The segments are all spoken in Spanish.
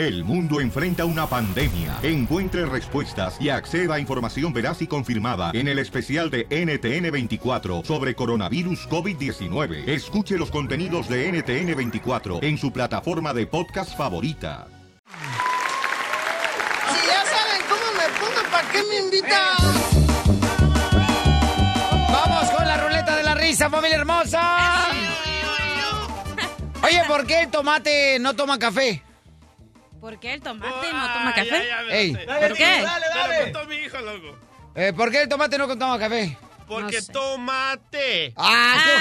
El mundo enfrenta una pandemia. Encuentre respuestas y acceda a información veraz y confirmada en el especial de NTN24 sobre coronavirus COVID-19. Escuche los contenidos de NTN24 en su plataforma de podcast favorita. Si ya saben cómo me pongo, ¿para qué me invitan? Vamos con la ruleta de la risa, familia hermosa. Oye, ¿por qué el tomate no toma café? ¿Por qué el tomate no toma café? Ey. ¿Por qué? Me lo contó mi hijo, loco. Eh, ¿Por qué el tomate no toma café? Porque tomate. ¡Ah, qué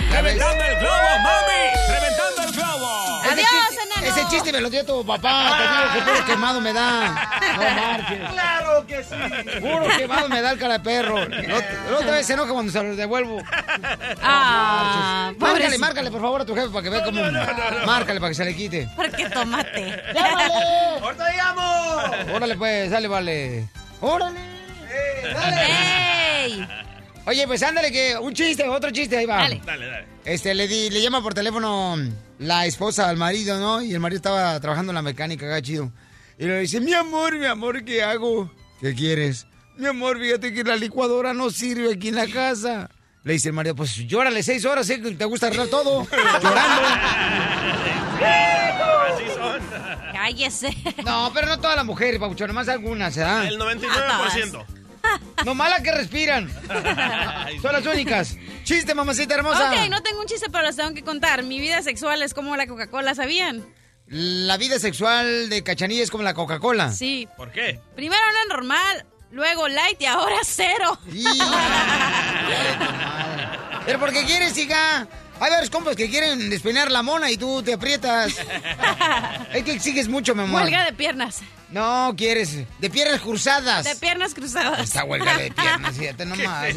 eres! ¡Reventando el globo, mami! ¡Reventando el globo! Adiós. Ese chiste me lo dio tu papá. Te digo que puro quemado me da. No marches. ¡Claro que sí! Puro quemado me da el cara de perro. No, otra vez se enoja cuando se lo devuelvo. Ah, Márcale, márcale, por favor, a tu jefe para que vea cómo. Márcale para que se le quite. ¿Por qué tomate? ¡Llámale! ¡Ahorita llamo! Órale, pues, sale, vale. ¡Órale! ¡Ey! Oye, pues ándale, que un chiste, otro chiste, ahí va. Dale. Dale, dale. Este, le, di, le llama por teléfono la esposa al marido, ¿no? Y el marido estaba trabajando en la mecánica, acá chido. Y le dice, mi amor, mi amor, ¿qué hago? ¿Qué quieres? Mi amor, fíjate que la licuadora no sirve aquí en la casa. Le dice el marido, pues llórale seis horas, ¿eh? que Te gusta arreglar todo. Llorando. Así son. Cállese. No, pero no todas las mujeres, Pabuchón, nomás algunas, ¿verdad? El 99%. No malas que respiran. Son las únicas. Chiste, mamacita hermosa. Ok, no tengo un chiste, pero les tengo que contar. Mi vida sexual es como la Coca-Cola, ¿sabían? La vida sexual de Cachanilla es como la Coca-Cola. Sí. ¿Por qué? Primero era normal, luego light y ahora cero. Pero porque quieres, hija. Hay varios compas que quieren despeinar la mona y tú te aprietas. Es que exiges mucho, mi amor. Huelga de piernas. No, quieres. De piernas cruzadas. De piernas cruzadas. Esta huelga de piernas, fíjate nomás.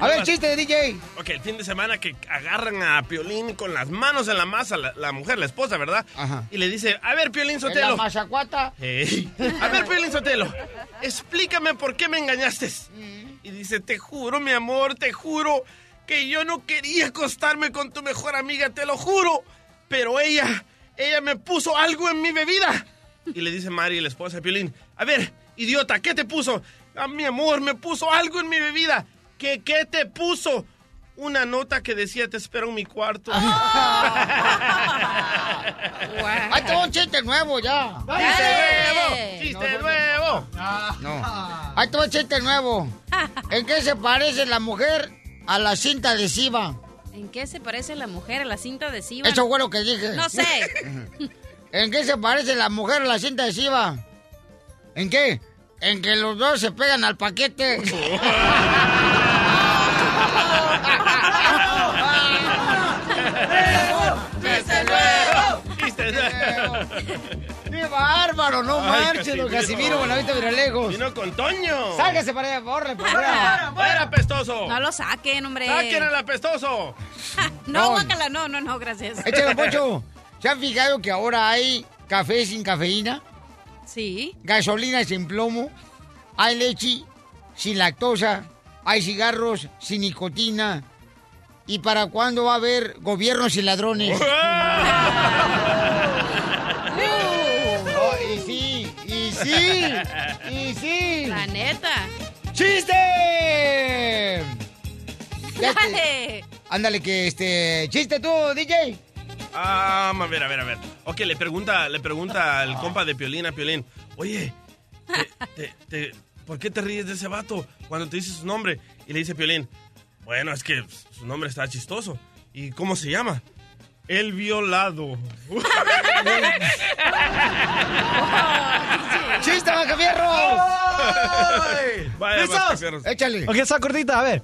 A ver, chiste de DJ. Ok, el fin de semana que agarran a Piolín con las manos en la masa, la, la mujer, la esposa, ¿verdad? Ajá. Y le dice, a ver, Piolín En la Sotelo. machacuata. A ver, Piolín Sotelo, explícame por qué me engañaste. Y dice, te juro, mi amor, te juro que yo no quería acostarme con tu mejor amiga, te lo juro. Pero ella, ella me puso algo en mi bebida. Y le dice Mari, la esposa de Piolín, a ver, idiota, ¿qué te puso? A mi amor, me puso algo en mi bebida. ¿Qué, qué te puso? Una nota que decía, te espero en mi cuarto. Ahí te va un chiste nuevo ya. ¡Chiste nuevo! Dale. ¡Chiste nuevo! No. Ahí te va un chiste nuevo. ¿En qué se parece la mujer a la cinta adhesiva? ¿En qué se parece la mujer a la cinta adhesiva? Eso fue lo que dije. No sé. ¿En qué se parece la mujer a la cinta adhesiva? ¿En qué? En que los dos se pegan al paquete. ¡Chiste nuevo! ¡Chiste nuevo! ¡Qué bárbaro! No marches, don Casimiro. Casimiro Buenavista Viralejos. ¡Vino con Toño! Sálgase para allá, borre, por fuera. ¡Fuera, apestoso! No lo saquen, hombre. ¡Saquen al apestoso! No, No. guácala, no, no, no, gracias. Échale, Pocho. ¿Se han fijado que ahora hay café sin cafeína? Sí. Gasolina sin plomo. Hay leche sin lactosa. Hay cigarros sin nicotina. ¿Y para cuándo va a haber gobierno sin ladrones? Sí, y sí. La neta. ¡Chiste! Ya te- Dale. Ándale, que este. ¡Chiste tú, DJ! Ah, a ver, a ver, a ver. Ok, le pregunta, le pregunta al compa de Piolín a Piolín. Oye, te- te- te- ¿por qué te ríes de ese vato cuando te dice su nombre? Y le dice Piolín, bueno, es que su nombre está chistoso. ¿Y cómo se llama? El violado. ¡Chiste! Vaya, ¿Listos? Mascafierros. Échale. Ok, esa cortita, a ver.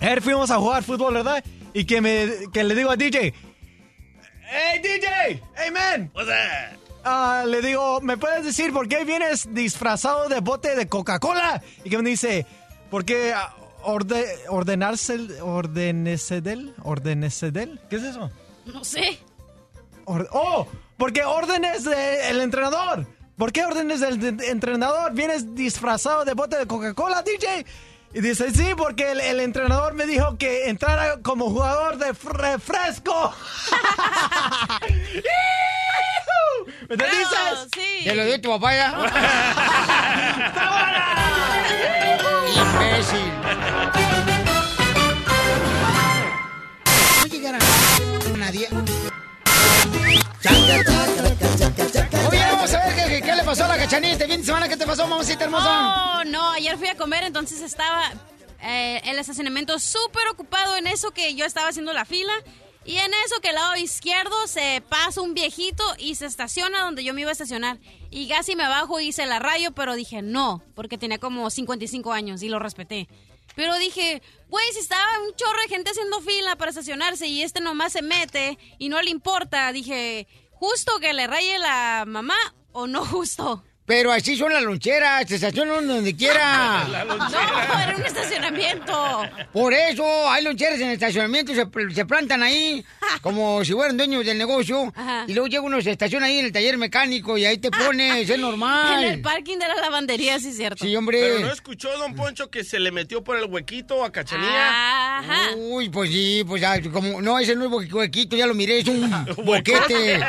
Ayer fuimos a jugar fútbol, ¿verdad? Y que, me, que le digo a DJ, ¡Hey, DJ! ¡Hey, man! Sea, Ah, le digo, ¿me puedes decir por qué vienes disfrazado de bote de Coca-Cola? Y que me dice, ¿por qué ah, orde, ordenarse, ordenese del? ¿Ordenese del? ¿Qué es eso? No sé. Or- ¡Oh! Porque órdenes del entrenador. ¿Por qué órdenes del de- entrenador? ¿Vienes disfrazado de bote de Coca-Cola, DJ? Y dice, sí, porque el, el entrenador me dijo que entrara como jugador de refresco. ¿Me te dices? Sí. Te lo dio tu papá ya. Imbécil. No llegará una die- Oye, vamos a ver qué, qué le pasó a la cachanilla este fin de semana. ¿Qué te pasó, mamacita hermosa? Oh, no, ayer fui a comer, entonces estaba eh, el estacionamiento súper ocupado en eso que yo estaba haciendo la fila. Y en eso que al lado izquierdo se pasa un viejito y se estaciona donde yo me iba a estacionar. Y casi me bajo y hice la rayo, pero dije no, porque tenía como 55 años y lo respeté. Pero dije, güey, si estaba un chorro de gente haciendo fila para estacionarse y este nomás se mete y no le importa, dije, ¿justo que le raye la mamá o no justo? Pero así son las loncheras, se estacionan donde quiera. No, era un estacionamiento. Por eso hay loncheras en el estacionamiento, se, se plantan ahí como si fueran dueños del negocio. Ajá. Y luego llega uno, se estaciona ahí en el taller mecánico y ahí te pones, es normal. En el parking de la lavandería, sí es cierto. Sí, hombre. Pero no escuchó, don Poncho, que se le metió por el huequito a Cachanilla. Ajá. Uy, pues sí, pues ya, como, no, ese no es hue- huequito, ya lo miré, es un boquete.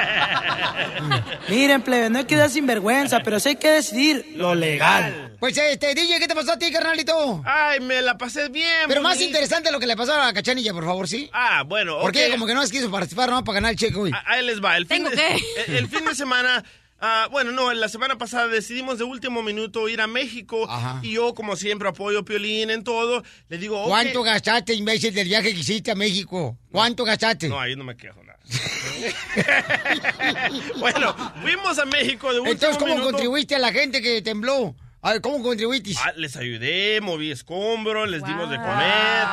Miren, plebe, no hay que dar sinvergüenza, pero sí hay que decidir lo legal. Pues este, DJ, ¿qué te pasó a ti, carnalito? Ay, me la pasé bien. Pero más interesante lo que le pasó a la cachanilla, por favor, ¿sí? Ah, bueno. Porque ok. como que no quiso participar, no, para ganar el cheque, güey. Ah, Ahí les va. El fin ¿Tengo de, qué? El, el fin de semana. ah, bueno, no, la semana pasada decidimos de último minuto ir a México Ajá. y yo, como siempre, apoyo a Piolín en todo. Le digo. ¿Cuánto gastaste, imbécil, del viaje que hiciste a México? ¿Cuánto gastaste? No, ahí no me quejo. bueno, fuimos a México de último Entonces, ¿cómo minuto. contribuiste a la gente que tembló? A ver, ¿cómo contribuiste? Ah, les ayudé, moví escombros, les dimos de Wow. comer.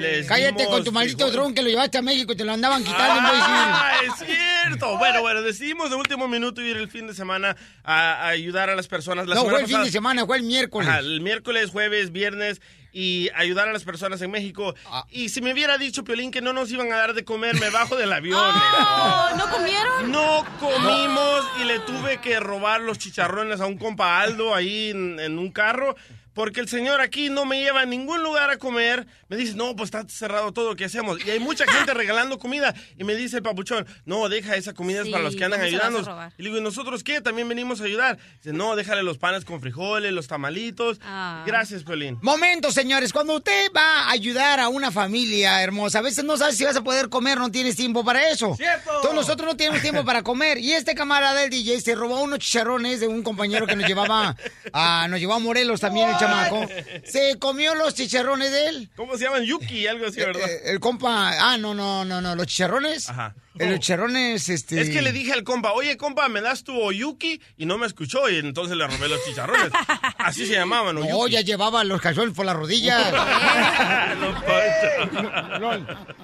Les Cállate dimos con tu maldito dron que lo llevaste a México y te lo andaban quitando. Ah, es cierto. Bueno, bueno, decidimos de último minuto ir el fin de semana a, a ayudar a las personas. La no, fue el fin de semana, fue el miércoles. Ajá, el miércoles, jueves, viernes y ayudar a las personas en México. Ah. Y si me hubiera dicho, Piolín, que no nos iban a dar de comer, me bajo del avión. Oh, ¿No comieron? No comimos y le tuve que robar los chicharrones a un compa Aldo ahí en, en un carro. Porque el señor aquí no me lleva a ningún lugar a comer. Me dice, no, pues está cerrado todo, ¿qué hacemos? Y hay mucha gente regalando comida. Y me dice el papuchón, no, deja esa comida es Sí, para los que andan ¿cómo se la vas a ayudando. Y le digo, ¿y nosotros qué? También venimos a ayudar. Dice, no, déjale los panes con frijoles, los tamalitos. Ah. Gracias, Piolín. Momento, señores, cuando usted va a ayudar a una familia hermosa, a veces no sabes si vas a poder comer, no tienes tiempo para eso. ¡Cierto! Todos nosotros no tenemos tiempo para comer. Y este camarada del DJ se robó unos chicharrones de un compañero que nos llevaba a, nos llevó a Morelos también, el chamaco. Se comió los chicharrones de él. ¿Cómo se llaman? Yuki, algo así, ¿verdad? Eh, el compa, ah, no, no, no, no, los chicharrones. Ajá. Eh, los chicharrones, este. Es que le dije al compa, oye compa, ¿me das tu Oyuki? Y no me escuchó y entonces le robé los chicharrones. Así se llamaban, No, Oyuki. ya llevaba los calzones por las rodillas. No.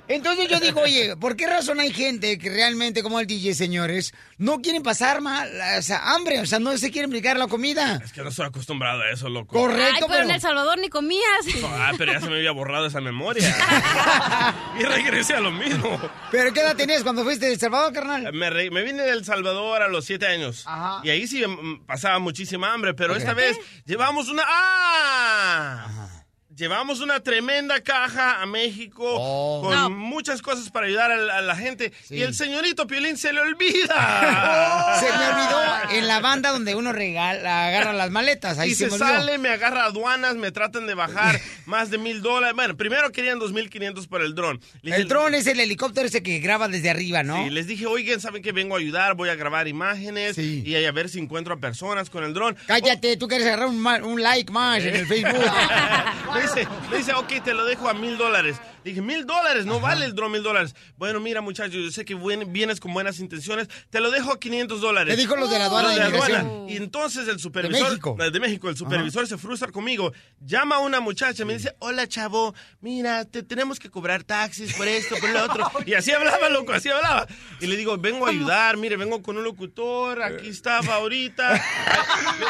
Entonces yo digo, oye, ¿por qué razón hay gente que realmente, como el DJ, señores, no quieren pasar mal, o sea, hambre? O sea, no se quieren brincar la comida. Es que no estoy acostumbrado a eso, loco. Ay, Correcto, pero en El Salvador ni comías. Ah, pero ya se me había borrado esa memoria. y regresé a lo mismo. ¿Pero qué edad tenías cuando fuiste de El Salvador, carnal? Me, re- me vine de El Salvador a los siete años. Ajá. Y ahí sí mm, pasaba muchísima hambre, pero esta vez llevamos una... ¡Ah! Llevamos una tremenda caja a México Oh. con No. muchas cosas para ayudar a la, a la gente. Sí. Y el señorito Piolín se le olvida. Se me olvidó en la banda donde uno regala, agarra las maletas. Ahí y se, se, me olvidó. sale, me agarra aduanas, me tratan de bajar más de mil dólares. Bueno, primero querían dos mil quinientos por el dron. El dron es el helicóptero ese que graba desde arriba, ¿no? Sí, les dije, oigan, ¿saben que vengo a ayudar? Voy a grabar imágenes Sí. y a ver si encuentro a personas con el dron. Cállate, tú quieres agarrar un like más en el Facebook. dice, dice, ok, te lo dejo a mil dólares. Dije, mil dólares, no vale el mil dólares. Bueno, mira, muchachos, yo sé que vienes con buenas intenciones, te lo dejo a 500 dólares. Te dijo los de la aduana Los de de inmigración. aduana. Y entonces el supervisor. México. eh, De México, el supervisor se frustra conmigo. Llama a una muchacha, me dice, hola chavo, mira, te tenemos que cobrar taxis por esto, por lo otro. Y así hablaba, loco, así hablaba. Y le digo, vengo a ayudar, mire, vengo con un locutor, aquí estaba ahorita.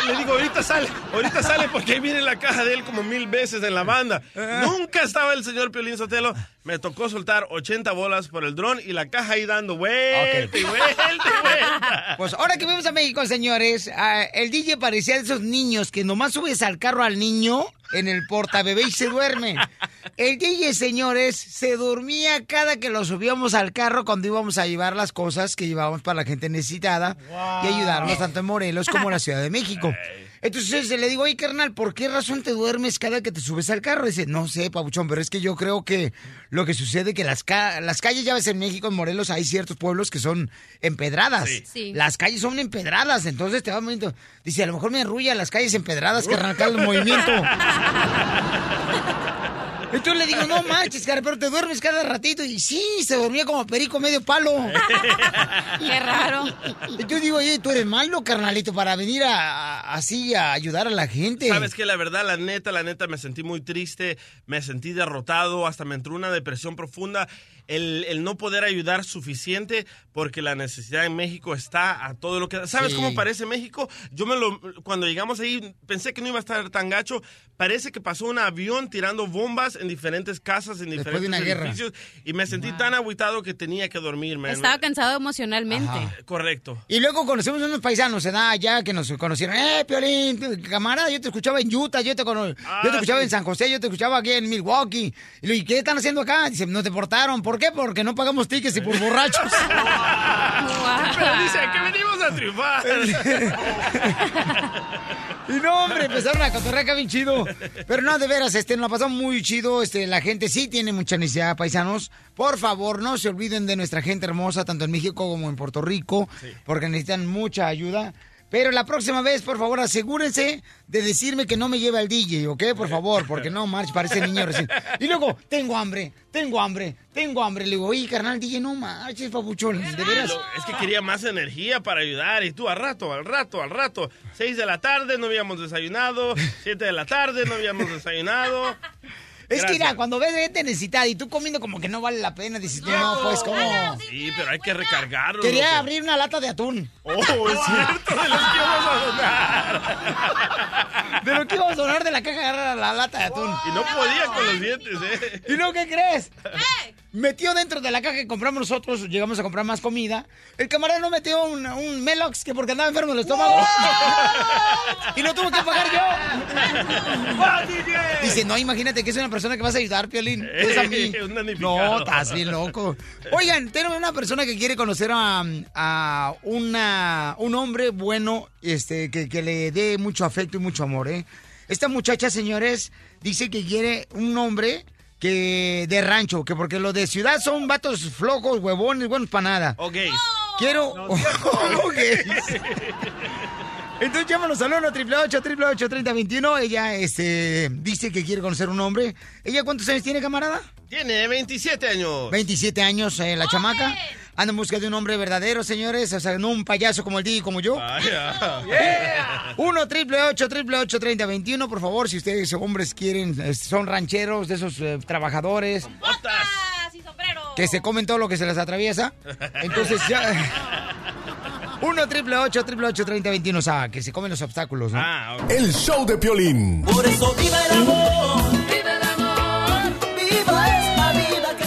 Le, le digo, ahorita sale, ahorita sale porque ahí viene la caja de él como mil veces en la banda. Nunca estaba el señor Piolín Sotelo. Me tocó soltar 80 bolas por el dron y la caja ahí dando vuelta y vuelta y vuelta. Pues ahora que vemos a México, señores, ah, el DJ parecía de esos niños que nomás subes al carro al niño en el portabebé y se duerme. El DJ, señores, se dormía cada que lo subíamos al carro cuando íbamos a llevar las cosas que llevábamos para la gente necesitada y ayudarnos tanto en Morelos como en la Ciudad de México. Entonces le digo, oye, carnal, ¿por qué razón te duermes cada que te subes al carro? Dice, no sé, pabuchón, pero es que yo creo que lo que sucede es que las, ca- las calles, ya ves, en México, en Morelos, hay ciertos pueblos que son empedradas. Sí. Sí. Las calles son empedradas, entonces te va moviendo. Dice, a lo mejor me arrulla las calles empedradas, carnal, acá el movimiento. Entonces le digo, no manches, cara, pero te duermes cada ratito. Y sí, se dormía como perico medio palo. Qué raro. Y yo digo, oye, tú eres malo, carnalito, para venir a, a- así a ayudar a la gente. Sabes que la verdad, la neta, la neta, me sentí muy triste, me sentí derrotado, hasta me entró una depresión profunda. El, el no poder ayudar suficiente porque la necesidad en México está a todo lo que... ¿Sabes Sí. cómo parece México? Yo me lo... Cuando llegamos ahí pensé que no iba a estar tan gacho. Parece que pasó un avión tirando bombas en diferentes casas, en Después diferentes edificios. Y me sentí tan agüitado que tenía que dormir, man. Estaba cansado emocionalmente. Ajá. Correcto. Y luego conocemos unos paisanos, se da allá que nos conocieron. Eh, Piolín, camarada, yo te escuchaba en Utah, yo te, cono- Ah, yo te escuchaba sí. en San José, yo te escuchaba aquí en Milwaukee. Y le digo, ¿y qué están haciendo acá? Dice, nos deportaron. ¿Por qué? Porque no pagamos tickets y por borrachos. Pero dice que venimos a triunfar. Y no, hombre, empezaron a cotorrear bien chido. Pero no, de veras, este, nos la pasamos muy chido. Este, la gente sí tiene mucha necesidad, paisanos. Por favor, no se olviden de nuestra gente hermosa, tanto en México como en Puerto Rico, porque necesitan mucha ayuda. Pero la próxima vez, por favor, asegúrense de decirme que no me lleva el DJ, ¿ok? Por favor, porque no, March, parece niño recién. Y luego, tengo hambre, tengo hambre, tengo hambre. Le digo, oye, carnal, DJ, no marches, papuchón, de veras. Es que quería más energía para ayudar y tú al rato, al rato, al rato. Seis de la tarde no habíamos desayunado, siete de la tarde no habíamos desayunado. Es que, mira, cuando ves gente necesitada y tú comiendo como que no vale la pena, dices, no, pues, ¿cómo? Sí, pero hay que recargarlo. Quería loco. abrir una lata de atún. Oh, es cierto, de los que vamos a donar. De lo que iba a sonar de la caja agarrar la lata de atún. Y no podía con los dientes, ¿eh? ¿Y no qué crees? Metió dentro de la caja que compramos nosotros, llegamos a comprar más comida. El camarada no metió un, un Melox que porque andaba enfermo del estómago. y lo tuvo que pagar yo. Dice, no, imagínate que es una persona que vas a ayudar, Piolín. Es a mí. No, estás bien loco. Oigan, tenemos una persona que quiere conocer a, a una, un hombre bueno este, que, que le dé mucho afecto y mucho amor, ¿eh? Esta muchacha, señores, dice que quiere un hombre que de rancho, que porque los de ciudad son vatos flojos, huevones, buenos para nada. Ok. Quiero... Ok. Entonces llámanos al 1 888 3021 Ella este, dice que quiere conocer un hombre. ¿Ella cuántos años tiene, camarada? Tiene 27 años. 27 años eh, la chamaca. Anda en busca de un hombre verdadero, señores. O sea, no un payaso como el DJ como yo. Vaya. 1 triple 8 triple 8 30 21 Por favor, si ustedes hombres quieren, eh, son rancheros, de esos eh, trabajadores Botas. Ah, sí, sombrero. que se comen todo lo que se les atraviesa. Entonces ya. 1 triple 8 triple 8 30 21 O sea, que se comen los obstáculos, ¿no? Ah, ok. El show de Piolín. Por eso viva el amor, viva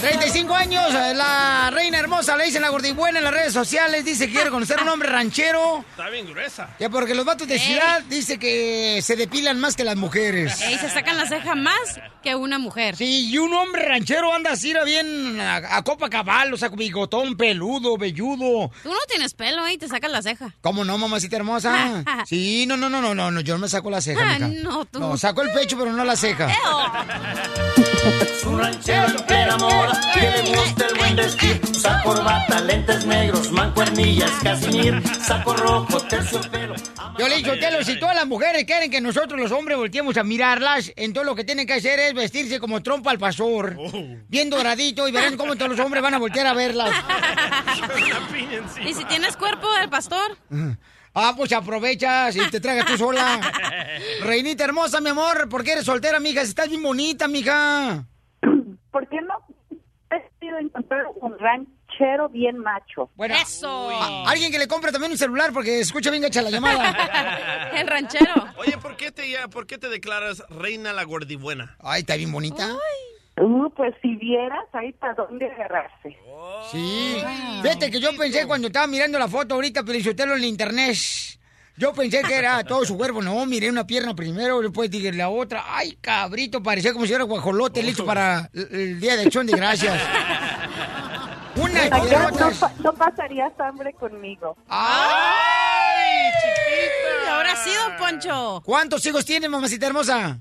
35 años, eh, la reina hermosa le dicen la gordibuena en las redes sociales, dice que quiere conocer a un hombre ranchero. Está bien gruesa. Ya porque los vatos de Ey. ciudad dice que se depilan más que las mujeres. Ey, se sacan la ceja más que una mujer. Sí, y un hombre ranchero anda así era bien a, a copa cabal, o sea, bigotón, peludo, velludo. Tú no tienes pelo, ¿eh? Te sacas la ceja. ¿Cómo no, mamacita hermosa? Sí, no, no, no, no, no, no, yo no me saco la ceja, Ah, mija. no, tú. No, saco el pecho, pero no la ceja. un ranchero que enamora, que le gusta el buen vestir. Usa corbata, lentes negros, mancuernillas, casimir, saco rojo, terciopelo. Yo le digo, Telo, si todas las mujeres quieren que nosotros los hombres volteemos a mirarlas, entonces lo que tienen que hacer es vestirse como trompa al pastor. Bien doradito y verán cómo todos los hombres van a voltear a verlas. ¿Y si tienes cuerpo del pastor? Ah, pues aprovechas y te tragas tú sola. Reinita hermosa, mi amor, ¿por qué eres soltera, mija? Si estás bien bonita, mija. ¿Por qué no he podido encontrar un ranchero bien macho? Bueno, ¡Eso! a- alguien que le compre también un celular porque escucha bien gacha la llamada. El ranchero. Oye, ¿por qué, te, ya- ¿por qué te declaras reina la gordibuena? Ay, está bien bonita. Uh, pues si vieras ahí para dónde agarrarse. Sí. Fíjate que yo pensé cuando estaba mirando la foto ahorita, pero en el internet. Yo pensé que era todo su cuerpo. No, miré una pierna primero, después dije la otra. Ay, cabrito, parecía como si fuera guajolote listo para el, día de acción de gracias. Una y Acá no, pa- no pasarías hambre conmigo. ¡Ay, chiquita! Ahora sí, don Poncho. ¿Cuántos hijos tiene, mamacita hermosa?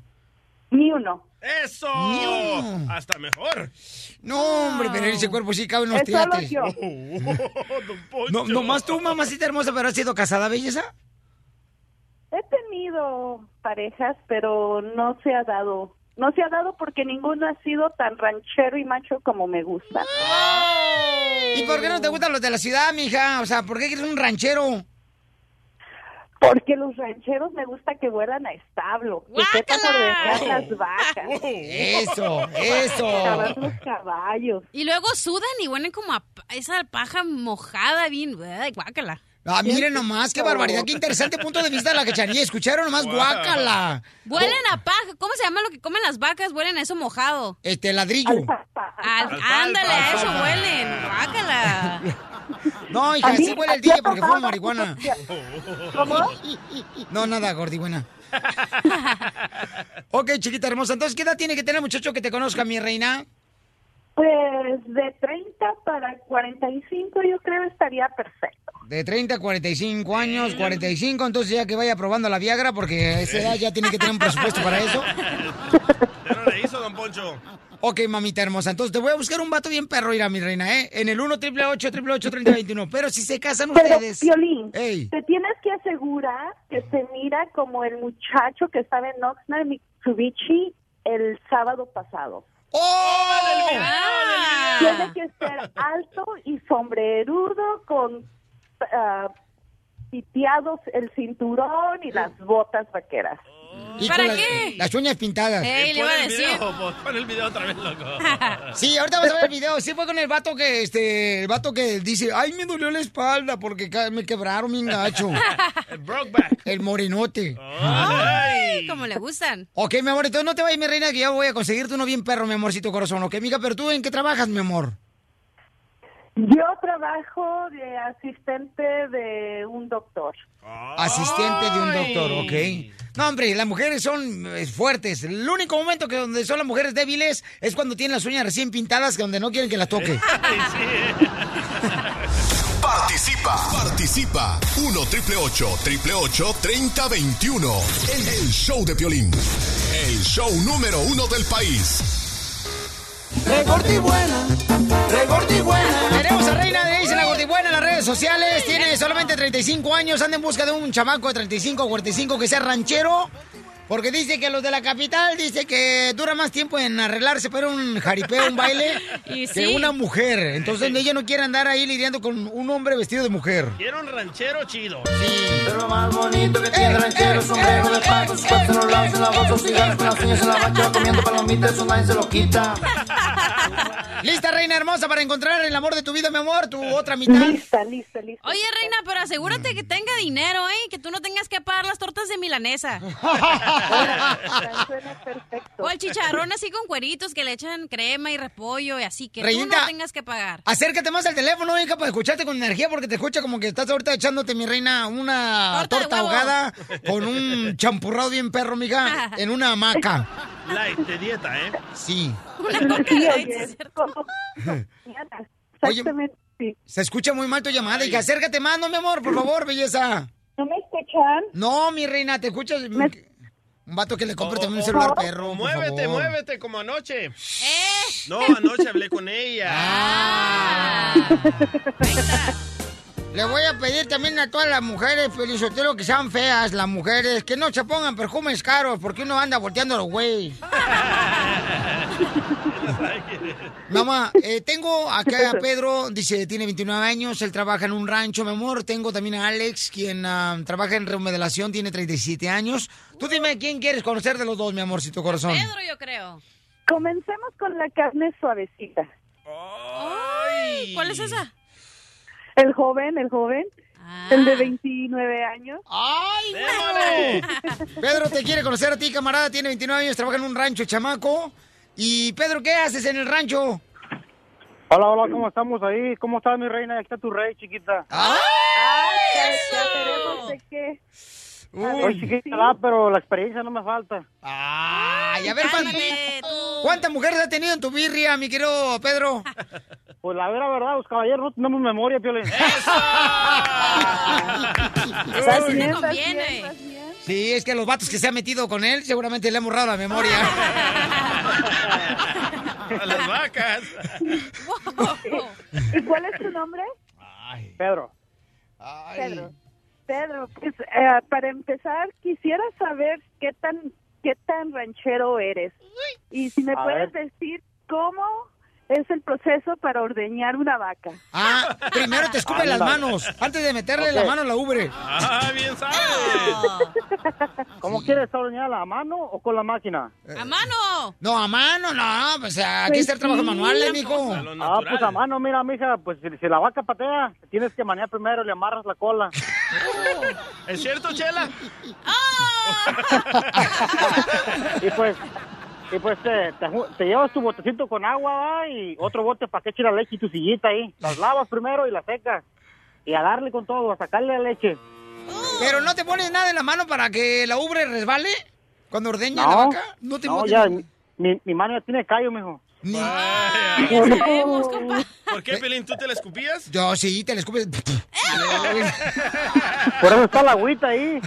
Ni uno. ¡Eso! No. Hasta mejor. No, hombre, pero en ese cuerpo sí caben unos Es solo teates. yo. Oh, don Poncho. No, nomás tú, mamacita hermosa, pero has sido casada, belleza. He tenido parejas, pero no se ha dado. No se ha dado porque ninguno ha sido tan ranchero y macho como me gusta. ¿Y por qué no te gustan los de la ciudad, mija? O sea, ¿por qué eres un ranchero? Porque los rancheros me gusta que vuelan a establo, que las vacas, Eso, eso. los caballos. Y luego sudan y huelen como a esa paja mojada, bien. Ay, guácala. Ah, miren nomás, qué barbaridad, qué interesante punto de vista de la cachanilla. Escucharon nomás, guácala. Huelen a paja. ¿Cómo se llama lo que comen las vacas? Huelen a eso mojado. Este ladrillo. Alfalfa, Al- Alfalfa, ándale, a eso huelen. Guácala. No, hija, sí huele el ha porque fuma marihuana. ¿Cómo? No, nada, gordigüena. ok, chiquita hermosa. Entonces, ¿qué edad tiene que tener el muchacho que te conozca, mi reina? Pues de 30 para 45 yo creo estaría perfecto. De 30 a 45 años, 45, entonces ya que vaya probando la Viagra, porque a esa edad ya tiene que tener un presupuesto para eso. Ya no le hizo, don Poncho. Ok, mamita hermosa, entonces te voy a buscar un vato bien perro, ir mi reina, ¿eh? En el 1 triple 8 triple 8 3021. Pero si se casan Pero, ustedes. Violín, Ey. te tienes que asegurar que se mira como el muchacho que estaba en Oxnard Mitsubishi el sábado pasado. ¡Oh! Ah. Tiene que ser alto y sombrerudo con ah, piteados el cinturón y las botas vaqueras. Y ¿Para las- qué? Las uñas pintadas. Ey, le Pon iba a el decir. video, po- pon el video otra vez, loco. Sí, ahorita vamos a ver el video. Sí fue con el vato que, este, el vato que dice, ay, me dolió la espalda porque me quebraron mi gacho. El Brokeback. El morenote. Ay. Como le gustan. Ok, mi amor, entonces no te vayas, mi reina, que yo voy a conseguirte uno bien perro, mi amorcito corazón. Ok, mija, pero tú en qué trabajas, mi amor? Yo trabajo de asistente de un doctor. Asistente de un doctor, ok. No, hombre, las mujeres son eh, fuertes. El único momento que donde son las mujeres débiles es cuando tienen las uñas recién pintadas, que donde no quieren que las toque. Participa, participa. 1 triple 8 triple 8 3021. El, el show de Piolín. El show número uno del país. Tenemos a Reina de Dice la Gordibuena en las redes sociales. Tiene solamente 35 años. Anda en busca de un chamaco de 35 o 45 que sea ranchero. Porque dice que los de la capital dice que dura más tiempo en arreglarse para un jaripeo, un baile, Y que sí. una mujer. Entonces ella no quiere andar ahí lidiando con un hombre vestido de mujer. Quiero un ranchero chido. Pero lo más bonito que tiene el ranchero, sombrero de paco, sus cuatro en los lados, en la bolsa, cigarros con las uñas en la bacha, comiendo palomitas, eso nadie se lo quita. ¿Lista, reina hermosa, para encontrar el amor de tu vida, mi amor? Tu otra mitad. Lista, lista, lista. Oye, reina, pero asegúrate que tenga dinero, ¿eh? Que tú no tengas que pagar las tortas de milanesa. Suena perfecto. O el chicharrón así con cueritos que le echan crema y repollo y así, que tú no tengas que pagar. Acércate más al teléfono, hija, para escucharte con energía, porque te escucha como que estás ahorita echándote, mi reina, una Torta torta ahogada con un champurrado bien perro, mija, en una hamaca. Light de dieta, ¿eh? Sí. Una coca Sí, light. Exactamente, sí. Se escucha muy mal tu llamada, hija. Acércate más, no, mi amor, por favor, belleza. ¿No me escuchan? No, mi reina, te escuchas. Me- Un vato que le compre Oh, también un oh, celular oh. perro, por Muévete, favor. muévete como anoche. ¡Eh! No, anoche hablé con ella. Ah. Le voy a pedir también a todas las mujeres, Felizotelo, que sean feas, las mujeres, que no se pongan perfumes caros, porque uno anda volteando los güey. Mamá, eh, tengo acá a Pedro, dice, tiene 29 años, él trabaja en un rancho, mi amor. Tengo también a Alex, quien ah, trabaja en remodelación, tiene 37 años. Tú dime quién quieres conocer de los dos, mi amorcito corazón. Pedro, yo creo. Comencemos con la carne suavecita. Ay, ¿Cuál es esa? El joven, el joven, Ah. el de 29 años. ¡Ay, güey! Pedro te quiere conocer a ti, camarada, tiene 29 años, trabaja en un rancho, chamaco. Y Pedro, ¿qué haces en el rancho? Hola, hola, ¿cómo estamos ahí? ¿Cómo está mi reina? Aquí está tu rey, chiquita. ¡Ay! Ya veremos de qué. Soy chiquita, ¿verdad? pero la experiencia no me falta. Ay, a ver, ¿cuántas, cuántas mujeres has tenido en tu birria, mi querido Pedro? Pues la vera verdad, los caballeros no tenemos memoria, Piolín. Estás bien, conviene. Sí, es que los vatos que se han metido con él seguramente le han borrado la memoria. A las vacas. ¿Y cuál es tu nombre? Pedro. Pedro. Pedro, pues, eh, para empezar, quisiera saber qué tan qué tan ranchero eres. Y si me A puedes ver. decir cómo es el proceso para ordeñar una vaca. Ah, primero te escupen las manos, antes de meterle Ok. la mano a la ubre. Ah, bien sabes. ¿Cómo quieres ordeñar a mano o con la máquina? ¡A mano! No, a mano, no, pues aquí está el trabajo manual, eh, mijo. Ah, pues a mano, mira, mija, pues si, si la vaca patea, tienes que manear primero, le amarras la cola. ¿Es cierto, Chela? y pues, y pues te, te ju- te llevas tu botecito con agua ¿va? y otro bote para que eche la leche y tu sillita ahí. Las lavas primero y las secas. Y a darle con todo, a sacarle la leche. Pero no te pones nada en la mano para que la ubre resbale cuando ordeña No, la vaca. No te no, ya, mi, mi mano ya tiene callo, mijo. ¿Por qué, Pelín? ¿Tú te la escupías? Yo sí, te la escupes. Por eso está la agüita ahí.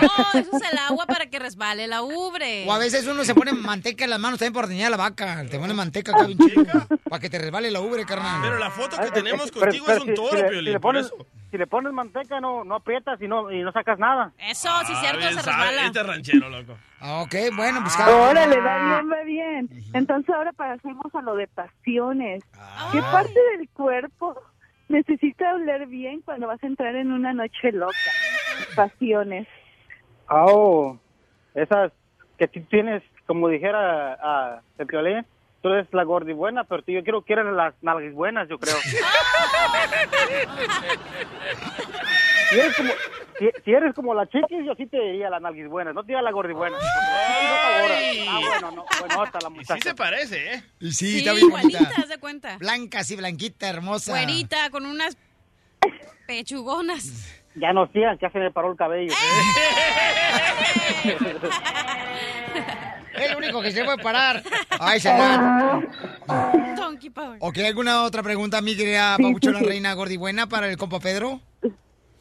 No, eso es el agua para que resbale la ubre. O a veces uno se pone manteca en las manos también para ordeñar la vaca. Te pone manteca acá bien chica. Para que te resbale la ubre, carnal. Pero la foto que tenemos Pero- contigo pero es un toro, si Piolín, si le por pones, eso. si le pones manteca, no, no aprietas y no, y no sacas nada. Eso, sí, Ah, cierto, bien se sabe, resbala. Este ranchero, loco. Ok, bueno, pues Órale, va bien, va bien. Entonces ahora pasemos a lo de pasiones. ¿Qué parte del cuerpo necesita oler bien cuando vas a entrar en una noche loca? Pasiones. Oh, esas que tú tienes, como dijera a el violín, tú eres la gordibuena, pero tú- yo quiero que eres las nalgas buenas, yo creo. eres como, si, si eres como la chiquis, yo sí te diría las nalgas buenas, no te diría la gordibuena. Ay. Ah, bueno, no, bueno, hasta la Y sí muchacha. se parece, ¿eh? Y Sí, sí, está bien bonita. igualita, haz de cuenta. Blanca, así, blanquita, hermosa. Güerita, con unas pechugonas. Ya no sigan, que ya se me paró el cabello. Es el único que se puede parar. Ay, señor. Donkey Power. ¿Ok, alguna otra pregunta, mi querida Pabuchona. Reina Gordibuena para el compa Pedro?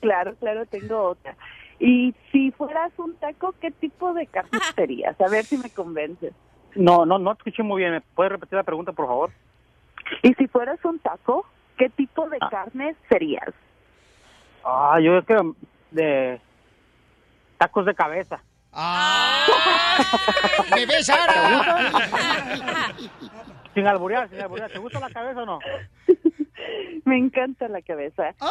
Claro, claro, tengo otra. Y si fueras un taco, ¿qué tipo de carne serías? A ver si me convences. No, no, no te escuché muy bien. ¿Me puedes repetir la pregunta, por favor? Y si fueras un taco, ¿qué tipo de carne serías? Ah, yo creo de tacos de cabeza. ¡Bebé Sara! Sin alburear, sin alburear. ¿Te gusta la cabeza o no? Me encanta la cabeza. Así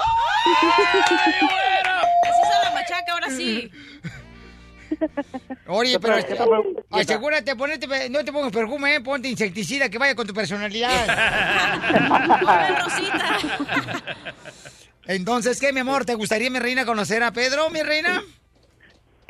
es la machaca, ahora sí. Oye, ¿Qué pero tal? asegúrate, ponete, no te pongas perfume, eh, ponte insecticida que vaya con tu personalidad. Pobre Rosita. Entonces, ¿qué, mi amor? ¿Te gustaría, mi reina, conocer a Pedro, mi reina?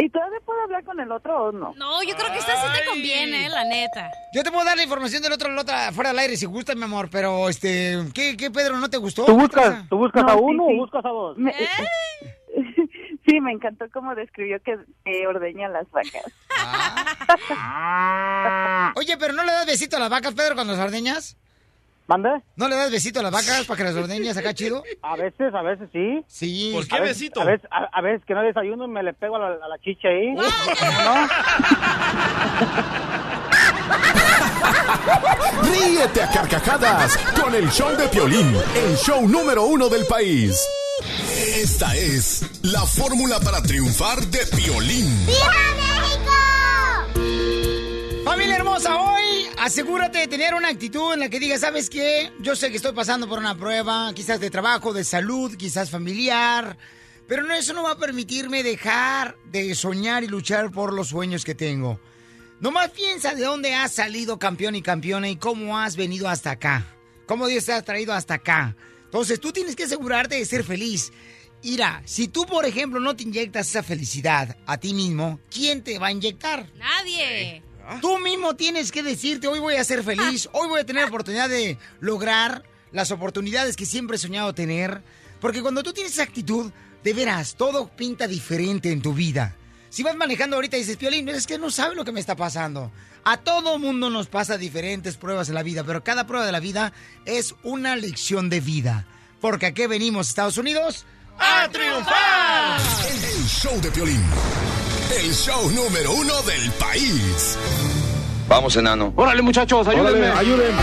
¿Y todavía puedo hablar con el otro o no? No, yo creo que esta sí te conviene, la neta. Yo te puedo dar la información del otro, la otra fuera del aire si gusta, mi amor, pero, este, ¿qué, qué Pedro, no te gustó? ¿Tú buscas, ¿tú buscas No, a uno sí. o buscas a dos? Me- sí, me encantó cómo describió que eh, ordeña las vacas. Oye, pero ¿no le das besito a las vacas, Pedro, cuando las ordeñas? ¿Mande? ¿No le das besito a las vacas para que las ordeñas acá chido? A veces, a veces sí. Sí. ¿Por qué a veces, besito? A veces, a, a veces que no desayuno me le pego a la, a la chicha ahí. ¿No? Ríete a carcajadas con el show de Piolín, el show número uno del país. Esta es la fórmula para triunfar de Piolín. Familia hermosa, hoy asegúrate de tener una actitud en la que digas, ¿sabes qué? Yo sé que estoy pasando por una prueba, quizás de trabajo, de salud, quizás familiar, pero no, eso no va a permitirme dejar de soñar y luchar por los sueños que tengo. Nomás piensa de dónde has salido campeón y campeona y cómo has venido hasta acá. Cómo Dios te ha traído hasta acá. Entonces tú tienes que asegurarte de ser feliz. Mira, si tú, por ejemplo, no te inyectas esa felicidad a ti mismo, ¿quién te va a inyectar? Nadie. Tú mismo tienes que decirte, hoy voy a ser feliz, hoy voy a tener la oportunidad de lograr las oportunidades que siempre he soñado tener. Porque cuando tú tienes esa actitud, de veras, todo pinta diferente en tu vida. Si vas manejando ahorita y dices, Piolín, es que no sabes lo que me está pasando. A todo mundo nos pasa diferentes pruebas en la vida, pero cada prueba de la vida es una lección de vida. Porque aquí venimos, Estados Unidos, ¡A triunfar! Show de Piolín. El show número uno del país. Vamos, enano. Órale, muchachos, ayúdenme, Órale. ayúdenme.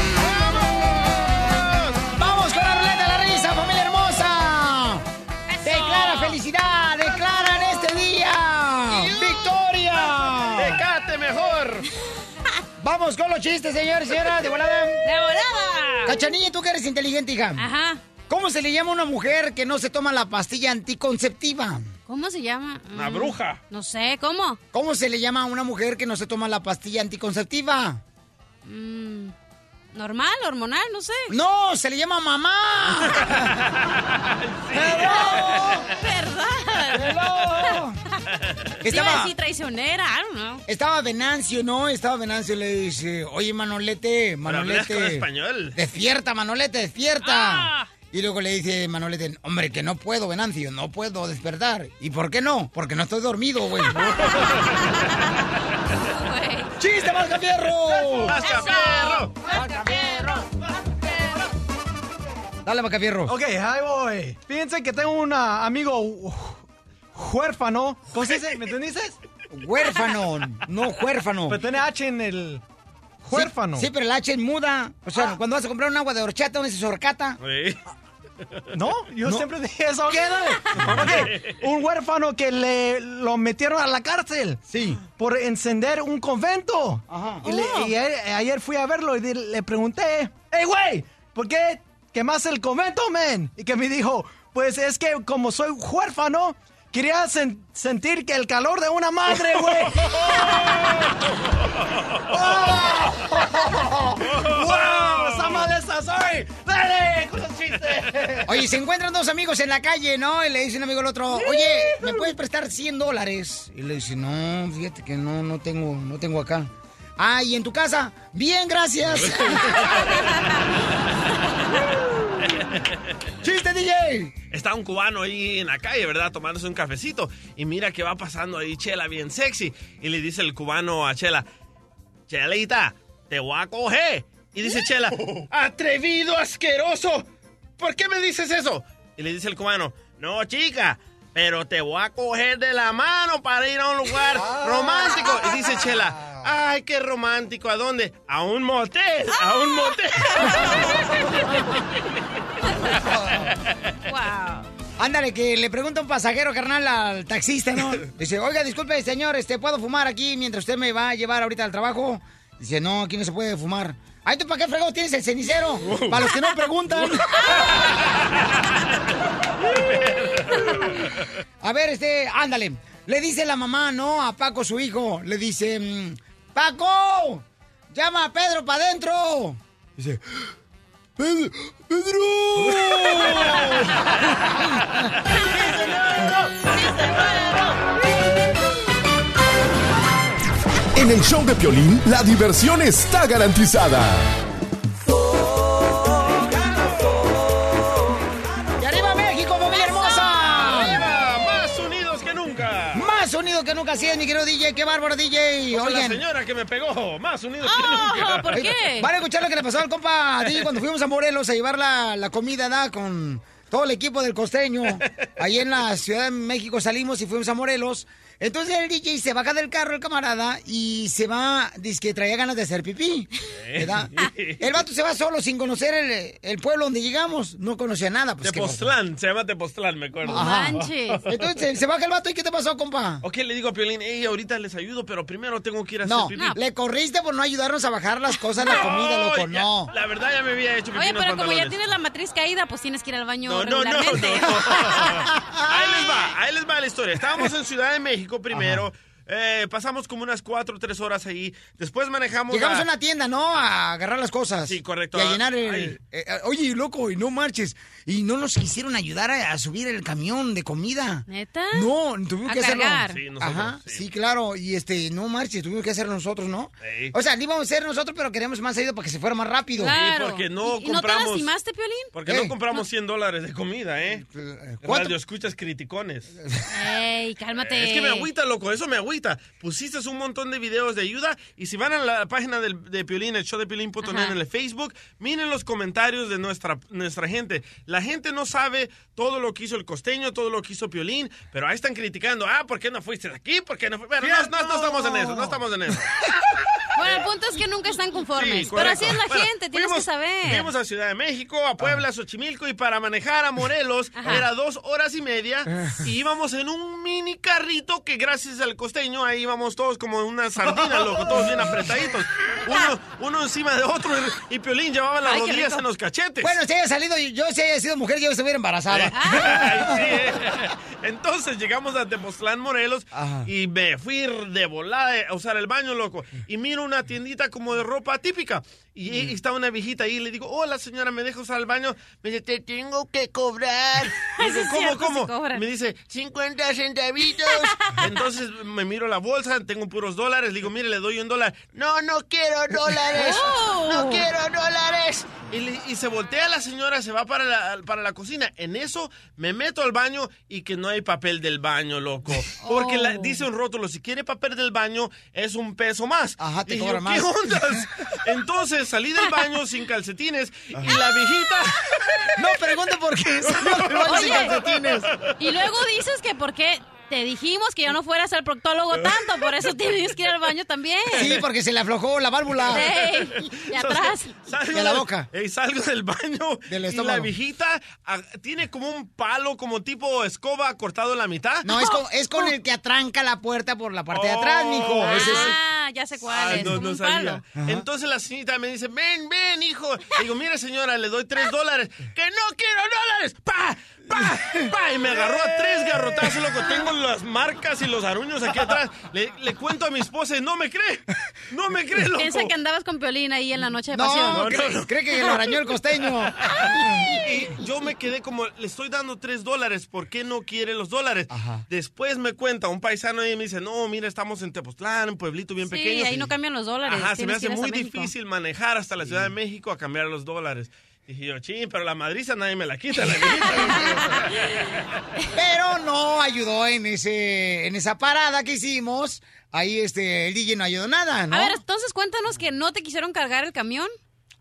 ¡Vamos con la ruleta de la risa, familia hermosa! ¡Declara felicidad! ¡Declara en este día! ¡Victoria! ¡Tecate mejor! Vamos con los chistes, señores y señoras, de volada. ¡De volada! Cachanilla, tú que eres inteligente, hija. Ajá. ¿Cómo se le llama a una mujer que no se toma la pastilla anticonceptiva? ¿Cómo se llama? Una Mm, bruja. No sé, ¿cómo? ¿Cómo se le llama a una mujer que no se toma la pastilla anticonceptiva? Mm, ¿Normal, hormonal? No sé. No, se le llama mamá. ¿Verdad? Estaba- Iba a decir traicionera, I don't know. Estaba Venancio, ¿no? Estaba Venancio y le dice, oye, Manolete, Pero Manolete. con español. Despierta, Manolete, despierta. Y luego le dice Manolete, hombre, que no puedo, Venancio, no puedo despertar. ¿Y por qué no? Porque no estoy dormido, güey. ¡Chiste, Mascafierro! ¡Mascafierro! Dale, Mascafierro. Ok, ahí voy. Fíjense que tengo un ah, amigo hu- huérfano. ¿Cómo se dice? ¿Me entendiste? Huérfano, no huérfano. Pero tiene H en el huérfano. Sí, sí, pero el H es muda. O sea, cuando vas a comprar un agua de horchata, ¿dónde dice horcata? No, yo No. siempre dije eso. Ok, Un huérfano que le lo metieron a la cárcel. Sí. Por encender un convento. Ajá. Y, le- y ayer, ayer fui a verlo y le pregunté, hey, güey, ¿por qué quemaste el convento, men? Y que me dijo, pues es que como soy huérfano, quería sen- sentir que el calor de una madre, güey. ¡Wow! ¡Está mal esa, sorry! ¡Dale! ¡Con los chistes! Oye, se encuentran dos amigos en la calle, ¿no? Y le dice un amigo al otro, oye, ¿me puedes prestar 100 dólares? Y le dice, no, fíjate que no, no tengo, no tengo acá. Ah, ¿y en tu casa? Bien, gracias. ¡Chiste, DJ! Está un cubano ahí en la calle, ¿verdad? Tomándose un cafecito. Y mira que va pasando ahí Chela bien sexy. Y le dice el cubano a Chela, Chelita, te voy a coger. Y dice Chela, atrevido, asqueroso. ¿Por qué me dices eso? Y le dice el cubano, no, chica, pero te voy a coger de la mano para ir a un lugar romántico. Y dice Chela, ay, qué romántico. ¿A dónde? A un motel, a un motel. Wow. Ándale, que le pregunta un pasajero, carnal, al taxista, ¿no? Dice, oiga, disculpe, señor, este, ¿puedo fumar aquí mientras usted me va a llevar ahorita al trabajo? Dice, no, aquí no se puede fumar. Ay, ¿tú para qué fregado tienes el cenicero? Para los que no preguntan. A ver, este, ándale. Le dice la mamá, ¿no? A Paco, su hijo. Le dice, mm, Paco, llama a Pedro para adentro. Dice, Pedro, Pedro. En el show de Piolín, la diversión está garantizada. Que nunca así es, mi querido DJ. ¡Qué bárbaro, DJ! Como la Oigan. señora que me pegó, más unidos que Ah, nunca. ¿por qué? Van a escuchar lo que le pasó al compa DJ cuando fuimos a Morelos a llevar la, la comida, ¿da? Con todo el equipo del costeño. Ahí en la Ciudad de México salimos y fuimos a Morelos. Entonces el DJ se baja del carro, el camarada, y se va, dice que traía ganas de hacer pipí. ¿verdad? El vato se va solo sin conocer el, el pueblo donde llegamos. No conocía nada. Pues. Tepoztlán, se llama Tepoztlán, me acuerdo. Ajá. Entonces se baja el vato y ¿qué te pasó, compa? Ok, le digo a Piolín, hey, ahorita les ayudo, pero primero tengo que ir a hacer No, pipí. le corriste por no ayudarnos a bajar las cosas, la comida, loco, ya, no. La verdad ya me había hecho pipí Oye, pero como ya tienes la matriz caída, pues tienes que ir al baño No, no, no, no. Ahí les va, ahí les va la historia. Estábamos en Ciudad de México primero. Eh, pasamos como unas cuatro o tres horas ahí. Después manejamos Llegamos a... a una tienda, ¿no? A agarrar las cosas. Sí, correcto. Y a llenar el... Eh, eh, oye, loco, y no marches. Y no nos quisieron ayudar a, a subir el camión de comida. ¿Neta? No, tuvimos A que hacerlo. cargar. Sí, nosotros, Ajá, sí. sí. claro. Y este, no marches, tuvimos que hacerlo nosotros, ¿no? O sea, lo íbamos a hacer nosotros, pero queríamos más ayuda para que se fuera más rápido. Claro. porque no ¿Y, y no te compramos- lastimaste, Piolín? Porque no compramos 100 dólares de comida, ¿eh? ¿Cuánto? Radio escuchas criticones. Ey, cálmate. Es que me agüita, loco, eso me agüita. Pusiste un montón de videos de ayuda y si van a la página del, de Piolín, el show de Piolín.net en el Facebook, miren los comentarios de nuestra, nuestra gente. La gente no sabe todo lo que hizo el costeño, todo lo que hizo Piolín, pero ahí están criticando. Ah, ¿por qué no fuiste aquí? ¿Por qué no fui-?" Pero no, no, no estamos en eso, no estamos en eso. Bueno, el punto es que nunca están conformes. Sí, pero así es la. Bueno, gente, tienes fuimos- que saber. Fuimos a Ciudad de México, a Puebla, a Xochimilco y para manejar a Morelos Ajá. era dos horas y media y íbamos en un mini carrito que gracias al costeño ahí íbamos todos como una sardina, loco, todos bien apretaditos. Uno, uno encima de otro y, y Piolín llevaba las Ay, rodillas en los cachetes. Bueno, si haya salido, yo si haya sido mujer, yo estuviera embarazada. Ay, sí, eh. Entonces llegamos a Tepoztlán, Morelos, Ajá. y me fui de volada a usar el baño, loco. Y miro una tiendita como de ropa típica. Y, y está una viejita ahí y le digo, hola señora, ¿me deja usar el baño? Me dice, te tengo que cobrar. Es ¿cómo, cómo? Me dice, 50 centavitos. Entonces me miro la bolsa, tengo puros dólares. Le digo, mire, le doy un dólar. No, no quiero dólares. Oh. No quiero dólares. Y, le- y se voltea la señora, se va para la, para la cocina. En eso me meto al baño y que no hay papel del baño, loco. Porque la- Oh. dice un rótulo, si quiere papel del baño es un peso más. Ajá, te yo, ¿qué ondas? Entonces salí del baño sin calcetines y la viejita... No pregunte por qué salió del baño sin Oye. calcetines. Y luego dices que por qué te dijimos que ya no fueras al proctólogo tanto, por eso tienes que ir al baño también. Sí, porque se le aflojó la válvula. Ey, y atrás. Salgo De la boca. Ey, salgo del baño Del y la estómago. viejita ah, tiene como un palo, como tipo escoba cortado en la mitad. No, es con, es con el que atranca la puerta por la parte de atrás, mijo. Es- Ah, ya sé cuál Ah, es. no, como no un sabía. palo. Entonces la señorita me dice, ven, ven, hijo. Le digo, mire, señora, le doy tres dólares. ¡Que no quiero dólares! ¡Pa! ¡Pa! ¡Pa! Y me agarró a tres garrotazos, loco. Tengo las marcas y los aruños aquí atrás. Le, le cuento a mi esposa y no me cree. No me cree, loco. Piensa que andabas con Piolín ahí en la noche de pasión. No, no, cree, no. cree que lo arañó el costeño. Y yo me quedé como, le estoy dando tres dólares, ¿por qué no quiere los dólares? Ajá. Después me cuenta un paisano y me dice, no, mira, estamos en Tepoztlán, un pueblito bien Sí, pequeño. ahí no cambian los dólares. Ajá, se me hace muy difícil manejar hasta la Ciudad de México a cambiar los dólares. Dije yo, ching, pero la madriza nadie me la quita. La viejita". Pero no ayudó en ese en esa parada que hicimos. Ahí este el DJ no ayudó nada, ¿no? A ver, entonces cuéntanos que no te quisieron cargar el camión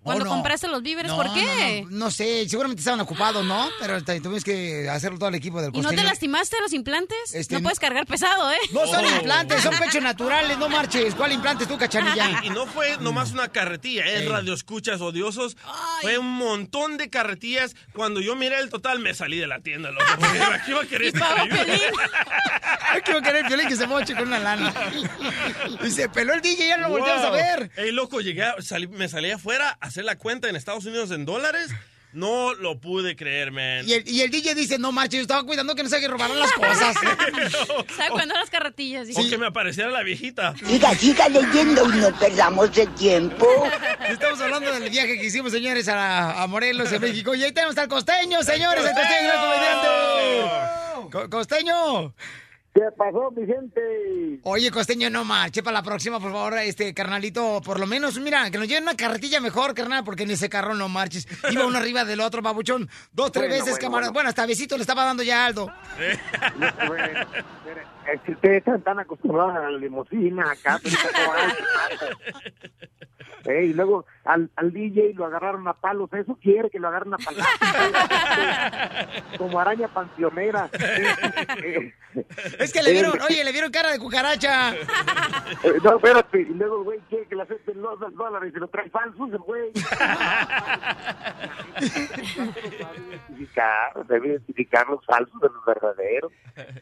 cuando no. compraste los víveres. No, ¿Por qué? No, no, no sé, seguramente estaban ocupados, ¿no? Pero tuvimos que hacerlo todo el equipo del ¿Y no te costeño. lastimaste los implantes? Este, no puedes cargar pesado, ¿eh? No son Oh. implantes, son pechos naturales, no marches. ¿Cuál implantes tú, cachanilla? Y no fue nomás una carretilla, es Ey. radioescuchas odiosos. Fue un montón de carretillas. Cuando yo miré el total, me salí de la tienda, loco. Aquí iba a querer pagó ayuda. Piolín. Quiero querer el violín que se moche con una lana. Y se peló el DJ, ya no lo volteamos a Wow. ver. Ey, loco, llegué, a- salí- me salí afuera a hacer la cuenta en Estados Unidos en dólares. No lo pude creer, man. Y el, y el DJ dice, no marches, yo estaba cuidando que no se robaran las cosas. ¿Sabes cuándo las carretillas? Dice, O que me apareciera la viejita. Siga, siga leyendo y no perdamos el tiempo. Estamos hablando del viaje que hicimos, señores, a, a Morelos, en México. Y ahí tenemos al costeño, señores, el costeño, gran comediante. Co- costeño. ¿Qué pasó, mi gente? Oye, costeño, no marche para la próxima, por favor, este carnalito, por lo menos, mira, que nos lleven una carretilla mejor, carnal, porque en ese carro no marches. Iba uno arriba del otro, babuchón. Dos, tres Bueno, veces, bueno, camarada. bueno. Bueno, hasta besito le estaba dando ya Aldo. Que ustedes están tan acostumbrados a la limusina acá. Eh, y luego al, al DJ lo agarraron a palos. Eso quiere que lo agarren a palos. Como araña panteonera. Eh, Es que le vieron, oye, le vieron cara de cucaracha. eh, no, espérate. Y luego güey quiere que le acepten los dos dólares y lo trae falsos güey. Debe identificar, debe identificar los falsos de los verdaderos.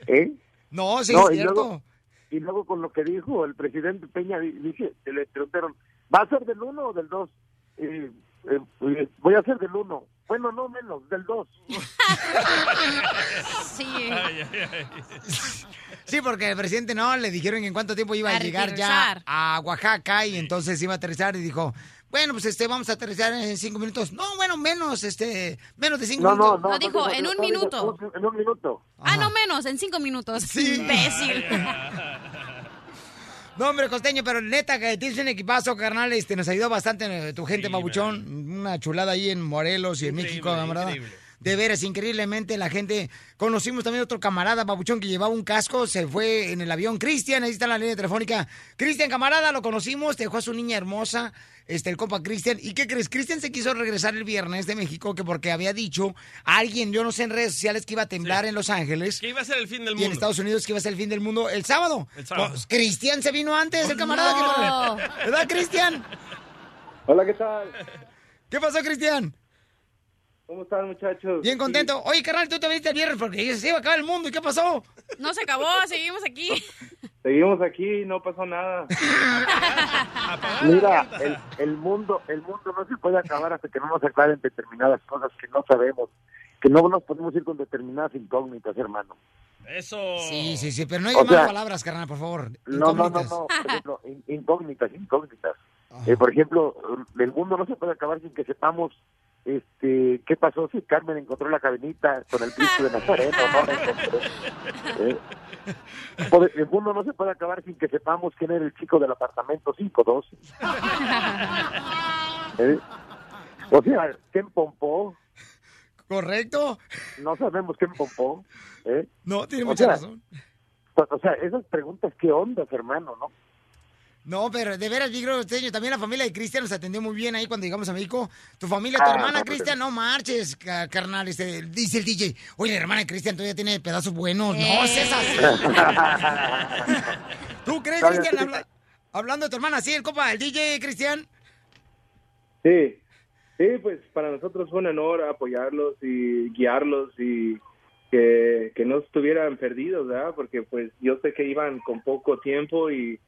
¿Eh? No, sí, No, es y cierto. luego, y luego con lo que dijo el presidente Peña, di- dice, le preguntaron, ¿va a ser del uno o del dos? Eh, eh, pues, voy a ser del uno. Bueno, no menos, del 2. Sí. Sí, porque el presidente no, le dijeron en cuánto tiempo iba a, A llegar ya a Oaxaca y entonces iba a aterrizar y dijo, bueno, pues este, vamos a aterrizar en cinco minutos. No, bueno, menos, este, menos de cinco No, no, minutos. no. No, dijo, en un minuto. En un minuto. Ah, no menos, en cinco minutos. Imbécil. No, hombre, costeño, pero neta, que tienes un equipazo, carnal, este, nos ayudó bastante eh, tu gente, Mabuchón. Una chulada ahí en Morelos y en México, camarada. De veras, increíblemente, la gente. Conocimos también otro camarada, Babuchón, que llevaba un casco, se fue en el avión. Cristian, ahí está la línea telefónica. Cristian, camarada, lo conocimos, dejó a su niña hermosa, este, el compa Cristian. ¿Y qué crees? Cristian se quiso regresar el viernes de México, que porque había dicho a alguien, yo no sé en redes sociales, que iba a temblar en Los Ángeles. Que iba a ser el fin del Y en mundo. Estados Unidos que iba a ser el fin del mundo el sábado. El sábado. Pues, Cristian se vino antes, el camarada. no. que- ¿Verdad, Cristian? Hola, ¿qué tal? ¿Qué pasó, Cristian? ¿Cómo están, muchachos? Bien contento. Oye, carnal, tú te viniste el viernes porque se iba a acabar el mundo. ¿Y qué pasó? No se acabó, seguimos aquí. Seguimos aquí, no pasó nada. Mira, el, el mundo el mundo no se puede acabar hasta que no nos aclaren determinadas cosas que no sabemos, que no nos podemos ir con determinadas incógnitas, hermano. Eso. Sí, sí, sí, pero no hay O sea, palabras, carnal, por favor. No, no, no, Incógnitas. no, por ejemplo, in- incógnitas, incógnitas. Eh, por ejemplo, el mundo no se puede acabar sin que sepamos este qué pasó si Carmen encontró la cadenita con el Cristo de Nazareno, ¿no? Eh, el mundo no se puede acabar sin que sepamos quién era el chico del apartamento 512. ¿Eh? O sea, ¿quién pompó? ¿Correcto? No sabemos quién pompó. ¿eh? No, tiene O mucha sea, razón. O o sea, esas preguntas, ¿qué ondas, hermano, no? No, pero de veras, Vigro Costeño, también la familia de Cristian nos atendió muy bien ahí cuando llegamos a México. Tu familia, tu Ah, hermana, no, pero- Cristian, no marches, ca- carnal. Este, dice el DJ, oye, la hermana de Cristian todavía tiene pedazos buenos. No, Eh. es así. ¿Tú crees, Cristian? habla- hablando de tu hermana, sí, el copa, el DJ, Cristian. Sí, sí, pues para nosotros fue un honor apoyarlos y guiarlos y que, que no estuvieran perdidos, ¿verdad? Porque pues yo sé que iban con poco tiempo y,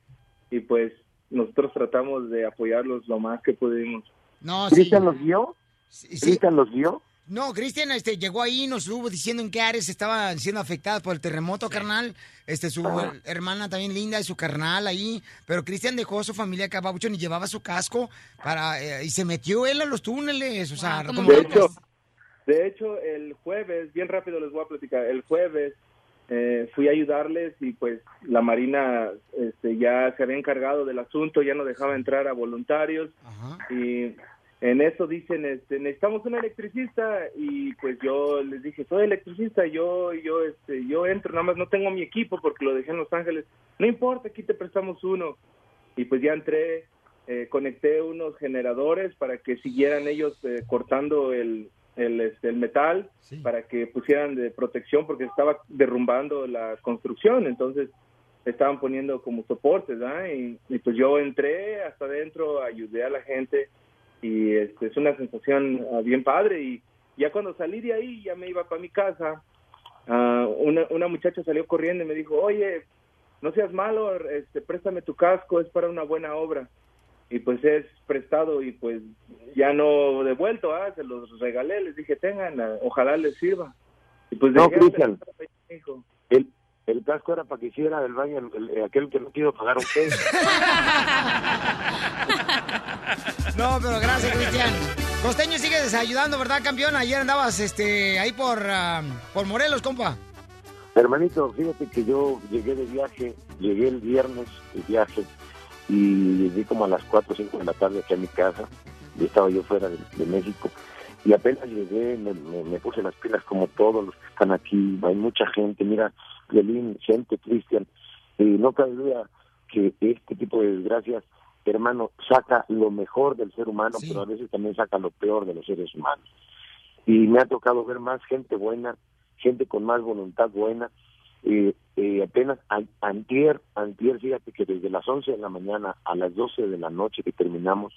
y pues nosotros tratamos de apoyarlos lo más que pudimos. No, sí. ¿Cristian los guió? Sí, sí. ¿Cristian los guió? No, Cristian este, llegó ahí y nos estuvo diciendo en qué áreas estaban siendo afectadas por el terremoto, carnal. Este, su her- hermana también linda y su carnal ahí. Pero Cristian dejó a su familia acá, Babuchón, y llevaba su casco para eh, y se metió él a los túneles. O sea, como De hecho, de hecho, el jueves, bien rápido les voy a platicar, el jueves eh, fui a ayudarles y pues la Marina este, ya se había encargado del asunto, ya no dejaba entrar a voluntarios. Y en eso dicen, este, necesitamos un electricista y pues yo les dije, soy electricista, yo, yo, este, yo entro, nada más no tengo mi equipo porque lo dejé en Los Ángeles, no importa, aquí te prestamos uno y pues ya entré, eh, conecté unos generadores para que siguieran ellos eh, cortando el, el, este, el metal para que pusieran de protección porque estaba derrumbando la construcción, entonces estaban poniendo como soportes, ¿verdad? Y, y pues yo entré hasta adentro, ayudé a la gente y este, es una sensación ah, bien padre. Y ya cuando salí de ahí ya me iba para mi casa ah, una, una muchacha salió corriendo y me dijo oye no seas malo este préstame tu casco es para una buena obra y pues es prestado y pues ya no devuelto ah se los regalé les dije tengan ah, ojalá les sirva y pues No, Cristian. hijo. El, el casco era para que hiciera del baño el- el- aquel que no quiso pagar un peso. No, pero gracias, Cristian. Costeño, sigues ayudando, ¿verdad, campeón? Ayer andabas este, ahí por, ah, por Morelos, compa. Hermanito, fíjate que yo llegué de viaje, llegué el viernes de viaje y llegué como a las 4 o 5 de la tarde aquí a mi casa. Y estaba yo fuera de, de México. Y apenas llegué, me, me- me puse las pilas como todos los que están aquí. Hay mucha gente, mira, Violín, gente, Cristian. Y no cabe duda que este tipo de desgracias, hermano, saca lo mejor del ser humano, pero a veces también saca lo peor de los seres humanos. Y me ha tocado ver más gente buena, gente con más voluntad buena. Eh, eh, apenas antier, antier, fíjate que desde las 11 de la mañana a las 12 de la noche que terminamos,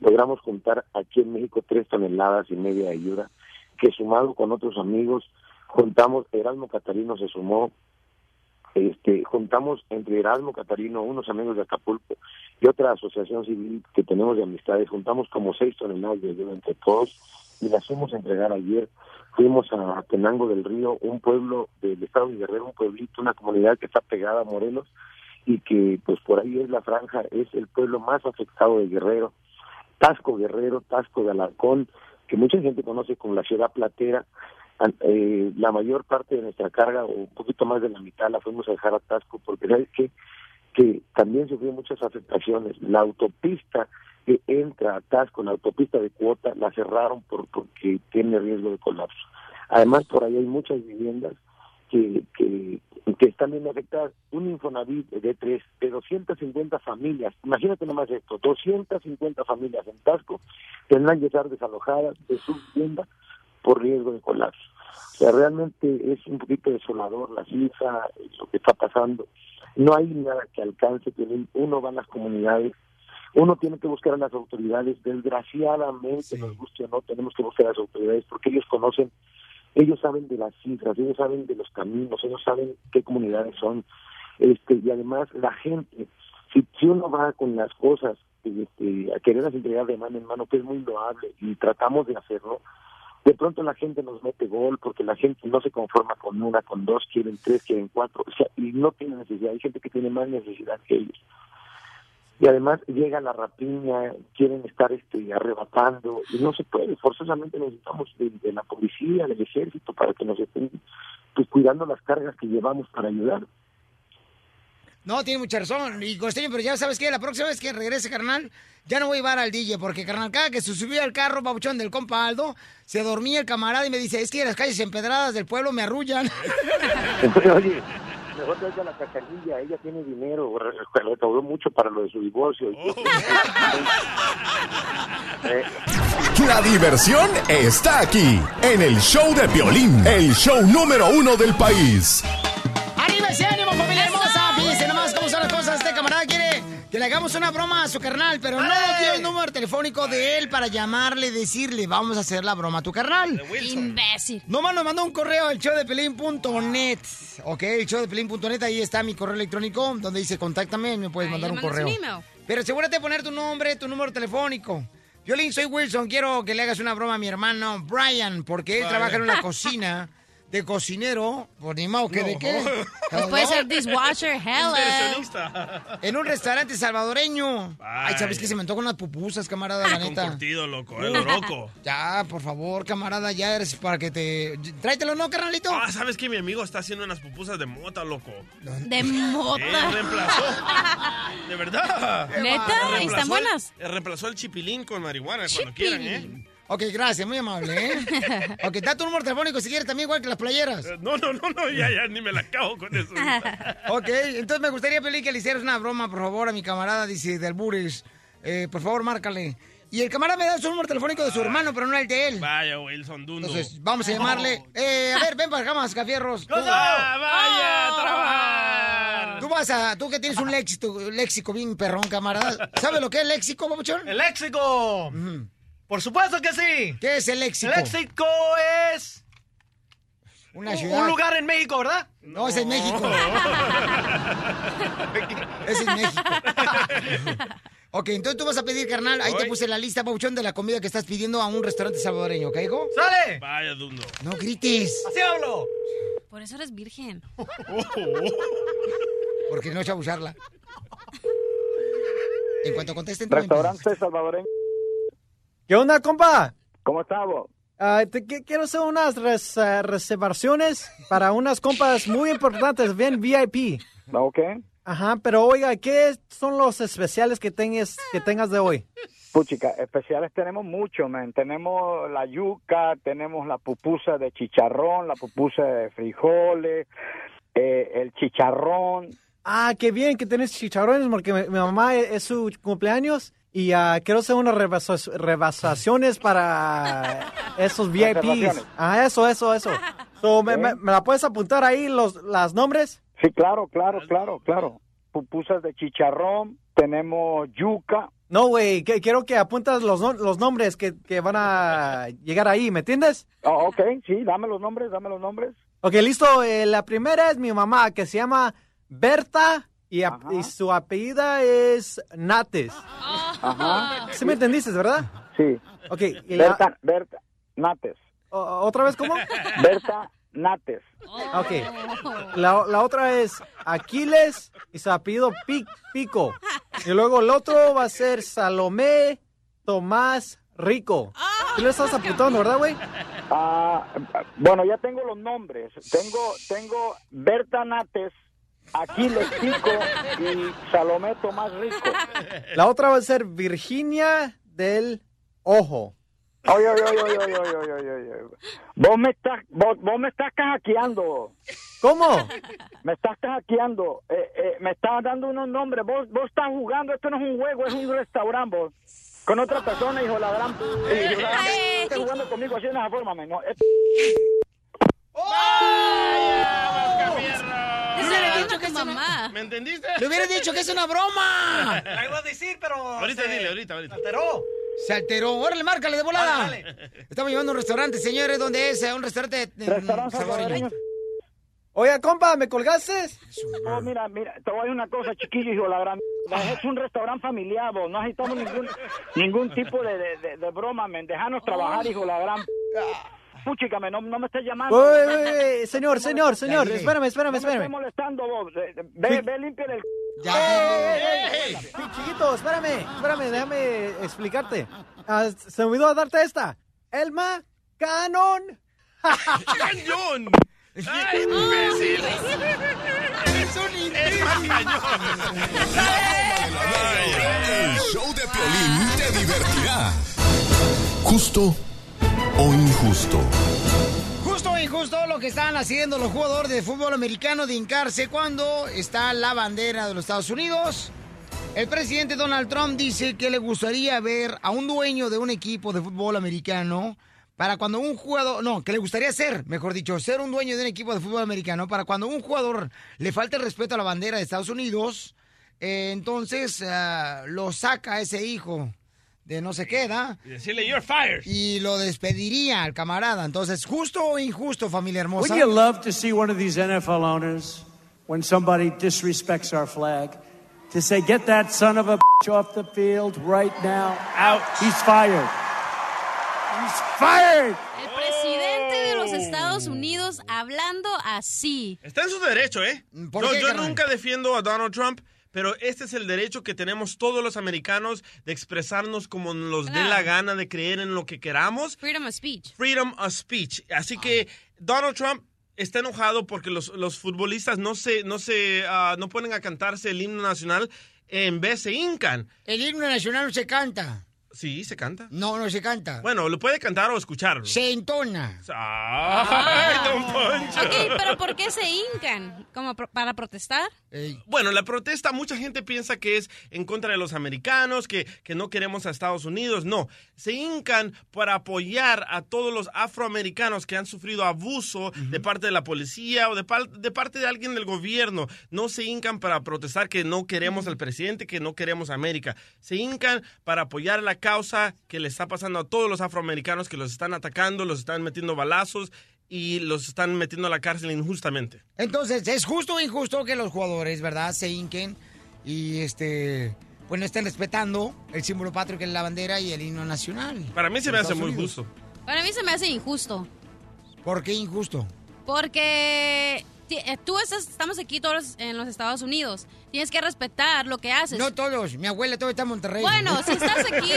logramos juntar aquí en México tres toneladas y media de ayuda, que sumado con otros amigos, juntamos, Erasmo Catarino se sumó, este, juntamos entre Erasmo Catarino, unos amigos de Acapulco y otra asociación civil que tenemos de amistades, juntamos como seis toneladas de hielo entre todos y las fuimos a entregar ayer. Fuimos a Tenango del Río, un pueblo del estado de Guerrero, un pueblito, una comunidad que está pegada a Morelos y que pues por ahí es la franja, es el pueblo más afectado de Guerrero. Tasco Guerrero, Tasco de Alarcón, que mucha gente conoce como la ciudad platera, eh, la mayor parte de nuestra carga, o un poquito más de la mitad, la fuimos a dejar a Tasco, porque sabes que que también sufrió muchas afectaciones. La autopista que entra a Tasco, la autopista de cuota, la cerraron por, porque tiene riesgo de colapso. Además, por ahí hay muchas viviendas que, que, que están bien afectadas. Un Infonavit de tres, de 250 familias, imagínate nomás esto, 250 familias en Tasco tendrán que estar desalojadas de su vivienda por riesgo de colapso. O sea, realmente es un poquito desolador la cifra, lo que está pasando. No hay nada que alcance, que uno va a las comunidades, uno tiene que buscar a las autoridades, desgraciadamente, nos guste o no, tenemos que buscar a las autoridades porque ellos conocen, ellos saben de las cifras, ellos saben de los caminos, ellos saben qué comunidades son, este y además la gente, si, si uno va con las cosas este, a quererlas entregar de mano en mano, que es muy loable y tratamos de hacerlo, de pronto la gente nos mete gol porque la gente no se conforma con una, con dos, quieren tres, quieren cuatro, o sea, y no tiene necesidad, hay gente que tiene más necesidad que ellos. Y además llega la rapiña, quieren estar este arrebatando, y no se puede, forzosamente necesitamos de, la policía, del ejército, para que nos estén pues, cuidando las cargas que llevamos para ayudar. No, tiene mucha razón. Y Costeño, pero ya sabes que la próxima vez que regrese, carnal, ya no voy a llevar al DJ, porque, carnal, cada que se subía al carro, babuchón del compa Aldo, se dormía el camarada y me dice, es que las calles empedradas del pueblo me arrullan. Entonces, oye, mejor traiga a la cachanilla, ella tiene dinero, re- recaudó mucho para lo de su divorcio. Eh, La diversión está aquí, en el show de Piolín, el show número uno del país. ¡Arriba ese ánimo, familia hermosa! Que le hagamos una broma a su carnal, pero no dio el número telefónico de él para llamarle y decirle, vamos a hacer la broma a tu carnal. Imbécil. Nomás nos mandó un correo al showdepelín.net. Ok, el showdepelín.net, ahí está mi correo electrónico, donde dice contáctame me puedes mandar un correo. un email. Pero asegúrate de poner tu nombre, tu número telefónico. Violín, soy Wilson, quiero que le hagas una broma a mi hermano Brian, porque él Vale. trabaja en una cocina de cocinero, por ni modo que de qué. Pues puede ser dishwasher, hello. En un restaurante salvadoreño. Ay, ¿sabes qué? Se me antojan unas pupusas, camarada, la Con neta. curtido, loco, el oroco. Ya, por favor, camarada, ya eres para que te... Tráetelo, ¿no, carnalito? Ah, ¿sabes que mi amigo está haciendo unas pupusas de mota, loco? De mota. Él reemplazó. De verdad. ¿Neta? Reemplazó ¿Y están buenas? eh, Reemplazó el chipilín con marihuana cuando quieran, ¿eh? Ok, gracias, muy amable, ¿eh? ok, da tu número telefónico si quieres también, igual que las playeras. No, no, no, no, ya, ya, ni me la acabo con eso. ok, entonces me gustaría, Pelín, que le hicieras una broma, por favor, a mi camarada, dice, del Buris. Eh, por favor, márcale. Y el camarada me da su número telefónico de su hermano, pero no el de él. Vaya, Wilson Dundo. Entonces, vamos a llamarle. Eh, a ver, ven para acá, Mascafierros. Tú- ¡Ah, vaya a trabajar! Tú vas a, tú que tienes un léxico, léxico bien perrón, camarada. ¿Sabes lo que es léxico, papuchón? ¡El léxico! ¡Por supuesto que sí! ¿Qué es el léxico? El léxico es... Una un- ciudad. Un lugar en México, ¿verdad? No, es en México. es en México. ok, entonces tú vas a pedir, carnal. Ahí te puse la lista, Pauchón, de la comida que estás pidiendo a un restaurante salvadoreño, ¿ok, hijo? ¡Sale! Vaya, Dundo. No grites. ¡Así hablo! Por eso eres virgen. Porque no es abusarla. En cuanto contesten, Restaurante salvadoreño. ¿Qué onda, compa? ¿Cómo estás vos? Ah, te- que- quiero hacer unas res- eh, reservaciones para unas compas muy importantes, bien VIP. Ok. Ajá, pero oiga, ¿qué son los especiales que tengas, que tengas de hoy? Puchica, especiales tenemos mucho, man. Tenemos la yuca, tenemos la pupusa de chicharrón, la pupusa de frijoles, eh, el chicharrón. Ah, qué bien que tenés chicharrones, porque mi, mi mamá es, es su cumpleaños y ah, quiero hacer unas rebasa- rebasaciones para esos VIPs. Ah, eso, eso, eso. So, ¿me, me- me la puedes apuntar ahí los las nombres? Sí, claro, claro, claro, claro. Pupusas de chicharrón, tenemos yuca. No, güey, que- quiero que apuntas los, no- los nombres que, que van a llegar ahí, ¿me entiendes? Oh, ok, sí, dame los nombres, dame los nombres. Ok, listo. Eh, la primera es mi mamá, que se llama Berta y, su apellida es Nates. Ajá. ¿Sí me entendiste, verdad? Sí. Ok, y la- Berta, Berta Nates. o- ¿otra vez cómo? Berta Nates. Ok. La, la otra es Aquiles y su apellido Pi- Pico. Y luego el otro va a ser Salomé Tomás Rico. ¿Tú le estás apuntando, verdad, güey? Ah, bueno, ya tengo los nombres. Tengo, tengo Berta Nates, Aquiles Pico y Salomé Tomás Rico. La otra va a ser Virginia del Ojo. Oye, oye, oye, oye, oye, oye, oye, oye. Vos me estás, vos, vos me estás cajaqueando. ¿Cómo? Me estás cajaqueando. Eh, eh, me estás dando unos nombres. Vos, vos estás jugando. Esto no es un juego, es un restaurante, vos. Con otra persona, hijo de la gran... hijo de la gran- Estás jugando conmigo así de esa forma, men, no. Es- Le hubiera dicho que su mamá. ¿Me entendiste? Le hubiera dicho que es una broma. La iba a decir, pero... Ahorita dile, ahorita, ahorita. Alteró. Se alteró. Órale, márcale de volada. Dale, Estamos llevando a un restaurante, señores. ¿Dónde es? A un restaurante eh, Restaurante salvadoreño. Oiga, compa, ¿me colgaste? Oh, mira, mira, te voy a decir una cosa, chiquillo, hijo la gran... Es un restaurante familiar, vos. No necesitamos ningún, ningún tipo de, de, de- de broma, men. Dejanos trabajar, hijo de la gran... Puchícame, no, no me estés llamando. Uy, uy, uy, señor, señor, señor, dile. espérame, espérame, No me espérame. molestando, vos. Eh, Ve, ve, limpia el... Ya, ¡Ey, ey, ey! Sí, chiquito, espérame, espérame, déjame explicarte. Ah, se me olvidó darte esta. Elma Canon. ¡Cañón! ¡Ay, imbécil! ¡Es un ¡Es más cañón! El show de Piolín te divertirá. Justo o injusto. Justo o injusto lo que están haciendo los jugadores de fútbol americano de hincarse cuando está la bandera de los Estados Unidos. El presidente Donald Trump dice que le gustaría ver a un dueño de un equipo de fútbol americano para cuando un jugador, no, que le gustaría ser, mejor dicho, ser un dueño de un equipo de fútbol americano para cuando un jugador le falte el respeto a la bandera de Estados Unidos, eh, entonces ah, lo saca ese hijo de no sé qué, ¿da? Y decirle, you're fired. Y lo despediría al camarada. Entonces, ¿justo o injusto, familia hermosa? Wouldn't you love to see one of these NFL owners, when somebody disrespects our flag, to say, get that son of a bitch off the field right now? Out. He's fired. He's fired. El presidente de los Estados Unidos hablando así. Está en su derecho, ¿eh? ¿Por No, qué, yo carnal? nunca defiendo a Donald Trump, pero este es el derecho que tenemos todos los americanos de expresarnos como nos dé la gana, de creer en lo que queramos. Freedom of speech. Freedom of speech. Así que Donald Trump está enojado porque los, los futbolistas no se, no se, ah, no ponen a cantarse el himno nacional, en vez se hincan. El himno nacional no se canta. Sí, se canta. No, no se canta. Bueno, lo puede cantar o escuchar. Se entona. ¡Ay, don Poncho! Ok, pero ¿por qué se hincan? ¿Como pro- para protestar? Bueno, la protesta, mucha gente piensa que es en contra de los americanos, que, que no queremos a Estados Unidos. No, se hincan para apoyar a todos los afroamericanos que han sufrido abuso de parte de la policía o de parte de alguien del gobierno. No se hincan para protestar que no queremos al presidente, que no queremos a América. Se hincan para apoyar la causa que le está pasando a todos los afroamericanos que los están atacando, los están metiendo balazos y los están metiendo a la cárcel injustamente. Entonces, ¿es justo o injusto que los jugadores, verdad, se hinquen y este pues no estén respetando el símbolo patrio que es la bandera y el himno nacional? Para mí se me hace Estados muy Unidos? justo. Para mí se me hace injusto. ¿Por qué injusto? Porque tú estás, estamos aquí todos en los Estados Unidos. Tienes que respetar lo que haces. No todos, mi abuela todavía está en Monterrey. Bueno, si estás aquí,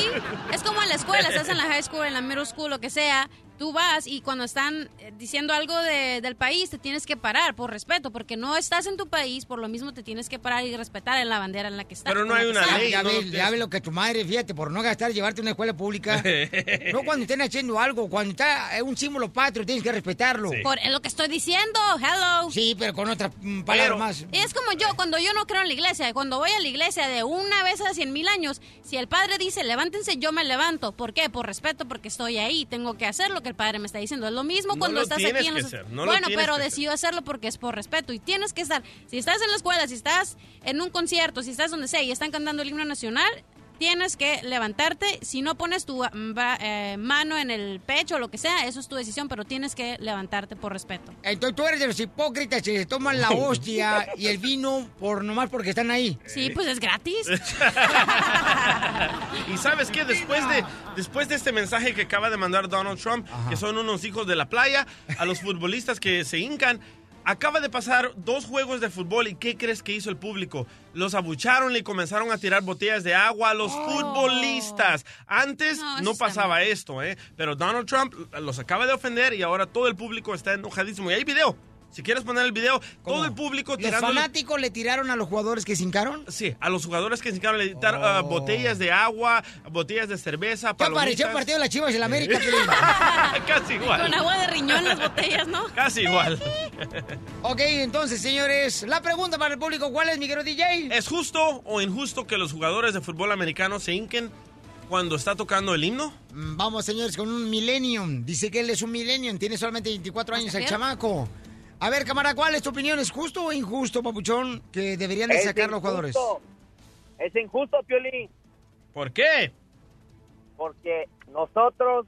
es como en la escuela, estás en la high school, en la middle school, lo que sea, tú vas y cuando están eh, diciendo algo de- del país te tienes que parar por respeto, porque no estás en tu país, por lo mismo te tienes que parar y respetar en la bandera en la que estás. Pero no hay una ley, Ya, no ve, lo ya ve lo que tu madre, fíjate, por no gastar, llevarte a una escuela pública. no cuando estén haciendo algo, cuando está eh, un símbolo patrio, tienes que respetarlo. Por es lo que estoy diciendo, hello. Sí, pero con otras mm, palabras más. Y es como yo, cuando yo no creo en la iglesia, cuando voy a la iglesia de una vez a cien mil años, si el padre dice levántense, yo me levanto. ¿Por qué? Por respeto, porque estoy ahí, tengo que hacer lo que el padre me está diciendo. Es lo mismo No cuando lo estás aquí en los... no bueno, pero decido hacerlo porque es por respeto y tienes que estar. Si estás en la escuela, si estás en un concierto, si estás donde sea y están cantando el himno nacional, tienes que levantarte. Si no pones tu mm, bra- eh, mano en el pecho o lo que sea, eso es tu decisión, pero tienes que levantarte por respeto. Entonces tú eres de los hipócritas que se toman la hostia y el vino por nomás porque están ahí. Sí, pues es gratis. Y sabes qué, después de, después de este mensaje que acaba de mandar Donald Trump, que son unos hijos de la playa, a los futbolistas que se hincan, acaba de pasar dos juegos de fútbol y ¿qué crees que hizo el público? Los abucharon y comenzaron a tirar botellas de agua a los futbolistas. Antes No, no pasaba esto, ¿eh? Pero Donald Trump los acaba de ofender y ahora todo el público está enojadísimo. Y hay video. Si quieres poner el video, todo el público ¿Los tirando... fanáticos le tiraron a los jugadores que se hincaron? Sí, a los jugadores que se hincaron le tiraron ah, botellas de agua, botellas de cerveza, ¿Qué palomitas. apareció el partido de las Chivas y la América? Casi igual. Con agua de riñón las botellas, ¿no? Casi igual. ok, entonces, señores, la pregunta para el público, ¿cuál es, mi querido DJ? ¿Es justo o injusto que los jugadores de fútbol americano se hinquen cuando está tocando el himno? Mm, Vamos, señores, con un millennium. Dice que él es un millennium, tiene solamente 24 años el chamaco. A ver, cámara, ¿cuál es tu opinión? ¿Es justo o injusto, papuchón, que deberían de Es sacar los jugadores? injusto. Es injusto, Piolín, ¿Por qué? porque nosotros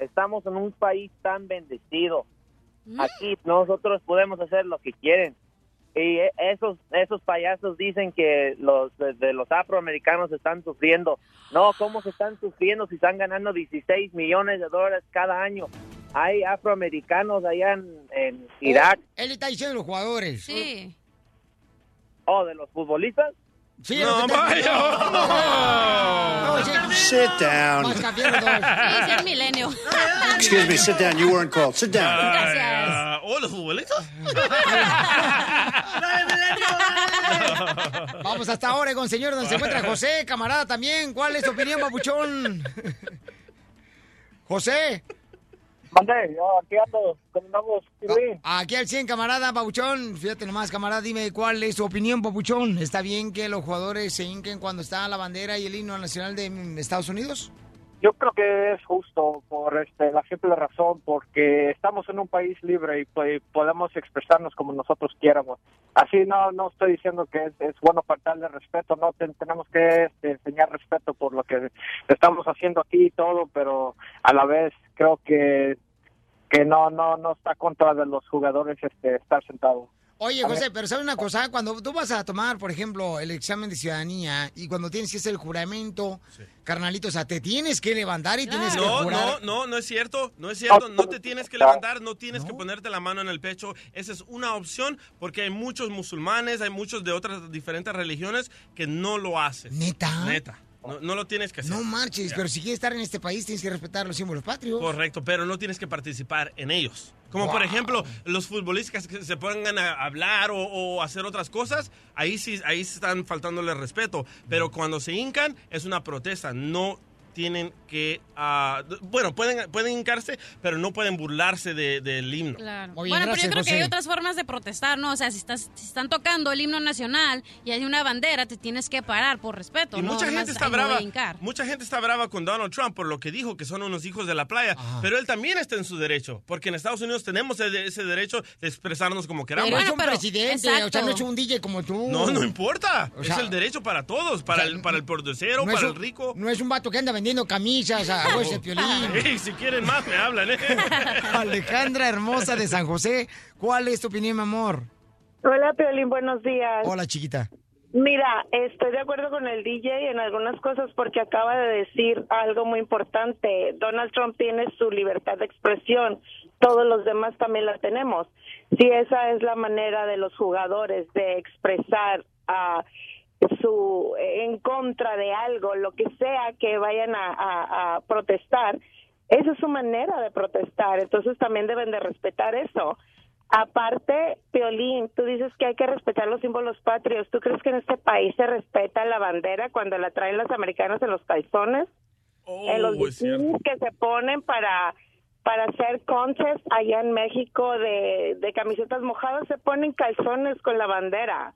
estamos en un país tan bendecido. Aquí nosotros podemos hacer lo que quieren. Y e- esos esos payasos dicen que los de, de los afroamericanos están sufriendo. No, ¿cómo se están sufriendo si están ganando 16 millones de dólares cada año? Hay afroamericanos allá en, en Irak. Él está diciendo los jugadores. Sí. ¿O de los futbolistas? Sí, No, lo que está- vaya, no, no, no, sí. Sit down. Milenio. Excuse me, sit down. You weren't called. Sit down. Ah, ¿O los futbolistas? Vamos hasta Oregon, señor, donde se encuentra José, camarada también. ¿Cuál es tu opinión, papuchón? José. Mande, aquí ando, andamos, Aquí al 100, camarada, papuchón. Fíjate nomás, camarada, dime cuál es tu opinión, papuchón. ¿Está bien que los jugadores se hinquen cuando está la bandera y el himno nacional de Estados Unidos? Yo creo que es justo por este, la simple razón, porque estamos en un país libre y pues, podemos expresarnos como nosotros quieramos. Así no no estoy diciendo que es, bueno faltarle respeto, no Ten- tenemos que este, enseñar respeto por lo que estamos haciendo aquí y todo, pero a la vez creo que que no no no está contra de los jugadores este estar sentado. Oye. José, pero ¿sabes una cosa? Cuando tú vas a tomar, por ejemplo, el examen de ciudadanía y cuando tienes que hacer el juramento, carnalito, o sea, te tienes que levantar y tienes que No, jurar. no, no, no es cierto, no es cierto, no te tienes que levantar, no tienes que ponerte la mano en el pecho, esa es una opción porque hay muchos musulmanes, hay muchos de otras diferentes religiones que no lo hacen. ¿Neta? Neta, no, no lo tienes que hacer. No marches, pero si quieres estar en este país tienes que respetar los símbolos patrios. Correcto, pero no tienes que participar en ellos. Como por ejemplo, los futbolistas que se pongan a hablar o, o hacer otras cosas, ahí sí, ahí están faltándole respeto. Pero cuando se hincan, es una protesta. No tienen que... ah, bueno, pueden, pueden hincarse, pero no pueden burlarse de- del himno. Claro. Muy bueno, bien, pero yo creo que hay otras formas de protestar, ¿no? O sea, si, estás, si están tocando el himno nacional y hay una bandera, te tienes que parar por respeto. Y ¿no? mucha gente está "Ay, me voy a brava. hincar". Mucha gente está brava con Donald Trump por lo que dijo que son unos hijos de la playa. Pero él también está en su derecho, porque en Estados Unidos tenemos ese, ese derecho de expresarnos como queramos. Pero es un presidente, o sea, no es un DJ como tú. No, no importa. O sea, es el derecho para todos, para, el, para el producero, no para un- el rico. No es un vato que anda vendiendo camisas a de piolín. Ey, si quieren más, me hablan, ¿eh? Alejandra hermosa de San José, ¿cuál es tu opinión, mi amor? Hola, Piolín, buenos días. Hola, chiquita. Mira, estoy de acuerdo con el DJ en algunas cosas porque acaba de decir algo muy importante. Donald Trump tiene su libertad de expresión, todos los demás también la tenemos. Si esa es la manera de los jugadores de expresar ah, su en contra de algo, lo que sea que vayan a, a- a protestar, esa es su manera de protestar. Entonces también deben de respetar eso. Aparte, Piolín, tú dices que hay que respetar los símbolos patrios. ¿Tú crees que en este país se respeta la bandera cuando la traen los americanos en los calzones? en los Oh, cierto. bikinis que se ponen para para hacer contest allá en México de, de camisetas mojadas, se ponen calzones con la bandera.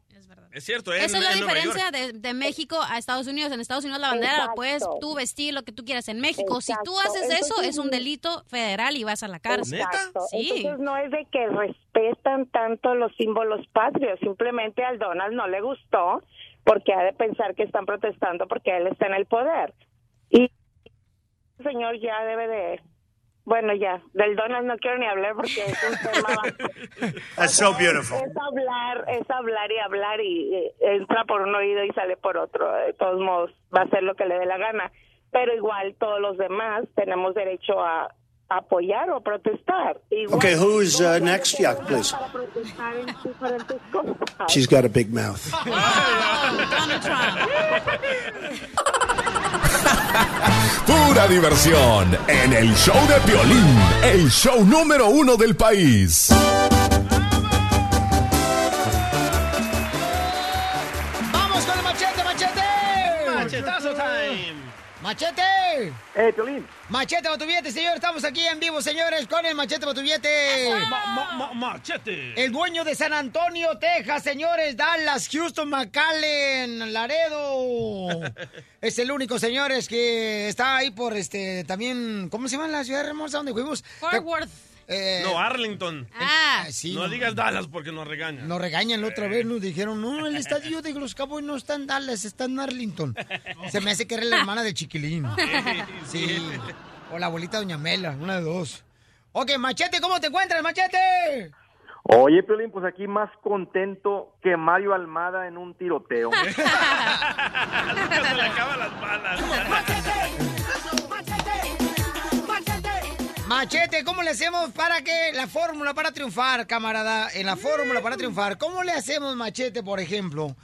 Es cierto, ¿eh? Esa es la diferencia de, de México a Estados Unidos. En Estados Unidos la bandera la puedes tú vestir lo que tú quieras. En México, si tú haces eso, es un delito federal y vas a la cárcel. Sí. Entonces no es de que respetan tanto los símbolos patrios, simplemente al Donald no le gustó porque ha de pensar que están protestando porque él está en el poder. Y el señor ya debe de, bueno, ya, del Donald no quiero ni hablar porque es un tema... That's so beautiful. Es hablar, es hablar y hablar y eh, entra por un oído y sale por otro. De todos modos, va a hacer lo que le dé la gana. Pero igual todos los demás tenemos derecho a apoyar o protestar. Igual, Okay, who's uh, next? Yeah, please. She's got a big mouth. Pura diversión en el show de Piolín, el show número uno del país. ¡Machete! ¡Eh, Piolín! ¡Machete Batuviete, señor! Estamos aquí en vivo, señores, con el Machete. Ma- ma- machete. El dueño de San Antonio, Texas, señores, Dallas, Houston, McAllen, Laredo. es el único, señores, que está ahí por este también. ¿Cómo se llama la ciudad hermosa donde fuimos? Fort Worth. Eh, No, Arlington. Ah, sí, no no. digas Dallas porque nos regañan. Nos regañan la otra vez, nos dijeron, no, el estadio de los Cowboys no está en Dallas, está en Arlington. Se me hace que era la hermana de Chiquilín. Sí. O la abuelita Doña Mela, una de dos. Ok, Machete, ¿cómo te encuentras, Machete? Oye, Piolín, pues aquí más contento que Mario Almada en un tiroteo. Se le acaban las balas. Machete, ¿cómo le hacemos para que la fórmula para triunfar, camarada? En la fórmula para triunfar, ¿cómo le hacemos, Machete, por ejemplo?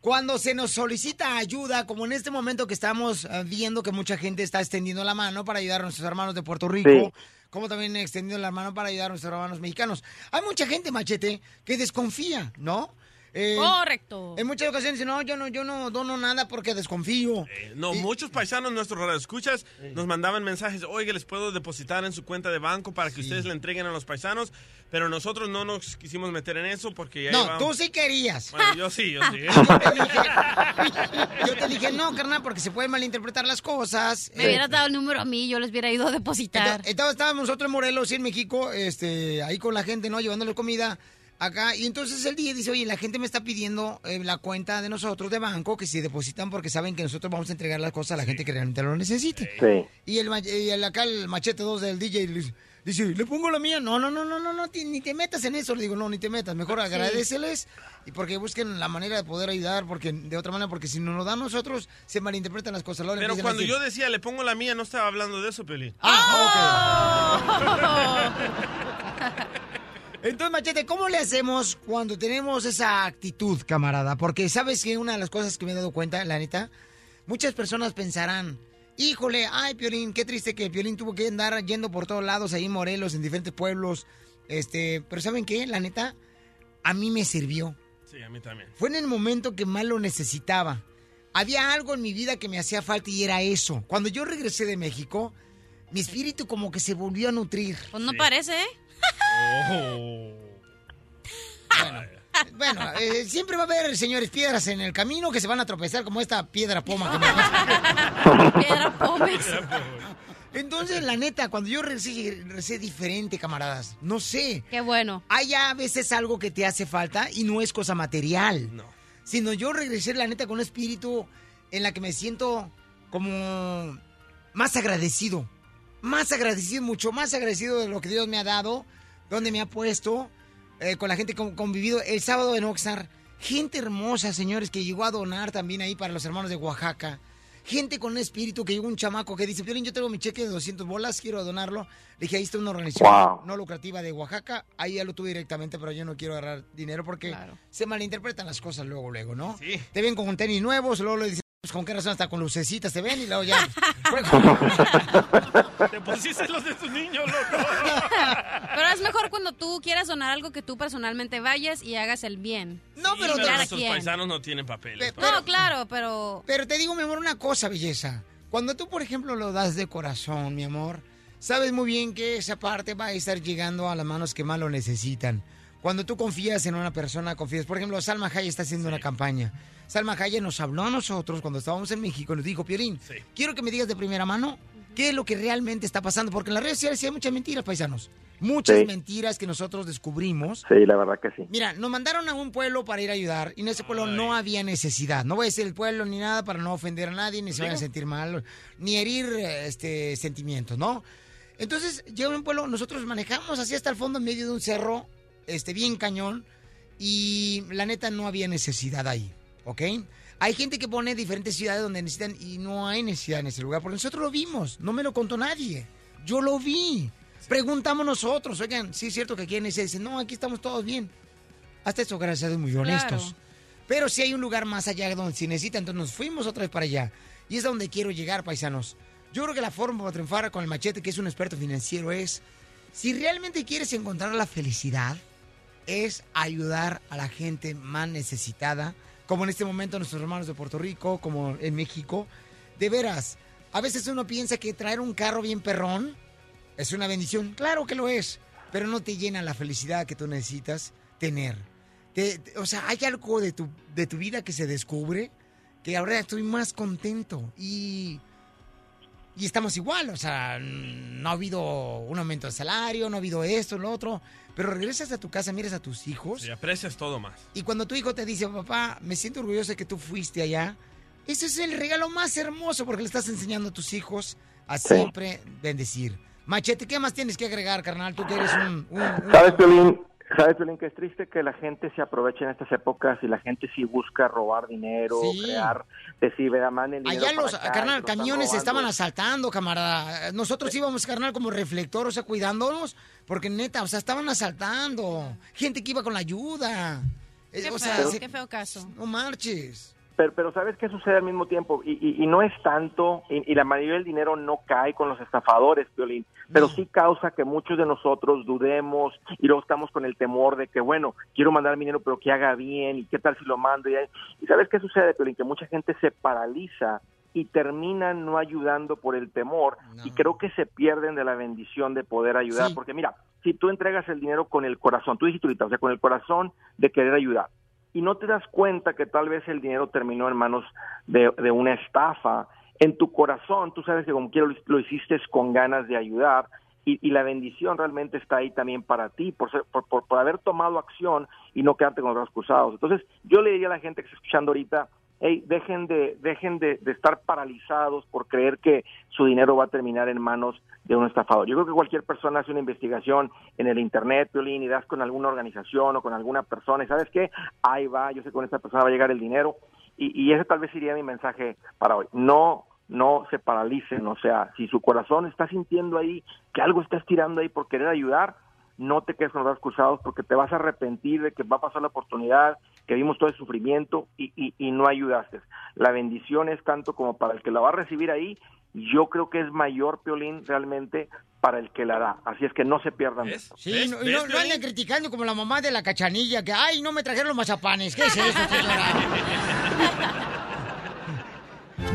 Cuando se nos solicita ayuda, como en este momento que estamos eh, viendo que mucha gente está extendiendo la mano para ayudar a nuestros hermanos de Puerto Rico, Sí. como también extendiendo la mano para ayudar a nuestros hermanos mexicanos. Hay mucha gente, Machete, que desconfía, ¿no? Eh, Correcto. En muchas ocasiones dicen, no, yo no, yo no dono nada porque desconfío. No, muchos paisanos nuestros escuchas nos mandaban mensajes, oiga, les puedo depositar en su cuenta de banco para que ustedes le entreguen a los paisanos, pero nosotros no nos quisimos meter en eso porque ya No, llevamos- tú sí querías. Bueno, yo sí, yo sí. Yo te dije, no, carnal, porque se pueden malinterpretar las cosas. Me hubieras dado el número a mí, yo les hubiera ido a depositar. Entonces, entonces estábamos nosotros en Morelos y en México, este, ahí con la gente, ¿no? Llevándole comida acá. Y entonces el día dice, oye, la gente me está pidiendo eh, la cuenta de nosotros de banco que si depositan porque saben que nosotros vamos a entregar las cosas a la gente que realmente lo necesite. Sí. Y el, y el acá el machete 2 del DJ dice, ¿le pongo la mía? No, no, no, no, no, no, ti- ni te metas en eso. Le digo, no, ni te metas. Mejor agradeceles y porque busquen la manera de poder ayudar, porque de otra manera, porque si no nos dan nosotros, se malinterpretan las cosas. Luego Pero cuando decir, yo decía, le pongo la mía, no estaba hablando de eso, Peli. Ah, Entonces, Machete, ¿cómo le hacemos cuando tenemos esa actitud, camarada? Porque sabes que una de las cosas que me he dado cuenta, la neta, muchas personas pensarán, híjole, ay, Piolín, qué triste que Piolín tuvo que andar yendo por todos lados ahí en Morelos, en diferentes pueblos. Este, pero ¿saben qué? La neta, a mí me sirvió. Sí, a mí también. Fue en el momento que más lo necesitaba. Había algo en mi vida que me hacía falta y era eso. Cuando yo regresé de México, mi espíritu como que se volvió a nutrir. Pues no parece, ¿eh? Bueno, eh, siempre va a haber, señores, piedras en el camino que se van a tropezar como esta piedra poma que me Piedra Pómez. Entonces, la neta, cuando yo regresé, regresé diferente, camaradas. No sé. Qué bueno. Hay a veces algo que te hace falta y no es cosa material. No. Sino yo regresé, la neta, con un espíritu en la que me siento como más agradecido. Más agradecido, mucho más agradecido de lo que Dios me ha dado, donde me ha puesto, eh, con la gente que he convivido. El sábado en Oxnard, gente hermosa, señores, que llegó a donar también ahí para los hermanos de Oaxaca. Gente con un espíritu que llegó un chamaco que dice, Piolín, yo tengo mi cheque de 200 bolas, quiero donarlo. Le dije, ahí está una organización Wow. no lucrativa de Oaxaca. Ahí ya lo tuve directamente, pero yo no quiero agarrar dinero porque se malinterpretan las cosas luego, luego, ¿no? Te ven con tenis nuevos, luego le dicen, pues, ¿con qué razón hasta con lucecitas te ven? Y luego ya... Te pusiste los de tus niños, loco. Pero es mejor cuando tú quieras donar algo que tú personalmente vayas y hagas el bien. No, Sí, pero cada nuestros quien. paisanos no tienen papeles. No, claro, pero... Pero te digo, mi amor, una cosa, belleza. Cuando tú, por ejemplo, lo das de corazón, mi amor, sabes muy bien que esa parte va a estar llegando a las manos que más lo necesitan. Cuando tú confías en una persona, confías. Por ejemplo, Salma Hayek está haciendo una campaña. Salma Hayek nos habló a nosotros cuando estábamos en México, nos dijo, Pierín, quiero que me digas de primera mano qué es lo que realmente está pasando, porque en las redes sociales sí hay muchas mentiras, paisanos. Muchas Sí. mentiras que nosotros descubrimos. Sí, la verdad que sí. Mira, nos mandaron a un pueblo para ir a ayudar y en ese pueblo no había necesidad. No voy a decir el pueblo ni nada para no ofender a nadie, ni se vayan a sentir mal, ni herir este sentimientos, ¿no? Entonces, llega un pueblo, nosotros manejamos así hasta el fondo en medio de un cerro, este, bien cañón, y la neta no había necesidad ahí, ¿ok? Hay gente que pone diferentes ciudades donde necesitan y no hay necesidad en ese lugar, porque nosotros lo vimos, no me lo contó nadie, yo lo vi. Preguntamos nosotros, oigan, sí es cierto que aquí hay necesidad, dicen, no, aquí estamos todos bien. Hasta eso, gracias a Dios, muy honestos. Claro. Pero si hay un lugar más allá donde se necesita, entonces nos fuimos otra vez para allá. Y es a donde quiero llegar, paisanos. Yo creo que la forma para triunfar con el machete, que es un experto financiero, es, si realmente quieres encontrar la felicidad, es ayudar a la gente más necesitada, como en este momento nuestros hermanos de Puerto Rico, como en México. De veras, a veces uno piensa que traer un carro bien perrón es una bendición. Claro que lo es, pero no te llena la felicidad que tú necesitas tener. Te- te- o sea, hay algo de tu, de tu vida que se descubre que ahora estoy más contento y, y estamos igual. O sea, no ha habido un aumento de salario, no ha habido esto, lo otro, pero regresas a tu casa, miras a tus hijos Y aprecias todo más. y cuando tu hijo te dice, papá, me siento orgulloso de que tú fuiste allá, ese es el regalo más hermoso porque le estás enseñando a tus hijos a Sí. siempre bendecir. Machete, ¿qué más tienes que agregar, carnal? Tú que eres un... un- un- ¿Sabes, Piolín? ¿Sabes, Piolín, que es triste que la gente se aproveche en estas épocas y la gente sí busca robar dinero, Sí. crear, decir, vea, manden dinero Allá para los, acá, carnal, camiones robando. estaban asaltando, camarada. Nosotros íbamos, carnal, como reflector, o sea, cuidándonos, porque neta, o sea, estaban asaltando. Gente que iba con la ayuda. Qué o feo, sea, se- qué feo caso. no marches. Pero, pero ¿sabes qué sucede al mismo tiempo? Y, y- y no es tanto, y, y la mayoría del dinero no cae con los estafadores, Piolín, pero sí causa que muchos de nosotros dudemos y luego estamos con el temor de que, bueno, quiero mandar mi dinero, pero que haga bien, y qué tal si lo mando. Y, y ¿sabes qué sucede, Piolín? Que mucha gente se paraliza y terminan no ayudando por el temor y creo que se pierden de la bendición de poder ayudar. Sí. Porque mira, si tú entregas el dinero con el corazón, tú dijiste ahorita, o sea, con el corazón de querer ayudar, y no te das cuenta que tal vez el dinero terminó en manos de, una estafa, en tu corazón tú sabes que como quiero lo, hiciste con ganas de ayudar y, y la bendición realmente está ahí también para ti por, ser- por, por, por haber tomado acción y no quedarte con los brazos cruzados. Entonces yo le diría a la gente que está escuchando ahorita, dejen de, dejen de, de estar paralizados por creer que su dinero va a terminar en manos de un estafador. Yo creo que cualquier persona hace una investigación en el internet, Piolín, y das con alguna organización o con alguna persona, y sabes qué, ahí va, yo sé que con esta persona va a llegar el dinero, y, y ese tal vez sería mi mensaje para hoy. No, no se paralicen, o sea, si su corazón está sintiendo ahí que algo está estirando ahí por querer ayudar, no te quedes con los brazos cruzados porque te vas a arrepentir de que va a pasar la oportunidad, que vimos todo el sufrimiento y, y, y no ayudaste. La bendición es tanto como para el que la va a recibir ahí, yo creo que es mayor, Piolín, realmente para el que la da. Así es que no se pierdan. Sí, no, no anden criticando como la mamá de la cachanilla, que, ay, no me trajeron los mazapanes. ¿Qué es eso, señora?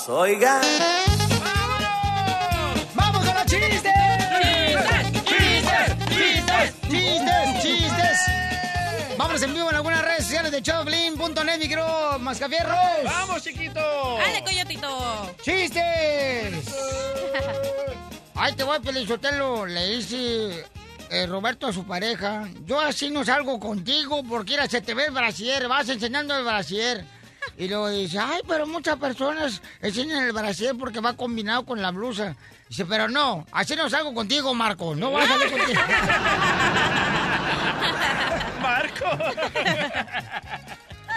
Vámonos, oiga. ¡Vamos con los chistes! ¡Chistes! ¡Chistes! ¡Chistes! ¡Chistes! Vamos en vivo en algunas redes sociales de showblin.net, mi querido Mascafierros. ¡Vamos, chiquito! ¡Ale, coyotito! ¡Chistes! Ay, te voy a pelizotelo. Le dice eh, Roberto a su pareja. Yo así no salgo contigo porque mira, se te ve el brasier. Vas enseñando el brasier. Y luego dice, ay, pero muchas personas enseñan el brasier porque va combinado con la blusa. Dice, pero no, así no salgo contigo, Marco. No vas a salir contigo. Marco.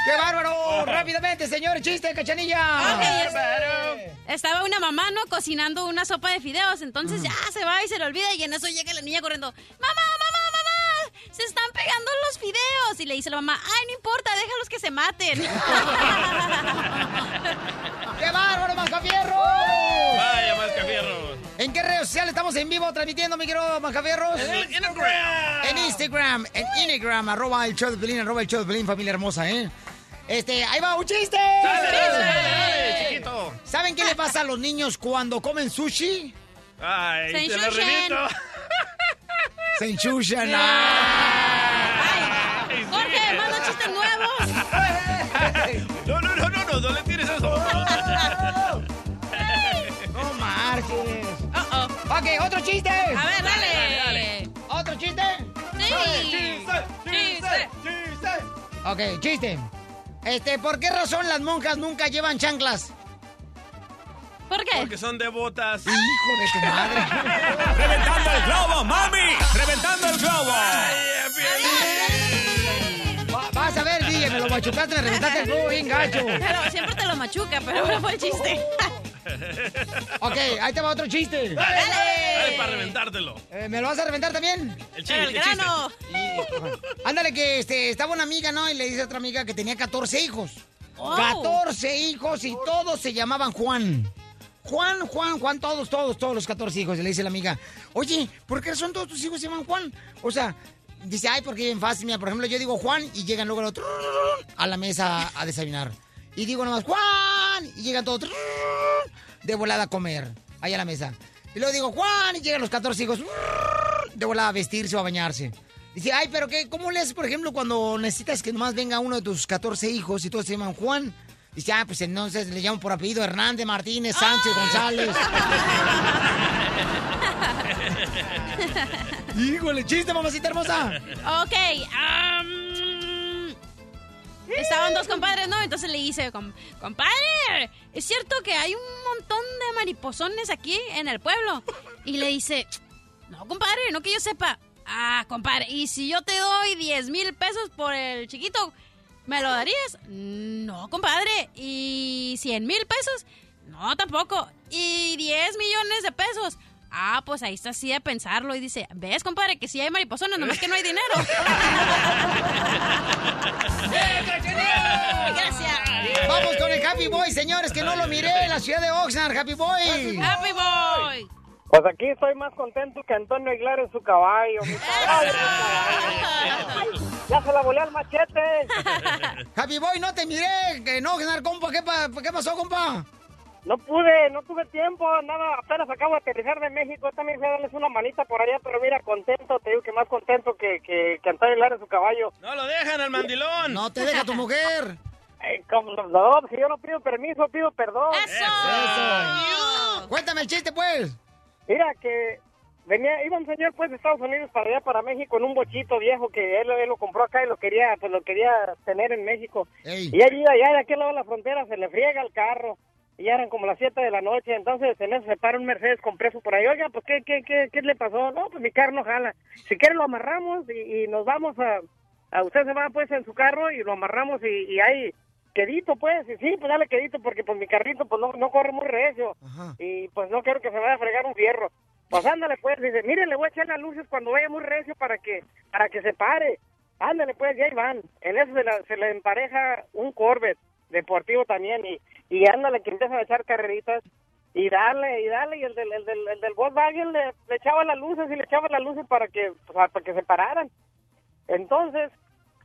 ¡Qué bárbaro! Rápidamente, señor, chiste, cachanilla. Ok, es- Estaba una mamá, ¿no? Cocinando una sopa de fideos. Entonces ya se va y se le olvida. Y en eso llega la niña corriendo. ¡Mamá, mamá, mamá! ¡Se están pegando los fideos. Y le dice la mamá, ay, no importa, déjalos que se maten. ¡Qué bárbaro, Mascafierro! Vaya, Mascafierros. ¿En qué redes sociales estamos en vivo transmitiendo, mi querido Mascafierros? En Instagram. En Instagram, en Instagram, arroba el show de Pelín, arroba el show de Pelín, familia hermosa, ¿eh? Este, ahí va, un chiste. Dale, dale, dale, chiquito. ¿Saben qué le pasa a los niños cuando comen sushi? Ay, Se lo reviento. Se enchuchan. ¡ah! Jorge, manda No, no, no, no, no, no le tires eso. No marches. Ok, otro chiste. A ver, dale. ¿Otro chiste? Sí. Chiste. Ok, chiste. Este, ¿por qué razón las monjas nunca llevan chanclas? ¿Por qué? Porque son devotas. Hijo de tu madre. ¡Reventando el globo, mami! ¡Reventando el globo! Va- me lo machucaste, me reventaste el globo bien gacho. Pero siempre te lo machuca, pero ahora fue el chiste. Ok, ahí te va otro chiste. Dale, dale para reventártelo. Eh, ¿Me lo vas a reventar también? El chiste, el chiste. Ándale, que este, estaba una amiga, ¿no? Y le dice a otra amiga que tenía 14 hijos. Oh. 14 hijos y todos se llamaban Juan. Juan, Juan, Juan, todos, todos, todos los 14 hijos. Y le dice la amiga, oye, ¿por qué son todos tus hijos se llaman Juan? O sea, dice, ay, porque bien fácil. Mira, por ejemplo, yo digo Juan y llegan luego a la mesa a desayunar. Y digo nomás, Juan, y llegan todos de volada a comer, ahí a la mesa. Y luego digo, Juan, y llegan los 14 hijos de volada a vestirse o a bañarse. Dice, ay, pero qué, ¿cómo le haces, por ejemplo, cuando necesitas que nomás venga uno de tus 14 hijos y todos se llaman Juan? Dice, ah, pues entonces le llamo por apellido Hernández, Martínez, Sánchez, González. Híjole, chiste, mamacita hermosa. Ok, am, estaban dos compadres, ¿no? Entonces le dice, "Com- compadre, ¿es cierto que hay un montón de mariposones aquí en el pueblo? Y le dice, no, compadre, no que yo sepa. Ah, compadre, ¿y si yo te doy 10 mil pesos por el chiquito, me lo darías? No, compadre. ¿Y 100 mil pesos? No, tampoco. ¿Y 10 millones de pesos? Ah, pues ahí está así de pensarlo y dice, ¿ves, compadre, que sí hay mariposones, nomás que no hay dinero? Gracias. Vamos con el Happy Boy, señores, que no lo miré en la ciudad de Oxnard, Happy Boy. Happy Boy. Pues aquí estoy más contento que Antonio Aguilar en su caballo. mi caballo. ya se la volé al machete. Happy Boy, no te miré en Oxnard, compa. ¿Qué, pa- qué pasó, compa? No pude, no tuve tiempo, nada, apenas acabo de aterrizar de México, también fui a darles una manita por allá, pero mira, contento, te digo que más contento que, que, que Antonio en su caballo. No lo dejan al mandilón. No te deja tu mujer. ¿cómo no, no, si yo no pido permiso, pido perdón. Eso. Cuéntame el chiste, pues. Mira que venía, iba un señor pues de Estados Unidos para allá, para México, en un bochito viejo que él, él lo compró acá y lo quería, pues lo quería tener en México. Ey. Y allí, allá de aquel lado de la frontera se le friega el carro. Ya eran como las 7 de la noche, entonces en eso se para un Mercedes con preso por ahí. Oiga, pues ¿qué, qué, qué, qué le pasó? No, pues mi carro no jala. Si quiere lo amarramos y, y nos vamos a, a... Usted se va pues en su carro y lo amarramos y, y ahí quedito pues. Y sí, pues dale quedito porque pues mi carrito pues no, no corre muy recio. Y pues no quiero que se vaya a fregar un fierro. Pues ándale pues, dice, mire, le voy a echar las luces cuando vaya muy recio para que, para que se pare. Ándale pues, ya ahí van. En eso se, la- se le empareja un Corvette deportivo también y, y ándale que empiezan a echar carreritas y darle, y darle, y el del, el del, el del Volkswagen le, echaba las luces y le echaba las luces para que, para, que se pararan. Entonces,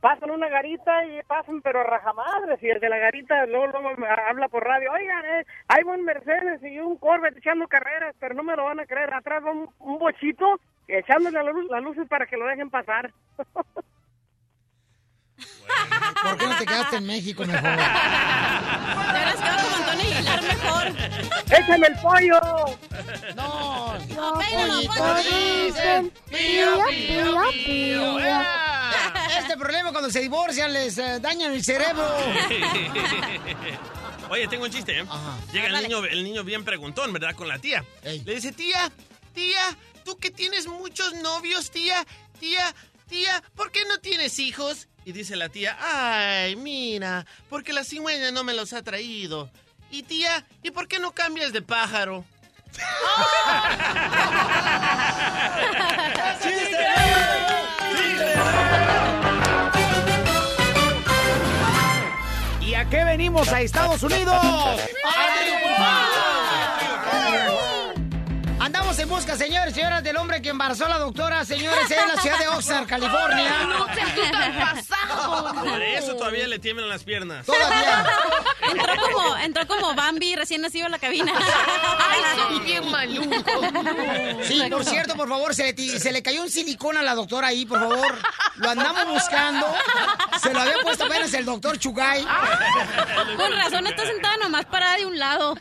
pasan una garita y pasan pero a rajamadres y el de la garita luego, luego habla por radio, oigan, eh, hay un Mercedes y un Corvette echando carreras, pero no me lo van a creer, atrás va un, un bochito echándole las luces para que lo dejen pasar. ¿Por qué no te quedaste en México mejor? Te hubieras quedado como Antonio Aguilar mejor. ¡Échame el pollo! No, no, pollito dicen, pío, pío, pío. Este problema cuando se divorcian les eh, dañan el cerebro. Oye, tengo un chiste, ¿eh? Llega el niño, el niño bien preguntón, ¿verdad? Con la tía. Le dice, tía, tía, tú que tienes muchos novios, tía, tía, tía, ¿por qué no tienes hijos? Y dice la tía, ay, mira, porque la cigüeña no me los ha traído. Y tía, ¿y por qué no cambias de pájaro? ¿Y a qué venimos a Estados Unidos? En busca, señores y señoras, del hombre que embarazó a la doctora, señores, en la ciudad de Oxnard, California. No seas tú pasado. Por eso todavía le tiemblan las piernas. Entró como, entró como Bambi recién nacido en la cabina. Ay, son bien malucos. Sí, por cierto, por favor, se le, se le cayó un silicón a la doctora ahí, por favor. Lo andamos buscando. Se lo había puesto apenas el doctor Chugay. Con razón está sentada nomás parada de un lado.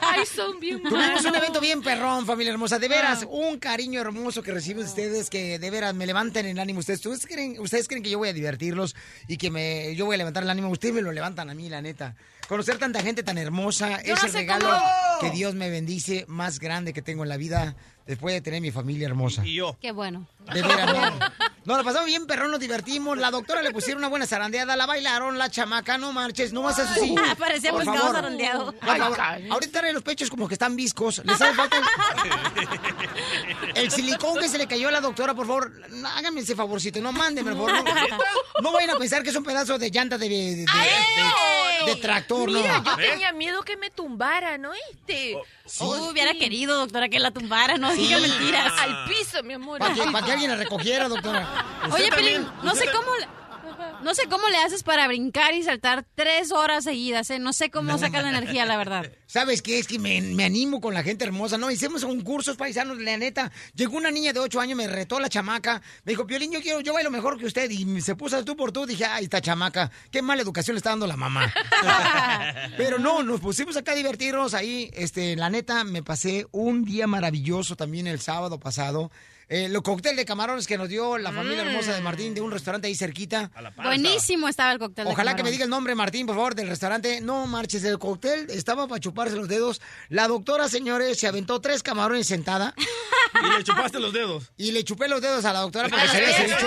Ay, son bien Tuvimos un evento bien perrón, familia hermosa. De veras, un cariño hermoso que reciben ustedes que de veras me levantan el ánimo. Ustedes, ¿ustedes creen, ustedes creen que yo voy a divertirlos y que me, yo voy a levantar el ánimo. Ustedes me lo levantan a mí, la neta. Conocer tanta gente tan hermosa Yo es no el regalo cómo- que Dios me bendice más grande que tengo en la vida después de tener mi familia hermosa. Y yo. Qué bueno. De veras, no. No, lo pasamos bien, perrón, nos divertimos. La doctora le pusieron una buena zarandeada, la bailaron, la chamaca, no marches, no más eso sí. Ah, parecía pescado favor. zarandeado. Favor. Ahorita trae los pechos como que están viscos. Les hace falta el, el silicón que se le cayó a la doctora, por favor. no, Háganme ese favorcito, no mándenme, por favor. No, no vayan a pensar que es un pedazo de llanta de, de, de- de- de tractor, no. Yo tenía miedo que me tumbaran, ¿oíste? Oh, hubiera querido, doctora, que la tumbara, no Sí. diga mentiras. Al piso, mi amor. Para que, pa' que alguien la recogiera, doctora. Oye, Pelín, no sé cómo le, no sé cómo le haces para brincar y saltar tres horas seguidas, ¿eh? No sé cómo sacas la energía, la verdad. ¿Sabes qué? Es que me, me animo con la gente hermosa, ¿no? Hicimos concursos paisanos, la neta. Llegó una niña de 8 años, me retó la chamaca. Me dijo, Piolín, yo quiero, yo bailo mejor que usted. Y se puso tú por tú. Dije, ay, esta chamaca, qué mala educación le está dando la mamá. Pero no, nos pusimos acá a divertirnos ahí. Este, la neta, me pasé un día maravilloso también el sábado pasado. Eh, los cócteles de camarones que nos dio la familia Mm. hermosa de Martín de un restaurante ahí cerquita. Buenísimo estaba el cóctel. de Ojalá que me diga el nombre, Martín, por favor, del restaurante. No marches, el cóctel estaba para chuparse los dedos. La doctora, señores, se aventó tres camarones sentada. Y le chupaste los dedos. Y le chupé los dedos a la doctora porque se había ceviche.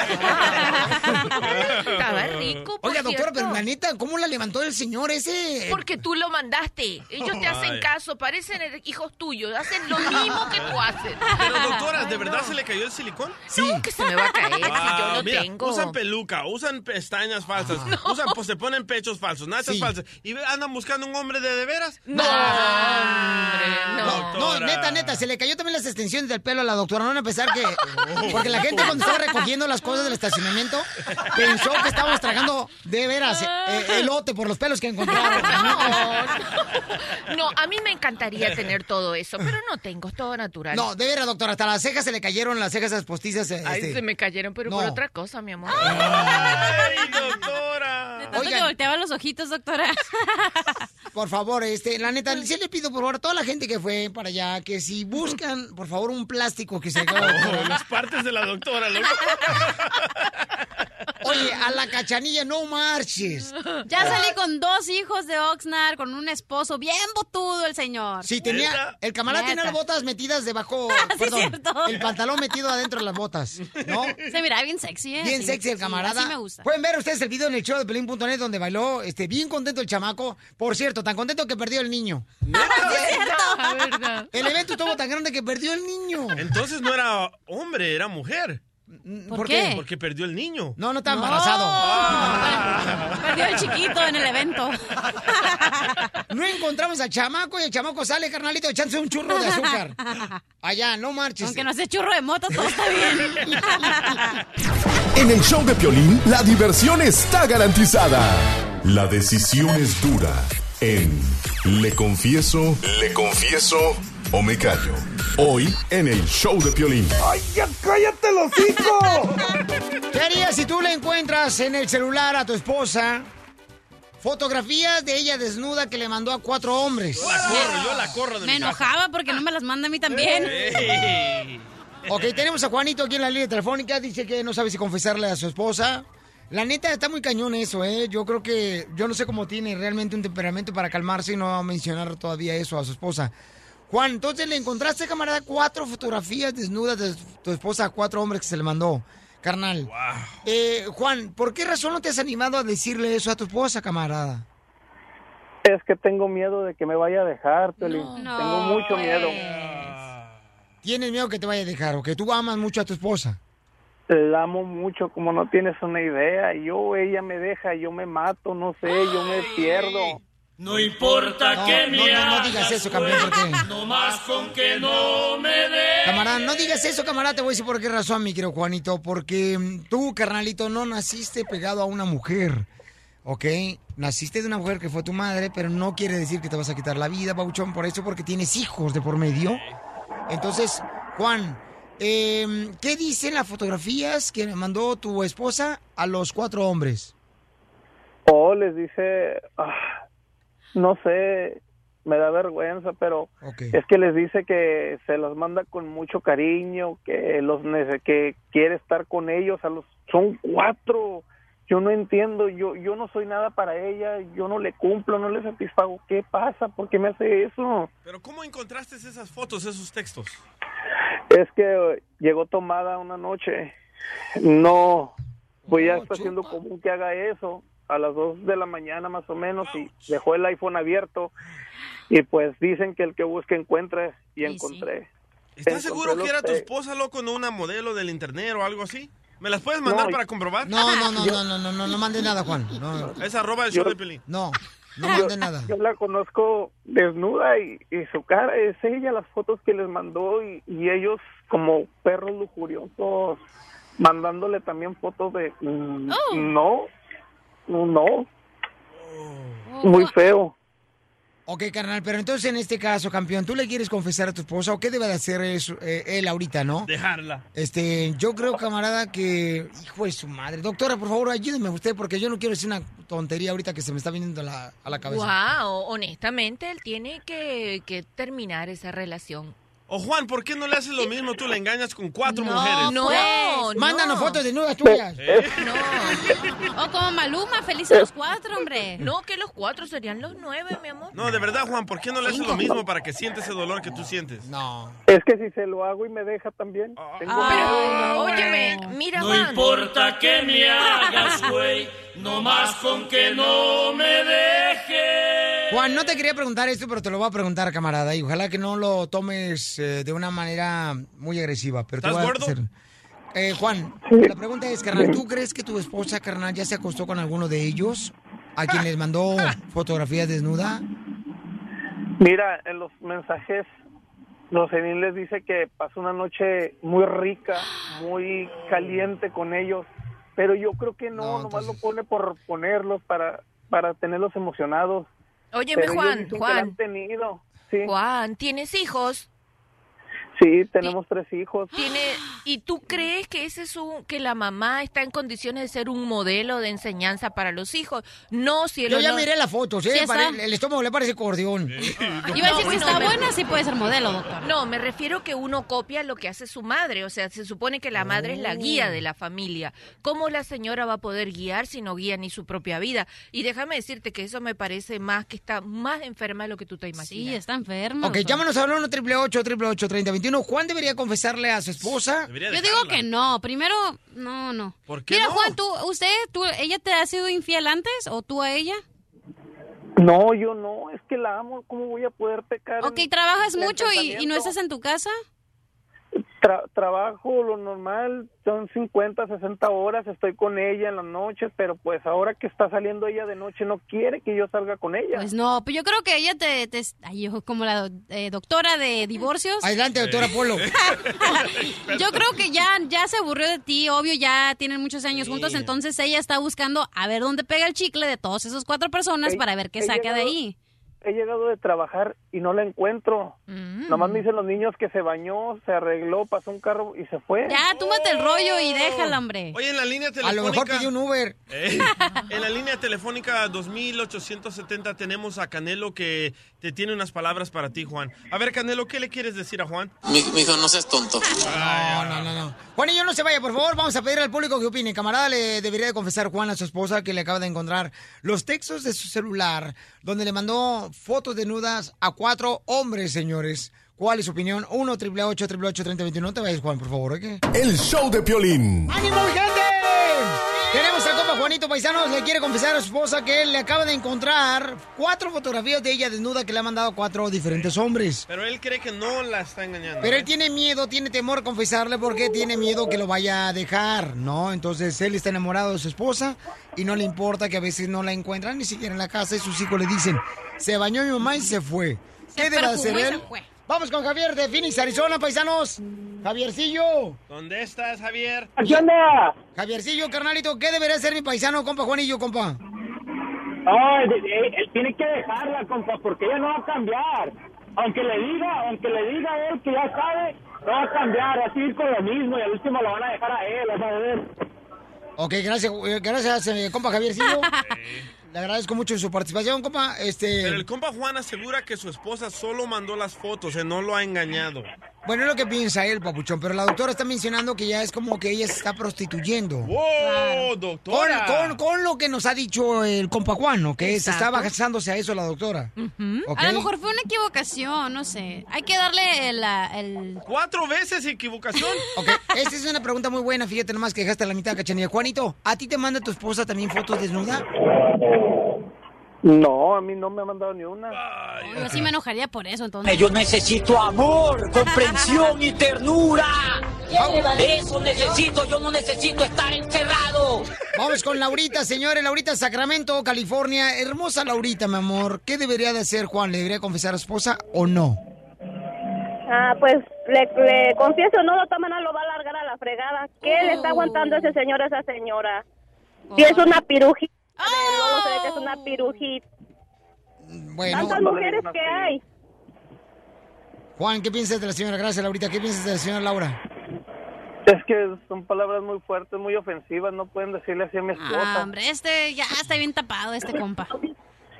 Estaba rico, por Oiga, doctora, cierto. pero la neta, ¿cómo la levantó el señor ese? Porque tú lo mandaste. Ellos te hacen Ay. caso, parecen hijos tuyos. Hacen lo mismo que tú haces. Pero doctora, ¿de verdad se le cayó el silicón? No, que se me va a caer si yo Ah, lo mira, tengo. Usan peluca, usan pestañas falsas, usan, pues se ponen pechos falsos, nachas Sí. falsas. ¿Y andan buscando un hombre de de veras? No, hombre, no. No, neta, neta, se le cayó también las extensiones del pelo a la doctora. No van a pensar que. Porque la gente cuando estaba recogiendo las cosas del estacionamiento pensó que estábamos tragando de veras eh, elote por los pelos que encontraron. No, no, a mí me encantaría tener todo eso, pero no tengo, es todo natural. No, de veras, doctora, hasta las cejas se le cayeron las cejas esas postizas. eh, Ay, este. se me cayeron, pero no. por otra cosa, mi amor. ¡Ay, doctora! Tanto que volteaba los ojitos, doctora. Por favor, este, la neta, sí le pido por favor a toda la gente que fue para allá que si buscan, por favor, un plástico que se Oh, las partes de la doctora, loco. Oye, a la cachanilla no marches. Ya salí con dos hijos de Oxnard, con un esposo bien botudo el señor. Sí, tenía, el camarada tiene las botas metidas debajo, Sí, perdón, cierto. el pantalón metido adentro de las botas, ¿no? Se mira bien sexy, ¿eh? Bien Sí, sexy el sí, camarada. así me gusta. Pueden ver ustedes el video en el show de Pelín.net donde bailó, este, bien contento el chamaco. Por cierto, tan contento que perdió el niño. La verdad. El evento estuvo tan grande que perdió el niño. Entonces no era hombre, era mujer. ¿Por ¿Por qué? qué? Porque perdió el niño. No, no está No. embarazado. Perdió el chiquito en el evento. No encontramos al chamaco y el chamaco sale, carnalito, echándose un churro de azúcar. Allá, no marches. Aunque no sea churro de moto, todo está bien. En el show de Piolín, la diversión está garantizada. La decisión es dura en Le Confieso, Le Confieso o Me Callo. Hoy en el show de Piolín. ¡Ay, ya cállate los hocico! ¿Qué harías si tú le encuentras en el celular a tu esposa fotografías de ella desnuda que le mandó a cuatro hombres? La corro, yo la corro de Me mi casa. enojaba porque no me las manda a mí también. Ok, tenemos a Juanito aquí en la línea telefónica. Dice que no sabe si confesarle a su esposa. La neta, está muy cañón eso, ¿eh? Yo creo que... Yo no sé cómo tiene realmente un temperamento para calmarse y no va a mencionar todavía eso a su esposa. Juan, entonces le encontraste, camarada, cuatro fotografías desnudas de tu esposa a cuatro hombres que se le mandó. Carnal. Eh, Juan, ¿por qué razón no te has animado a decirle eso a tu esposa, camarada? Es que tengo miedo de que me vaya a dejar, Piolín. Tengo mucho miedo. tienes miedo que te vaya a dejar o que tú amas mucho a tu esposa. La amo mucho, como no tienes una idea. Yo, ella me deja, yo me mato, no sé, yo me pierdo. No importa No, que no, me no, no hagas, digas eso, campeón, porque- No más con que no me des. Camarada, no digas eso, camarada, te voy a decir por qué razón, mi querido Juanito, porque mm, tú, carnalito, no naciste pegado a una mujer, ¿ok? Naciste de una mujer que fue tu madre, pero no quiere decir que te vas a quitar la vida, Pauchón, por eso, porque tienes hijos de por medio. Entonces, Juan, eh, ¿qué dicen las fotografías que mandó tu esposa a los cuatro hombres? O les dice, ah, no sé, me da vergüenza, pero es que les dice que se los manda con mucho cariño, que los que quiere estar con ellos, a los son cuatro. Yo no entiendo, yo yo no soy nada para ella, yo no le cumplo, no le satisfago. ¿Qué pasa? ¿Por qué me hace eso? Pero ¿cómo encontraste esas fotos, esos textos? Es que eh, llegó tomada una noche. No, pues ya está siendo común que haga eso a las 2 de la mañana más o menos y dejó el iPhone abierto y pues dicen que el que busca encuentra y encontré. ¿Estás Encontré seguro que era tu esposa, loco, no una modelo del internet o algo así? ¿Me las puedes mandar No, para comprobar? No, no, no, no, no, no, no, no mandes nada, Juan. No, Es arroba el Yo- show de Pelín. no, no Yo- mandes nada. Yo la conozco desnuda y, y su cara es ella, las fotos que les mandó y, y ellos como perros lujuriosos mandándole también fotos de mm, Oh. no, no, muy feo. Ok, carnal, pero entonces en este caso, campeón, ¿tú le quieres confesar a tu esposa o qué debe de hacer eso, eh, él ahorita, no? Dejarla. Este, yo creo, camarada, que, hijo de su madre. Doctora, por favor, ayúdeme usted, porque yo no quiero decir una tontería ahorita que se me está viniendo a la, a la cabeza. Wow, honestamente, él tiene que, que terminar esa relación. O Juan, ¿por qué no le haces lo mismo? Tú le engañas con cuatro No, mujeres. no, Pues, Mándanos no. fotos de nuevas tuyas. ¿Eh? O como Maluma, felices los cuatro, hombre. No, que los cuatro serían los nueve, mi amor. No, de verdad, Juan, ¿por qué no le haces lo mismo para que siente ese dolor que tú sientes? No. Es que si se lo hago y me deja también. Tengo Pero, miedo. óyeme, mira, No Juan. importa que me hagas, güey. No más con que no me dejes. Juan, no te quería preguntar esto, pero te lo voy a preguntar, camarada, y ojalá que no lo tomes eh, de una manera muy agresiva. Pero ¿Estás gordo? hacer- Eh, Juan, la pregunta es, carnal, ¿tú crees que tu esposa, carnal, ya se acostó con alguno de ellos? ¿A quien les mandó fotografías desnuda? Mira, en los mensajes, Roselín les dice que pasó una noche muy rica, muy caliente con ellos, pero yo creo que no, nomás lo pone por ponerlos para, para tenerlos emocionados. Óyeme, Pero Juan, Juan. la han tenido. Sí, Juan, ¿tienes hijos? Sí, tenemos tres hijos. Tiene, ¿Y tú crees que ese es un, que la mamá está en condiciones de ser un modelo de enseñanza para los hijos? No, cielo. Yo ya no. miré las fotos, ¿eh? Sí está. Pare- el estómago le parece acordeón. Iba a decir, No, si no, está me- buena, sí puede ser modelo, doctor. No, me refiero que uno copia lo que hace su madre. O sea, se supone que la madre es la guía de la familia. ¿Cómo la señora va a poder guiar si no guía ni su propia vida? Y déjame decirte que eso me parece más que está más enferma de lo que tú te imaginas. Sí, está enferma. Ok, llámanos al 1 888 888 3021 Juan debería confesarle a su esposa. Yo digo que no. Primero, no, no. ¿Por qué Mira, no? Juan, tú, usted, tú, ¿ella te ha sido infiel antes o tú a ella? No, yo no, es que la amo, ¿cómo voy a poder pecar? Ok, en- ¿trabajas en mucho y, y no estás en tu casa? Tra- trabajo lo normal, son 50, 60 horas, estoy con ella en las noches, pero pues ahora que está saliendo ella de noche no quiere que yo salga con ella. Pues no, pues yo creo que ella te, te ay, yo como la eh, doctora de divorcios. Adelante, doctora Polo. Yo creo que ya, ya se aburrió de ti, obvio, ya tienen muchos años juntos, entonces ella está buscando a ver dónde pega el chicle de todos esos cuatro personas para ver qué saca de ahí. He llegado de trabajar y no la encuentro. Mm. Nomás me dicen los niños que se bañó, se arregló, pasó un carro y se fue. Ya, túmate el rollo y déjala, hombre. Oye, en la línea A telefónica... lo mejor pidió un Uber. Eh, en la línea telefónica 2870 tenemos a Canelo que te tiene unas palabras para ti, Juan. A ver, Canelo, ¿qué le quieres decir a Juan? Mi, hijo, no seas tonto. No, no, no, no. Juan y yo no se vaya, por favor. Vamos a pedir al público que opine. Camarada, le debería de confesar Juan a su esposa que le acaba de encontrar los textos de su celular donde le mandó fotos desnudas a cuatro hombres, señores. ¿Cuál es su opinión? 1 888 3021 No te vayas, Juan, por favor, ¿ok? El show de Piolín. ¡Ánimo, gente! Tenemos al compa Juanito Paisanos le quiere confesar a su esposa que él le acaba de encontrar cuatro fotografías de ella desnuda que le han mandado cuatro diferentes hombres. Pero él cree que no la está engañando. Pero él ¿eh? tiene miedo, tiene temor a confesarle porque tiene miedo que lo vaya a dejar, ¿no? Entonces él está enamorado de su esposa y no le importa que a veces no la encuentran ni siquiera en la casa y sus hijos le dicen, se bañó mi mamá y se fue. ¿Qué debe hacer él? se fue. Vamos con Javier de Phoenix, Arizona, paisanos. Javiercillo. ¿Dónde estás, Javier? ¿Qué onda? Javiercillo, carnalito, ¿qué debería hacer mi paisano, compa Juanillo, compa? Ay, él tiene que dejarla, compa, porque ella no va a cambiar. Aunque le diga, aunque le diga a él que ya sabe, no va a cambiar, va a seguir con lo mismo y al último lo van a dejar a él, vas a ver. Ok, gracias, eh, gracias, eh, compa Javiercillo. Le agradezco mucho su participación, compa. Este, Pero el compa Juan asegura que su esposa solo mandó las fotos, él no lo ha engañado. bueno, es lo que piensa él, papuchón, pero la doctora está mencionando que ya es como que ella se está prostituyendo. ¡Wow, doctora! Con, con- con lo que nos ha dicho el compa Juan, ¿no? Que se está Exacto. basándose a eso la doctora. A lo mejor fue una equivocación, no sé. Hay que darle el... el... ¿Cuatro veces equivocación? Ok, esta es una pregunta muy buena, fíjate nomás que dejaste a la mitad, cachanilla. Juanito, ¿a ti te manda tu esposa también fotos desnuda? No, a mí no me ha mandado ni una. Yo sí me enojaría por eso, entonces. Yo necesito amor, comprensión y ternura. Eso necesito, yo no necesito estar encerrado. Vamos con Laurita, señores. Laurita, Sacramento, California. Hermosa Laurita, mi amor. ¿Qué debería de hacer Juan? ¿Le debería confesar a su esposa o no? Ah, pues le, le confieso, no, de otra manera lo va a largar a la fregada. ¿Qué le está aguantando ese señor a esa señora? Si es una pirujita, luego se ve que es una pirujita. Bueno. Tantas mujeres que hay. Juan, ¿qué piensas de la señora? Gracias, Laurita. ¿Qué piensas de la señora Laura? Es que son palabras muy fuertes, muy ofensivas, no pueden decirle así a mi esposa. Ah, hombre, este ya está bien tapado, este compa.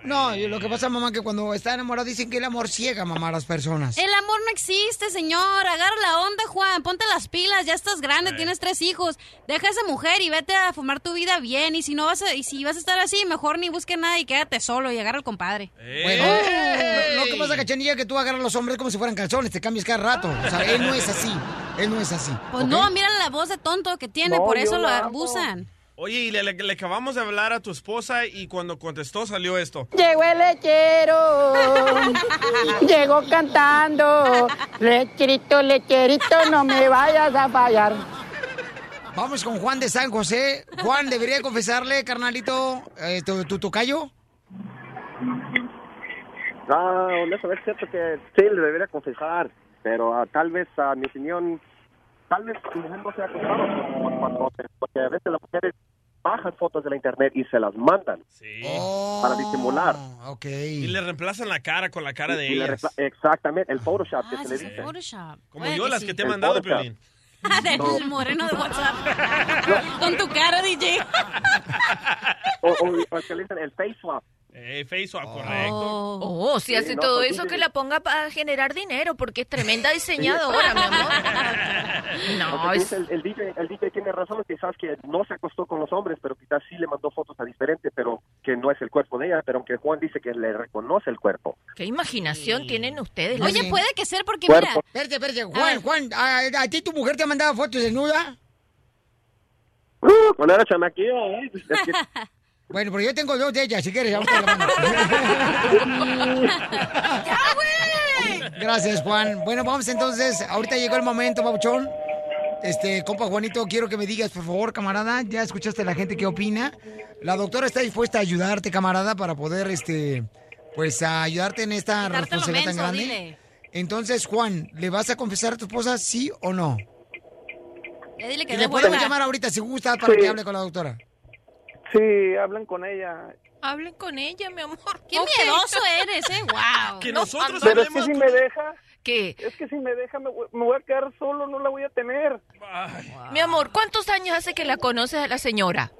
No, y lo que pasa, mamá, que cuando está enamorado dicen que el amor ciega, mamá, a las personas. El amor no existe, señor. Agarra la onda, Juan. Ponte las pilas. Ya estás grande, tienes tres hijos. Deja a esa mujer y vete a fumar tu vida bien. Y si no vas a, y si vas a estar así, mejor ni busque nada y quédate solo y agarra al compadre. Bueno, lo, lo que pasa, cachanilla, que tú agarras a los hombres como si fueran calzones, te cambias cada rato. O sea, él no es así. Él no es así. Pues no, mira la voz de tonto que tiene, No, por eso lo abusan. Oye, y le, le- le acabamos de hablar a tu esposa y cuando contestó salió esto. Llegó el lechero, llegó cantando, lecherito, lecherito, no me vayas a fallar. Vamos con Juan de San José. Juan, ¿debería confesarle, carnalito, eh, tu, tu tocayo? Ah, honestamente es cierto que sí, le debería confesar, pero ah, tal vez, a mi opinión, tal vez su mujer no se ha acostado porque a veces las mujeres bajan fotos de la internet y se las mandan para disimular. Ok. Y le reemplazan la cara con la cara de Y ellas. exactamente, el Photoshop que Ah, se sí, le dice. Photoshop. Como yo, que las sí. que te he El mandado, Photoshop. Piolín. Del moreno de WhatsApp. Con tu cara, DJ. O, o- o que le dicen el face swap. Eh, face swap, correcto. Oh, si Sí, hace no, todo eso, que la ponga para generar dinero, porque es tremenda diseñadora, mi amor. No, es... el, el DJ, el DJ tiene razón, quizás que no se acostó con los hombres, pero quizás sí le mandó fotos a diferentes, pero que no es el cuerpo de ella, pero aunque Juan dice que le reconoce el cuerpo. ¿Qué imaginación tienen ustedes? Oye, puede que ser porque, Cuerpo. mira. Espérate, espérate. Juan, Juan, ¿a, a ti tu mujer te ha mandado fotos desnuda? Uh, cuando era chamaquillo, ¿eh? Es que- Bueno, pero yo tengo dos de ellas, si quieres, te la mando. Gracias, Juan. Bueno, vamos entonces. Ahorita llegó el momento, Pabuchón. Este, compa Juanito, quiero que me digas, por favor, camarada, ya escuchaste a la gente qué opina. La doctora está dispuesta a ayudarte, camarada, para poder, este, pues, a ayudarte en esta Quitarte responsabilidad tan grande. dile. Entonces, Juan, ¿le vas a confesar a tu esposa sí o no? Ya dile que Y de le podemos llamar ahorita si gusta para Sí. que hable con la doctora. Sí, hablen con ella. Hablen con ella, mi amor. Qué miedoso eres, ¿eh? Wow. Que nosotros Pero es que si me deja, ¿Qué? es que si me deja me, voy- me voy a quedar solo, no la voy a tener. Mi amor, ¿cuántos años hace que la conoces a la señora?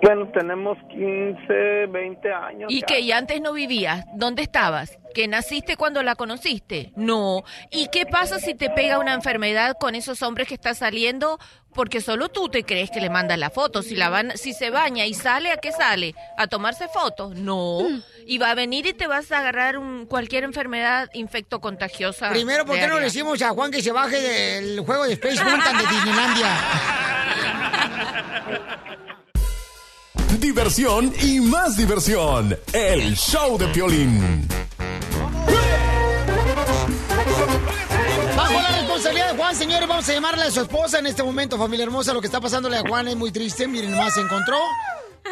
Bueno, tenemos 15, 20 años. ¿Y ya. que ya antes no vivías? ¿Dónde estabas? ¿Que naciste cuando la conociste? No. ¿Y qué pasa si te pega una enfermedad con esos hombres que estás saliendo? Porque solo tú te crees que le mandas la foto. Si la van, si se baña y sale, ¿a qué sale? ¿A tomarse fotos? No. Y va a venir y te vas a agarrar un, cualquier enfermedad infecto contagiosa. Primero, ¿por qué no le decimos a Juan que se baje del juego de Space Mountain de Disneylandia? diversión y más diversión. El show de Piolín. Bajo la responsabilidad de Juan, señores, vamos a llamarle a su esposa en este momento, familia hermosa. Lo que está pasándole a Juan es muy triste. Miren, más se encontró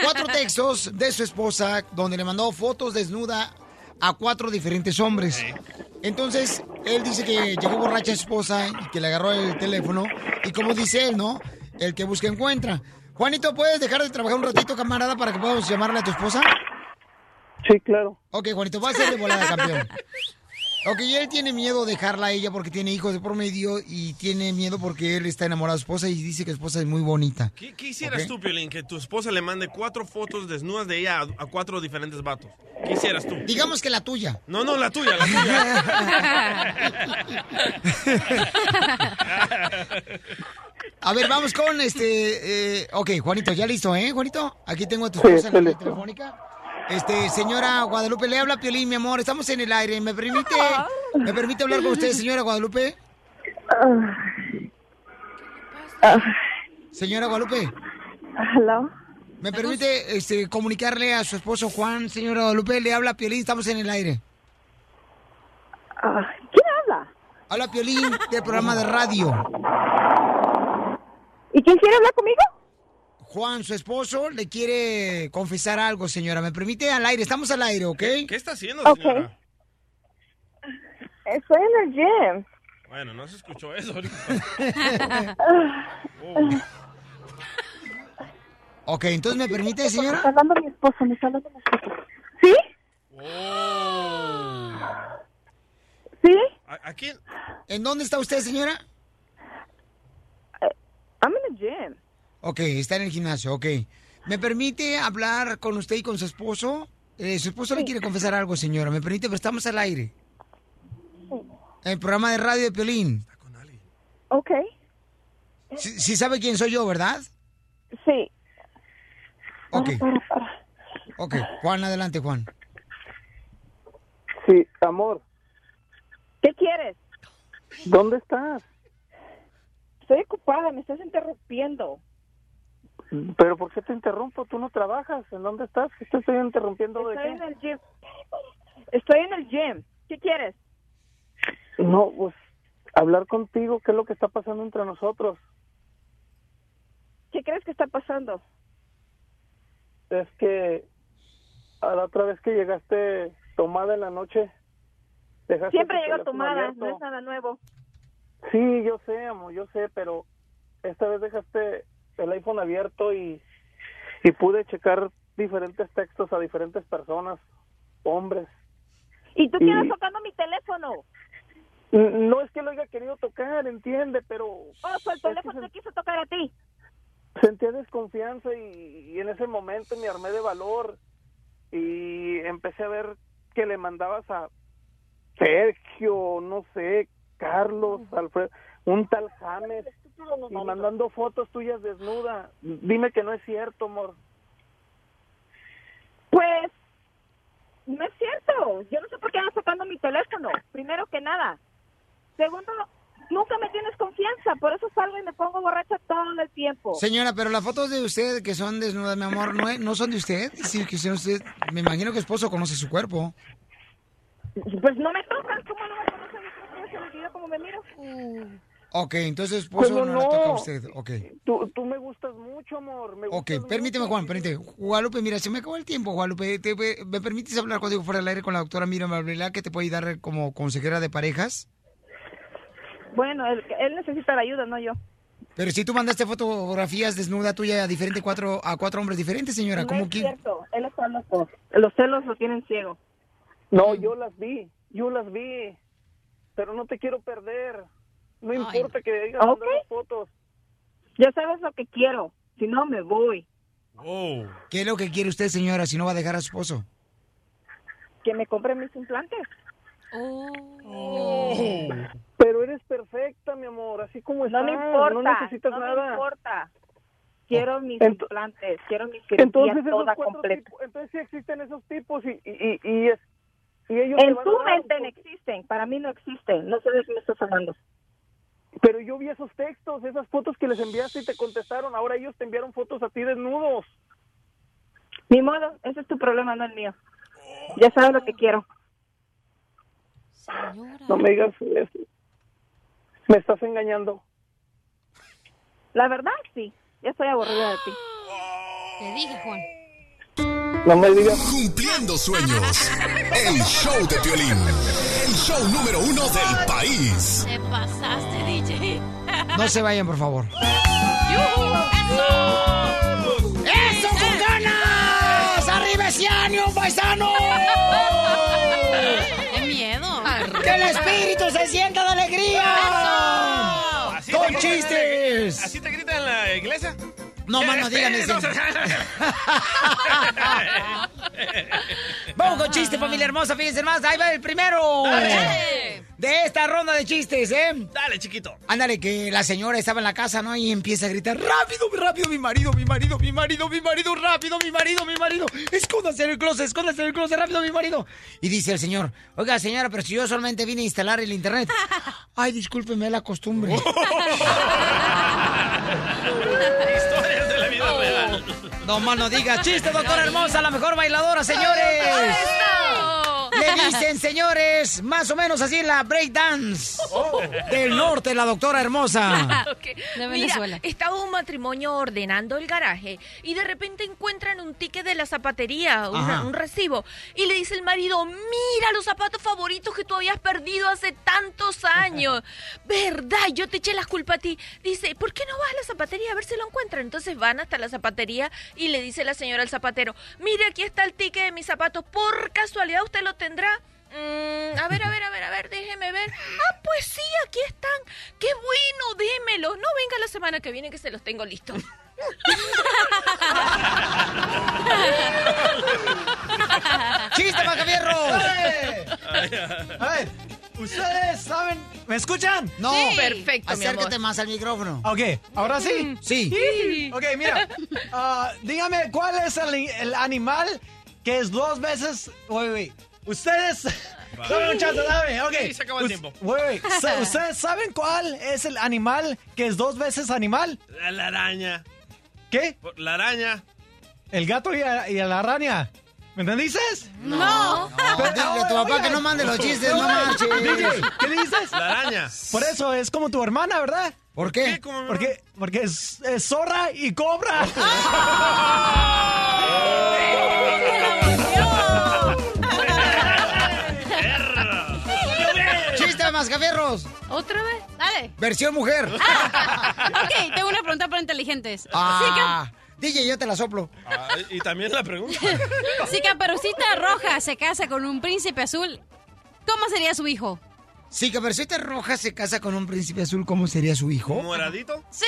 cuatro textos de su esposa donde le mandó fotos desnuda a cuatro diferentes hombres. Entonces, él dice que llegó borracha a su esposa y que le agarró el teléfono. Y como dice él, ¿no? El que busca encuentra. Juanito, ¿puedes dejar de trabajar un ratito, camarada, para que podamos llamarle a tu esposa? Sí, claro. Ok, Juanito, va a ser de volada, campeón. Ok, y él tiene miedo de dejarla a ella porque tiene hijos de por medio y tiene miedo porque él está enamorado de su esposa y dice que su esposa es muy bonita. ¿Qué, qué hicieras tú, Piolín? Que tu esposa le mande cuatro fotos desnudas de ella a, a cuatro diferentes vatos. ¿Qué hicieras tú? Digamos que la tuya. No, no, la tuya, la tuya. A ver, vamos con este. eh, ok, Juanito, ya listo, ¿eh, Juanito? Aquí tengo a tu Sí, esposa en la telefónica. Este, señora Guadalupe, le habla Piolín, mi amor. Estamos en el aire. ¿Me permite, ¿me permite hablar con usted, señora Guadalupe? Señora Guadalupe. Hello. ¿Me permite este, comunicarle a su esposo Juan, señora Guadalupe? Le habla Piolín, estamos en el aire. Ah, ¿Quién habla? Habla Piolín del programa de radio. ¿Y quién quiere hablar conmigo? Juan, su esposo, le quiere confesar algo, señora. ¿Me permite al aire? Estamos al aire, ¿ok? ¿Qué está haciendo, señora? Estoy en el gym. Bueno, no se escuchó eso. Ok, entonces me permite, Me señora. está hablando mi esposo, me está hablando mi esposo. ¿Sí? ¿Sí? ¿A, a quién? ¿En dónde está usted, señora? I'm in the gym. Ok, está en el gimnasio, ok. ¿Me permite hablar con usted y con su esposo? Eh, su esposo le quiere confesar algo, señora. ¿Me permite? Pero estamos al aire. El programa de radio de Piolín. Ok. Sí, sí sabe quién soy yo, ¿verdad? Sí. Ok. Ok, Juan, adelante, Juan. Sí, amor, ¿Qué quieres? ¿dónde estás? Estoy ocupada, me estás interrumpiendo. ¿Pero por qué te interrumpo? ¿Tú no trabajas? ¿En dónde estás? ¿Qué te estoy interrumpiendo de Estoy qué? en el gym. Estoy en el gym. ¿Qué quieres? No, pues hablar contigo, ¿qué es lo que está pasando entre nosotros? ¿Qué crees que está pasando? Es que a la otra vez que llegaste tomada en la noche, dejaste Siempre llego tomada, abierto. no es nada nuevo. Sí, yo sé, amor, yo sé, pero esta vez dejaste el iPhone abierto y, y pude checar diferentes textos a diferentes personas, hombres. ¿Y tú Y- quieres tocando mi teléfono? No es que lo haya querido tocar, entiende, pero Oh, pues el teléfono te quiso tocar a ti. sentía desconfianza y, y en ese momento me armé de valor y empecé a ver que le mandabas a Sergio, no sé, Carlos, Alfredo, un tal James y mandando fotos tuyas desnuda. Dime que no es cierto, amor. Pues, no es cierto. Yo no sé por qué andas tocando mi teléfono. Primero que nada. Segundo, nunca me tienes confianza. Por eso salgo y me pongo borracha todo el tiempo. Señora, pero las fotos de usted que son desnudas, mi amor, ¿no, es- no son de usted? Sí, que usted. Me imagino que esposo conoce su cuerpo. Pues no me tocan. ¿Cómo no me se me olvidó cómo me miro? Ok, entonces esposo ¿Cómo no, le toca a usted. Ok. Tú, tú me gustas mucho, amor. Me Ok, permíteme, mucho. Juan, permíteme. Guadalupe, mira, se me acabó el tiempo, Guadalupe. ¿Te- ¿Me permites hablar contigo fuera del aire con la doctora Miriam Valvela, que te puede ayudar como consejera de parejas? Bueno, él, él necesita la ayuda, no yo. Pero si tú mandaste fotografías desnuda tuya a diferente cuatro, a cuatro hombres diferentes, señora, no ¿cómo es que? cierto. Él está loco. Los celos lo tienen ciego. No, yo las vi, yo las vi, pero no te quiero perder. No importa que digas Ok. mandar las fotos. Ya sabes lo que quiero. Si no, me voy. ¿Qué es lo que quiere usted, señora, si no va a dejar a su esposo? Que me compre mis implantes. Pero eres perfecta, mi amor, así como No estás. me importa. No necesitas no nada. me importa. Quiero mis Ent- implantes. Quiero mi cirugía Entonces toda completa. tipos- entonces sí existen esos tipos y y, y, y es y ellos En tu mente no existen. Para mí no existen. No sé de qué me estás hablando. Pero yo vi esos textos, esas fotos que les enviaste y te contestaron. Ahora ellos te enviaron fotos a ti desnudos. Ni modo, ese es tu problema, no el mío. Ya sabes lo que quiero. No me digas eso. Me estás engañando. La verdad, sí. Ya estoy aburrida de ti. Te dije, Juan. No me digas. Cumpliendo sueños. El show de violín. El show número uno del país. Te pasaste. No se vayan, por favor. ¡Eso! con ganas! ¡Arriba ese paisano! ¡Qué miedo! ¡Que el espíritu se sienta de alegría! ¡Con gritan- chistes! ¿Así te gritan en la iglesia? No, más no digan eso. Espíritu se- Vamos con chistes, familia hermosa. Fíjense más, ahí va el primero. Dale. De esta ronda de chistes, ¿eh? Dale, chiquito. Ándale, que la señora estaba en la casa, ¿no? Y empieza a gritar, rápido, rápido, mi marido, mi marido, mi marido, mi marido, rápido, mi marido, mi marido. Escóndase en el closet, escóndase en el closet, rápido, mi marido. Y dice el señor, oiga, señora, pero si yo solamente vine a instalar el internet. Ay, discúlpeme, la costumbre. Historias de la vida real. No más no diga, chiste, doctora hermosa, la mejor bailadora, señores. Le dicen, señores, más o menos así la breakdance del norte, la doctora hermosa. Ok. De Mira, Venezuela. estaba un matrimonio ordenando el garaje y de repente encuentran un ticket de la zapatería, una- un recibo, y le dice el marido, mira los zapatos favoritos que tú habías perdido hace tantos años. ¿Verdad? Yo te eché las culpas a ti. Dice, ¿por qué no vas a la zapatería a ver si lo encuentran? Entonces van hasta la zapatería y le dice la señora al zapatero, mire, aquí está el ticket de mis zapatos, por casualidad usted lo tendrá. Mm, a ver, a ver, a ver, a ver, déjeme ver. Ah, pues sí, aquí están. Qué bueno, démelos. No venga la semana que viene que se los tengo listos. ¡Chiste, Macabierros! A ver, ¿ustedes saben? ¿Me escuchan? No, Sí. Perfecto, mi acércate amor. más al micrófono. Ok, ¿ahora sí? Sí. Ok, mira, ah, dígame, ¿cuál es el, el animal que es dos veces... Wait, wait, ustedes... Dame un chance, dame, ok. Sí, se acabó el tiempo. Wait, wait, sa- ¿ustedes saben cuál es el animal que es dos veces animal? La, la araña. ¿Qué? La araña. El gato y, a- y la araña. ¿Me entendiste? No. No, dile a tu papá que no mande los chistes, no marches. DJ, ¿qué le dices? La araña. Por eso es como tu hermana, ¿verdad? ¿Por qué? Porque, porque es, es zorra y cobra. ¡Chiste, ¿Otra vez? Dale. Versión mujer. Ok, tengo una pregunta para inteligentes. Ah, DJ, yo te la soplo. Ah, y también la pregunta. Si, si Caperucita Roja se casa con un príncipe azul, ¿cómo sería su hijo? Si Caperucita Roja se casa con un príncipe azul, ¿cómo sería su hijo? ¿Moradito? ¡Sí!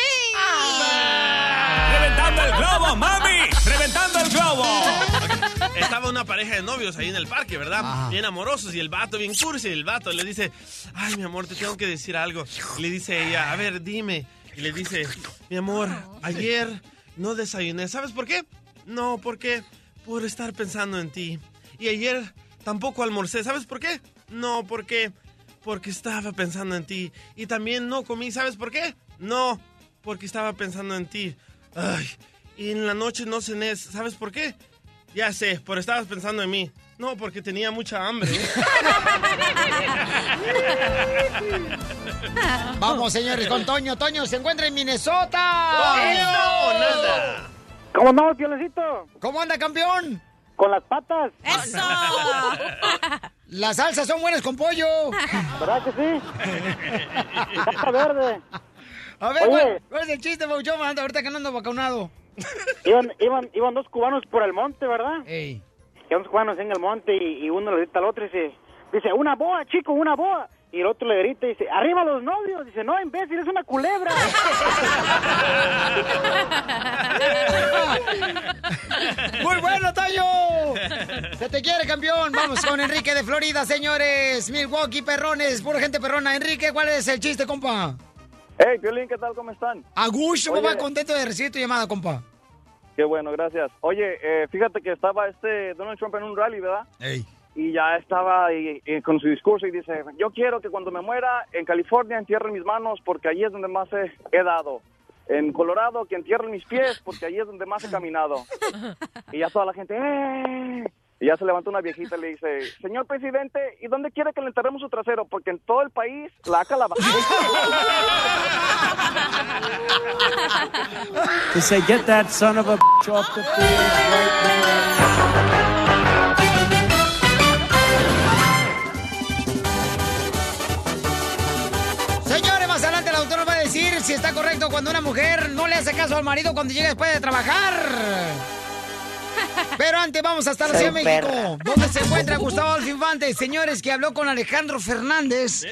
¡Reventando el globo, mami! ¡Reventando el globo! Una pareja de novios ahí en el parque, ¿verdad? Bien amorosos y el vato bien cursi. Y el vato le dice, ay, mi amor, te tengo que decir algo. Y le dice ella, a ver, dime. Y le dice, mi amor, ayer no desayuné. ¿Sabes por qué? No, porque por estar pensando en ti. Y ayer tampoco almorcé. ¿Sabes por qué? No, porque porque estaba pensando en ti. Y también no comí. ¿Sabes por qué? No, porque estaba pensando en ti. Ay, y en la noche no cené. ¿Sabes por qué? Ya sé, por estabas pensando en mí. No, porque tenía mucha hambre. Vamos, señores, con Toño. Toño se encuentra en Minnesota. ¡Eso! Nada. ¿Cómo andamos, Piolecito? ¿Cómo anda, campeón? Con las patas. ¡Eso! Las salsas son buenas con pollo. ¿Verdad que sí? Y salsa verde. A ver, Oye. ¿cuál, cuál es el chiste, Pauchón? Anda, ahorita que no ando vacunado. Iban, iban, iban dos cubanos por el monte, ¿verdad? Ey. Iban dos cubanos en el monte y, y uno le grita al otro y dice, dice, una boa, chico, una boa. Y el otro le grita y dice, arriba los novios. Dice, no, imbécil, es una culebra. Muy bueno, Toño. Se te quiere, campeón. Vamos con Enrique de Florida, señores. Milwaukee, perrones, pura gente perrona. Enrique, ¿cuál es el chiste, compa? Hey, Piolín, ¿qué tal? ¿Cómo están? A gusto, papá, contento de recibir tu llamada, compa. Qué bueno, gracias. Oye, eh, fíjate que estaba este Donald Trump en un rally, ¿verdad? Ey. Y ya estaba eh, con su discurso y dice, yo quiero que cuando me muera en California entierren mis manos porque allí es donde más he, he dado. en Colorado que entierren mis pies porque ahí es donde más he caminado. Y ya toda la gente, ¡eh! Y ya se levanta una viejita y le dice, señor presidente, ¿y dónde quiere que le enterremos su trasero? Porque en todo el país la ha la To say, get that son of a bitch off the field right Señores, más adelante el autor nos va a decir si está correcto cuando una mujer no le hace caso al marido cuando llega después de trabajar. Pero antes vamos hasta la Ciudad de México, donde se encuentra Gustavo Alfinfante. Señores, que habló con Alejandro Fernández.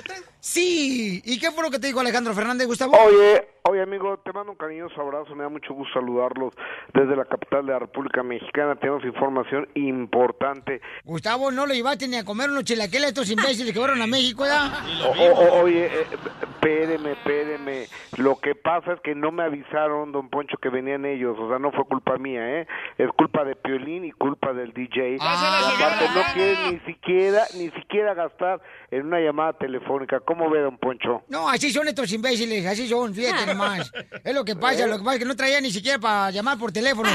Sí. ¿Y qué fue lo que te dijo Alejandro Fernández, Gustavo? Oye, oye amigo, te mando un cariñoso abrazo, me da mucho gusto saludarlos desde la capital de la República Mexicana, tenemos información importante. Gustavo, no lo llevaste ni a comer unos chilaquiles a estos imbéciles que fueron a México, ¿ya? O- o- oye, eh, espéreme, espéreme, lo que pasa es que no me avisaron, don Poncho, que venían ellos, o sea, no fue culpa mía, ¿eh? Es culpa de Piolín y culpa del DJ. Ah. Aparte no quiere ni siquiera, ni siquiera gastar en una llamada telefónica, ¿cómo ve, don Poncho? No, así son estos imbéciles, así son, fíjate nomás. Es lo que pasa, lo que pasa es que no traía ni siquiera para llamar por teléfono.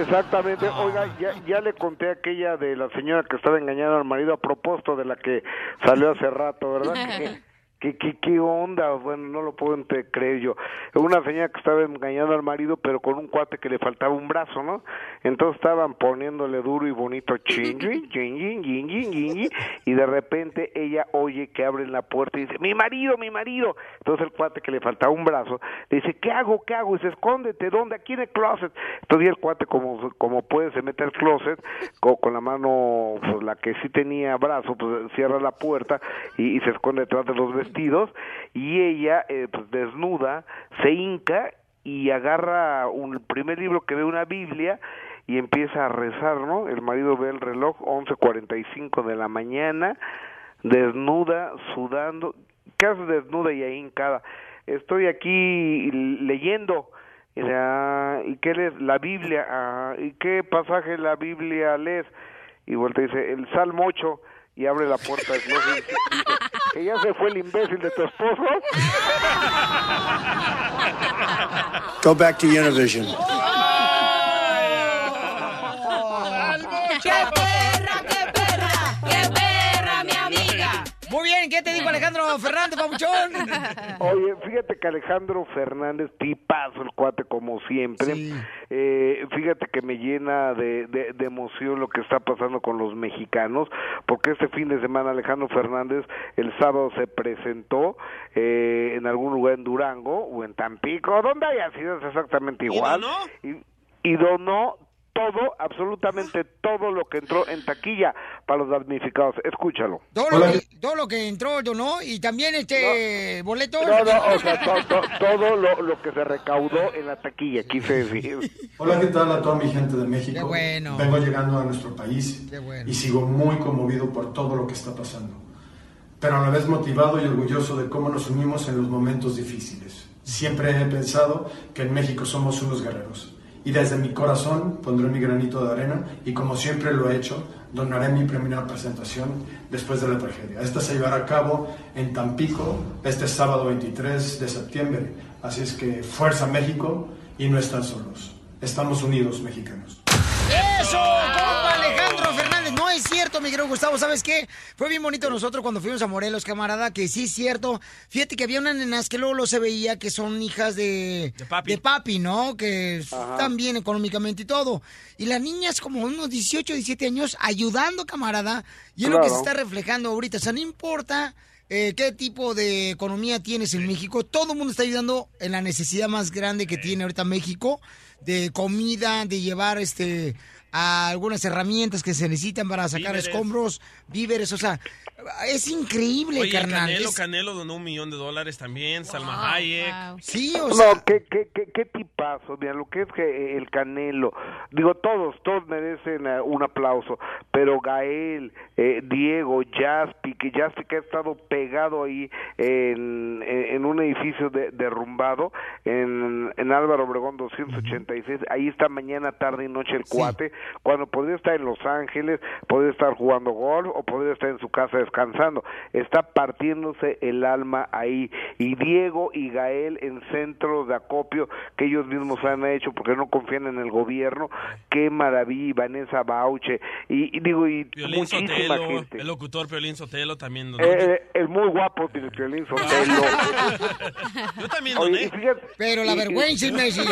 Exactamente. Oiga, ya, ya le conté aquella de la señora que estaba engañando al marido a propósito de la que salió hace rato, ¿verdad? ¿Qué, qué, onda? Bueno, no lo puedo creer yo. Una señora que estaba engañando al marido, pero con un cuate que le faltaba un brazo, ¿no? Entonces estaban poniéndole duro y bonito, ching, ching, ching, ching, ching, y de repente ella oye que abren la puerta y dice, mi marido, mi marido. Entonces el cuate que le faltaba un brazo, le dice, ¿qué hago, qué hago? Y dice, escóndete, ¿dónde? Aquí en el closet. Entonces el cuate, como, como puede, se mete al closet, con, con la mano, pues, la que sí tenía brazo, pues cierra la puerta y, y se esconde detrás de los vestidos y ella, eh, pues desnuda, se hinca y agarra un, primer libro que ve una Biblia y empieza a rezar, ¿no? El marido ve el reloj, 11.45 de la mañana, desnuda, sudando, ¿qué hace desnuda y ahí hincada? Estoy aquí leyendo, y, dice, "Ah, ¿y qué lees? La Biblia, "Ah, ¿y qué pasaje de la Biblia lees? Y vuelta dice, el Salmo 8, y abre la puerta del closet y dice, que ya se fue el imbécil de tu esposo. Go back to Univision. Bien, ¿qué te dijo Alejandro Fernández, papuchón? Oye, fíjate que Alejandro Fernández, tipazo el cuate como siempre. Eh, fíjate que me llena de, de- de emoción lo que está pasando con los mexicanos, porque este fin de semana Alejandro Fernández el sábado se presentó eh, en algún lugar en Durango o en Tampico, donde haya sido es exactamente igual. Y, y donó todo, absolutamente todo lo que entró en taquilla para los damnificados. Escúchalo. Todo lo, que, todo lo que entró, ¿no? Y también este boleto. No, no, o sea, to- to- todo lo, lo que se recaudó en la taquilla, quise decir. Hola, ¿qué tal a toda mi gente de México? Qué bueno. Vengo llegando a nuestro país Qué bueno. y sigo muy conmovido por todo lo que está pasando, pero a la vez motivado y orgulloso de cómo nos unimos en los momentos difíciles. Siempre he pensado que en México somos unos guerreros y desde mi corazón pondré mi granito de arena y como siempre lo he hecho, donaré mi primera presentación después de la tragedia. Esta se llevará a cabo en Tampico este sábado 23 de septiembre, así es que fuerza México y no están solos. Estamos unidos, mexicanos. ¡Eso! ¡Compa Alejandro Fernández! No es cierto, mi querido Gustavo. ¿Sabes qué? Fue bien bonito nosotros cuando fuimos a Morelos, camarada, que sí es cierto. Fíjate que había unas nenas que luego lo se veía que son hijas de, de papi. ¿no? Que están bien económicamente y todo. Y las niñas como unos 18, 17 años ayudando, camarada. Y es lo que se está reflejando ahorita. O sea, no importa eh, qué tipo de economía tienes en México. Todo el mundo está ayudando en la necesidad más grande que tiene ahorita México de comida, de llevar este a algunas herramientas que se necesitan para sacar Víveres. escombros, víveres, o sea, es increíble, Oye, carnal. Canelo, es- Canelo donó un millón de dólares también, Salma Hayek. Sí, no, qué, qué, qué, qué tipazo, mira, lo que es que el Canelo, digo, todos, todos merecen eh, un aplauso, pero Gael, eh, Diego, Jaspi, que Jaspi que ha estado pegado ahí en, en en un edificio de- derrumbado en, en Álvaro Obregón 286, ahí está mañana, tarde y noche el cuate, cuando podría estar en Los Ángeles, podría estar jugando golf o podría estar en su casa descansando. Está partiéndose el alma ahí. Y Diego y Gael en centros de acopio que ellos mismos han hecho porque no confían en el gobierno. Qué maravilla, Vanessa Bauche. Y, y digo, y Piolín muchísima Sotelo, gente. el locutor Piolín Sotelo también. donó. Eh, eh, el muy guapo tiene Piolín Sotelo. Yo también Oye, fíjate- Pero la y- y- vergüenza, imbécil.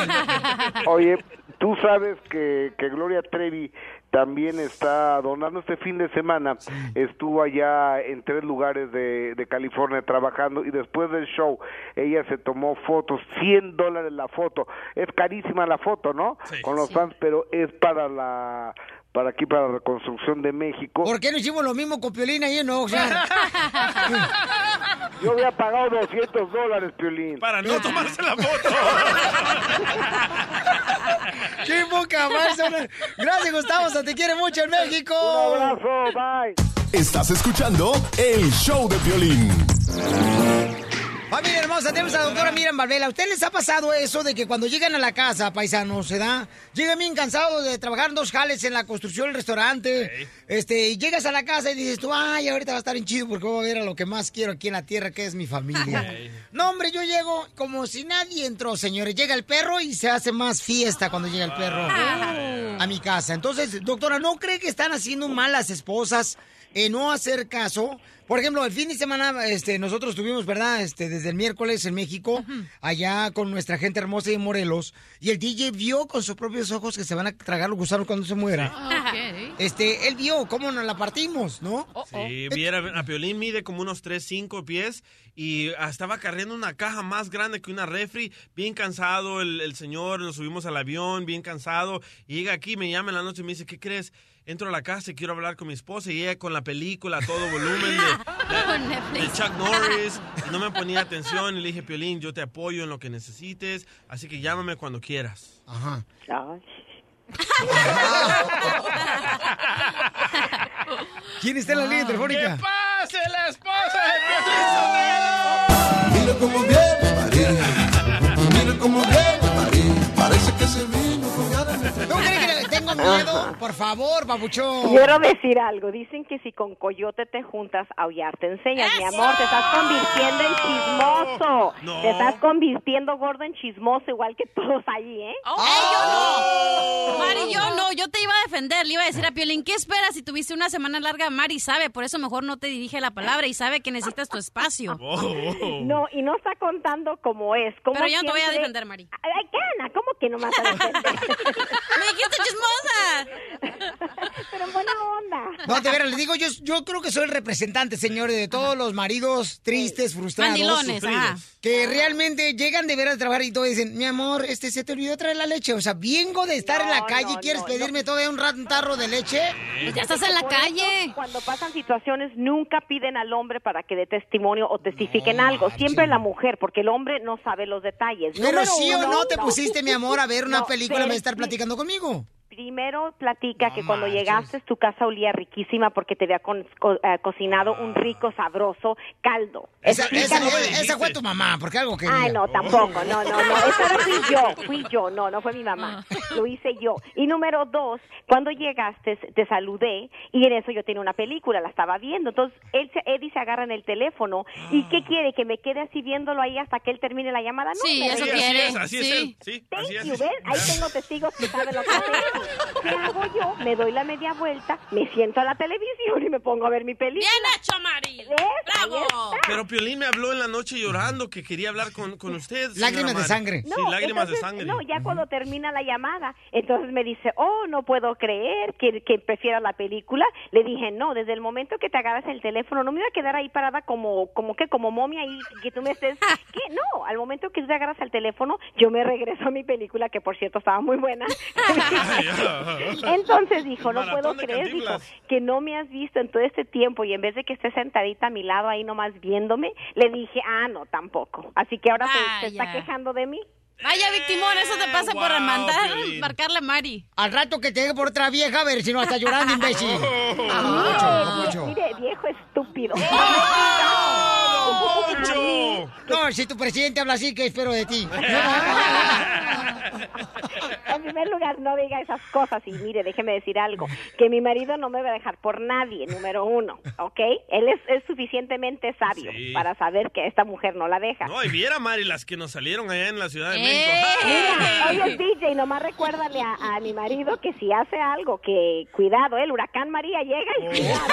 Oye, tú sabes que, que Gloria Trevi también está donando este fin de semana. Estuvo allá en tres lugares de, de California trabajando y después del show ella se tomó fotos, 100 dólares la foto. Es carísima la foto, ¿no? Con los fans, pero es para la para aquí para la reconstrucción de México. ¿Por qué no hicimos lo mismo con Piolín ahí en Oxnard? Yo había pagado 200 dólares, Piolín. Para no tomarse la foto. ¡Qué poca más! Gracias, Gustavo. Se te quiere mucho en México. Un abrazo, bye. Estás escuchando el show de violín. Familia hermosa, tenemos a la doctora Miriam Valvela. ¿A ustedes les ha pasado eso de que cuando llegan a la casa, paisanos, se da? Llegan bien cansados de trabajar en dos jales en la construcción del restaurante. Este, y llegas a la casa y dices tú, ay, ahorita va a estar en chido porque voy a ver a lo que más quiero aquí en la tierra, que es mi familia. No, hombre, yo llego como si nadie entró, señores. Llega el perro y se hace más fiesta cuando llega el perro a mi casa. Entonces, doctora, ¿no cree que están haciendo mal las esposas en no hacer caso? Por ejemplo, el fin de semana este, nosotros tuvimos, ¿verdad? Este, desde el miércoles en México, allá con nuestra gente hermosa de Morelos, y el DJ vio con sus propios ojos que se van a tragar los gusanos cuando se muera. Este, él vio cómo nos la partimos, ¿no? Sí, viera, a Piolín mide como unos 3, 5 pies y ah, estaba cargando una caja más grande que una refri, bien cansado el, el señor, lo subimos al avión, bien cansado, y llega aquí, me llama en la noche y me dice, ¿qué crees? Entro a la casa y quiero hablar con mi esposa y ella con la película a todo volumen de, de Chuck Norris, y no me ponía atención y le dije, Piolín, yo te apoyo en lo que necesites, así que llámame cuando quieras. Ajá. ¿Quién está en la línea telefónica? pase la esposa Mira cómo viene María, mira cómo viene María, parece que se el ¿Tú crees que le tengo miedo? Por favor, papuchón. Quiero decir algo. Dicen que si con coyote te juntas, aullar te enseñas. Mi amor, te estás convirtiendo en chismoso. No. Te estás convirtiendo gordo en chismoso, igual que todos allí, ¿eh? ¡Ey, yo no! Mari, yo no, yo te iba a defender, le iba a decir a Piolín, ¿qué esperas si tuviste una semana larga? Mari sabe, por eso mejor no te dirige la palabra y sabe que necesitas tu espacio. No, y no está contando como es. Como Pero yo no te voy a defender, Mari. Ay, ¿qué, Ana? ¿Cómo que no me vas a defender? ¡Me dijiste chismosa! Pero buena onda. No, de veras, le digo, yo, yo creo que soy el representante, señores, de todos los maridos tristes, frustrados. Mandilones, ajá. Que realmente llegan de veras a trabajar y todo dicen, mi amor, este se te olvidó traer la leche. O sea, vengo de estar en la No, calle y no, quieres no, pedirme todavía un, ra- un tarro de leche. Por eso, Cuando pasan situaciones, nunca piden al hombre para que dé testimonio o testifiquen algo. Siempre la mujer, porque el hombre no sabe los detalles. Pero Número sí o uno, no te pusiste, mi amor, a ver una No, película en de estar pero- platicando conmigo. Primero platica que cuando llegaste tu casa olía riquísima porque te había con- co- eh, cocinado un rico, sabroso caldo. Esa, esa, Explícame. esa fue tu mamá, porque algo que... Ay, no, tampoco, no, no, no, esa no fui yo, fui yo, no, no fue mi mamá, lo hice yo. Y número dos, cuando llegaste te saludé y en eso yo tenía una película, la estaba viendo, entonces él se, Eddie se agarra en el teléfono y ¿qué quiere? ¿Que me quede así viéndolo ahí hasta que él termine la llamada? No, Sí, eso quiere, Así es, así es él, sí, Thank así es. Ahí tengo testigos que saben lo que hacen. ¿Qué hago yo? Me doy la media vuelta, me siento a la televisión y me pongo a ver mi película. ¡Bien hecho, Mari! ¡Bravo! Pero Piolín me habló en la noche llorando que quería hablar con, con usted. Lágrimas de sangre. Sí, No, lágrimas de entonces, sangre. No, ya cuando termina la llamada, entonces me dice, oh, no puedo creer que, que prefieras la película. Le dije, no, desde el momento que te agarras el teléfono, no me iba a quedar ahí parada como, como que, como momia y que tú me estés, ¿qué? No, al momento que tú te agarras el teléfono, yo me regreso a mi película, que por cierto estaba muy buena. Entonces dijo, no puedo creer, dijo, que no me has visto en todo este tiempo y en vez de que estés sentadita a mi lado ahí nomás viéndome, le dije, ah, no, tampoco. Así que ahora se, se está quejando de mí. Vaya, Victimón, eso te pasa por Wow, mandar, Piolín. marcarle a Mari. Al rato que te deje por otra vieja, a ver si no está llorando, imbécil. Mire, Papucho, papucho. mire, viejo estúpido. ¡Poncho! cuido. No, si tu presidente habla así, ¿qué espero de ti? En primer lugar, no diga esas cosas y mire, déjeme decir algo, que mi marido no me va a dejar por nadie, número uno, ¿ok? Él es, es suficientemente sabio Sí. para saber que esta mujer no la deja. No, y viera, Mari, las que nos salieron allá en la Ciudad de Mira, México. oye DJ, nomás recuérdale a, a mi marido que si hace algo, que cuidado, ¿eh? el huracán María llega y cuidado,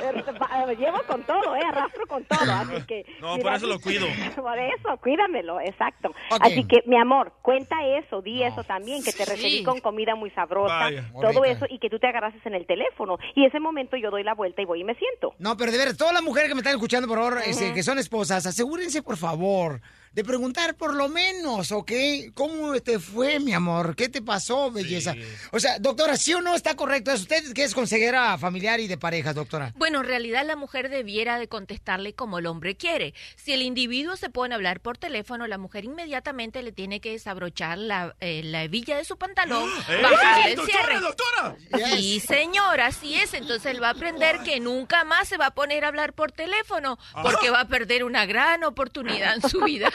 ¿eh? llevo con todo, ¿eh? arrastro con todo, así que... No, mira, por eso lo cuido. Por eso, cuídamelo, exacto. Así que, mi amor, cuenta eso, di eso también, que te recibí con comida muy sabrosa, Vaya. todo eso, y que tú te agarrases en el teléfono. Y ese momento yo doy la vuelta y voy y me siento. No, pero de ver, todas las mujeres que me están escuchando, por favor, este, que son esposas, asegúrense, por favor, favor de preguntar por lo menos, ¿ok? ¿Cómo te fue, mi amor? ¿Qué te pasó, belleza? O sea, doctora, ¿sí o no está correcto eso? ¿Usted que es consejera familiar y de parejas, doctora? Bueno, en realidad la mujer debiera de contestarle como el hombre quiere. Si el individuo se pone a hablar por teléfono, la mujer inmediatamente le tiene que desabrochar la, eh, la hebilla de su pantalón, ¡Eh! bajarle el ¡Doctora, cierre. doctora! Sí, señora, así es. Entonces él va a aprender que nunca más se va a poner a hablar por teléfono, porque va a perder una gran oportunidad en su vida.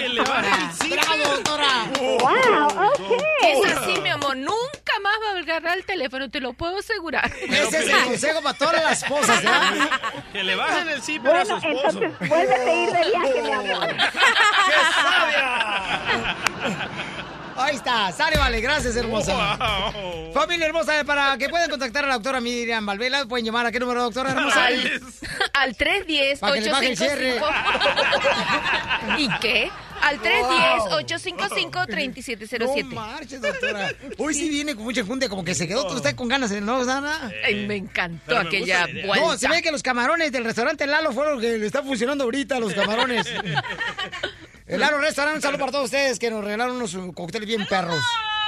Que le baje el zipper. ¡Bravo, doctora! ¡Wow! ¡Ok! Es así, mi amor. Nunca más va a agarrar el teléfono, te lo puedo asegurar. Ese es el consejo para todas las esposas, ¿eh? Que le bajen el zipper a su Bueno, esposo. entonces vuélvete a ir de viaje, mi amor. Ahí está, sale, vale, gracias, hermosa. Wow. Familia hermosa, para que puedan contactar a la doctora Miriam Valvela, pueden llamar a qué número, doctora hermosa. Al, al 310 Para que le baje el cierre. 855 ¿Y qué? Al 310 855 No 3707 marches, doctora. Hoy sí viene con mucha junta, como que se quedó usted con ganas, ¿no, Dana? Ay, me encantó me aquella vuelta. No, se ve que los camarones del restaurante Lalo fueron los que le están funcionando ahorita, los camarones. El Lalo Restaurant, un saludo para todos ustedes que nos regalaron unos cócteles bien perros.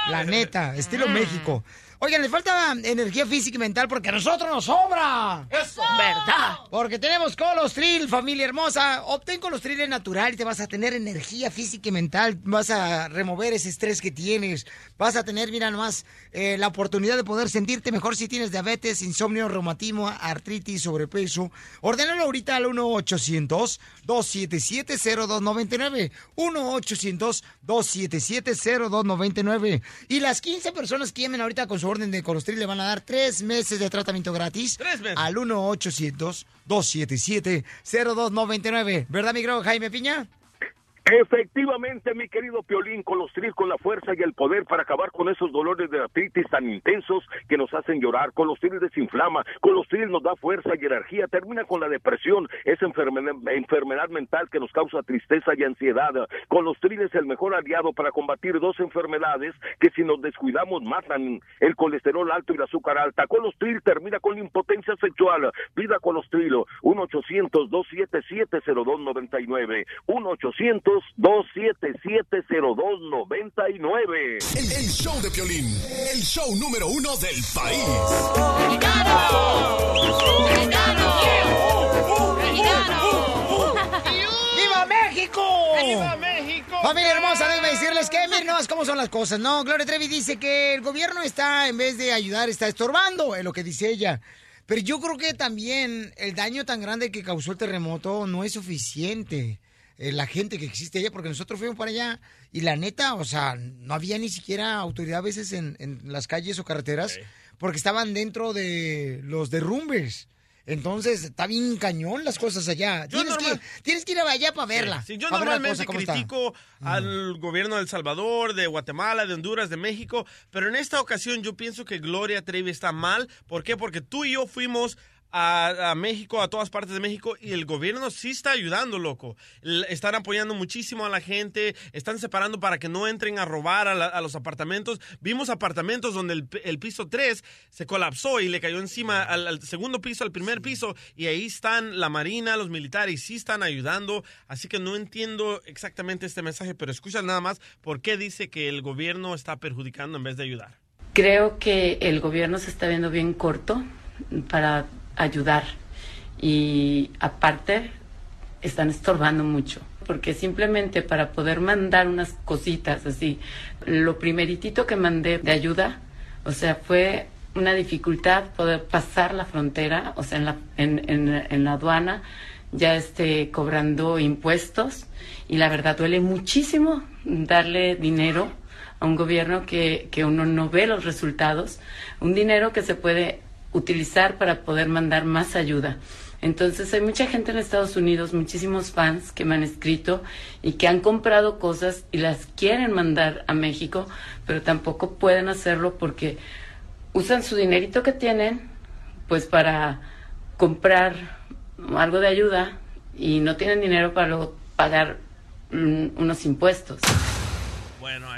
La neta, estilo México. Oigan, les falta energía física y mental porque a nosotros nos sobra. Eso. ¿Verdad? Porque tenemos Colostril, familia hermosa. Obtén Colostril es natural y te vas a tener energía física y mental. Vas a remover ese estrés que tienes. Vas a tener, mira nomás, eh, la oportunidad de poder sentirte mejor si tienes diabetes, insomnio, reumatismo, artritis, sobrepeso. Ordenalo ahorita al 1-800-277-0299. 1-800-277-0299. Y las 15 personas que llamen ahorita con su orden de Colostril le van a dar tres meses de tratamiento gratis. Tres meses. Al 1-800-277-0299. ¿Verdad, mi querido Jaime Piña? Efectivamente, mi querido Piolín, Colostril con la fuerza y el poder para acabar con esos dolores de artritis tan intensos que nos hacen llorar. Colostril desinflama, Colostril nos da fuerza y energía, termina con la depresión, esa enfermedad, mental que nos causa tristeza y ansiedad. Colostril es el mejor aliado para combatir dos enfermedades que si nos descuidamos matan el colesterol alto y la azúcar alta. Colostril termina con la impotencia sexual. Vida Colostril, 1-800-277-0299. 1-800-277-0299. El, el show de Piolín, el show número uno del país. ¡Viva México! ¡Viva México! Familia hermosa, déjenme decirles que miren nomás cómo son las cosas, ¿no? Gloria Trevi dice que el gobierno está, en vez de ayudar, está estorbando, es lo que dice ella. Pero yo creo que también el daño tan grande que causó el terremoto no es suficiente. Eh, la gente que existe allá, porque nosotros fuimos para allá y la neta, o sea, no había ni siquiera autoridad a veces en, en las calles o carreteras porque estaban dentro de los derrumbes. Entonces, está bien cañón las cosas allá. Yo Tienes, normal- que, tienes que ir allá para verla. Sí, yo ver la normalmente cosa está. critico al gobierno de El Salvador, de Guatemala, de Honduras, de México, pero en esta ocasión yo pienso que Gloria Trevi está mal. ¿Por qué? Porque tú y yo fuimos a, a México, a todas partes de México, y el gobierno sí está ayudando, loco. L- Están apoyando muchísimo a la gente, están separando para que no entren a robar a, la- a los apartamentos. Vimos apartamentos donde el, piso 3 se colapsó y le cayó encima al, al segundo piso, al primer piso, y ahí están la Marina, los militares, sí están ayudando. Así que no entiendo exactamente este mensaje, pero escucha nada más por qué dice que el gobierno está perjudicando en vez de ayudar. Creo que el gobierno se está viendo bien corto para ayudar. Y aparte están estorbando mucho porque simplemente para poder mandar unas cositas así, lo primeritito que mandé de ayuda, o sea, fue una dificultad poder pasar la frontera, o sea, en la, en, en- la aduana, ya esté cobrando impuestos y la verdad duele muchísimo darle dinero a un gobierno que, que uno no ve los resultados, un dinero que se puede utilizar para poder mandar más ayuda. Entonces hay mucha gente en Estados Unidos, muchísimos fans que me han escrito y que han comprado cosas y las quieren mandar a México, pero tampoco pueden hacerlo porque usan su dinerito que tienen pues para comprar algo de ayuda y no tienen dinero para luego pagar mm, unos impuestos.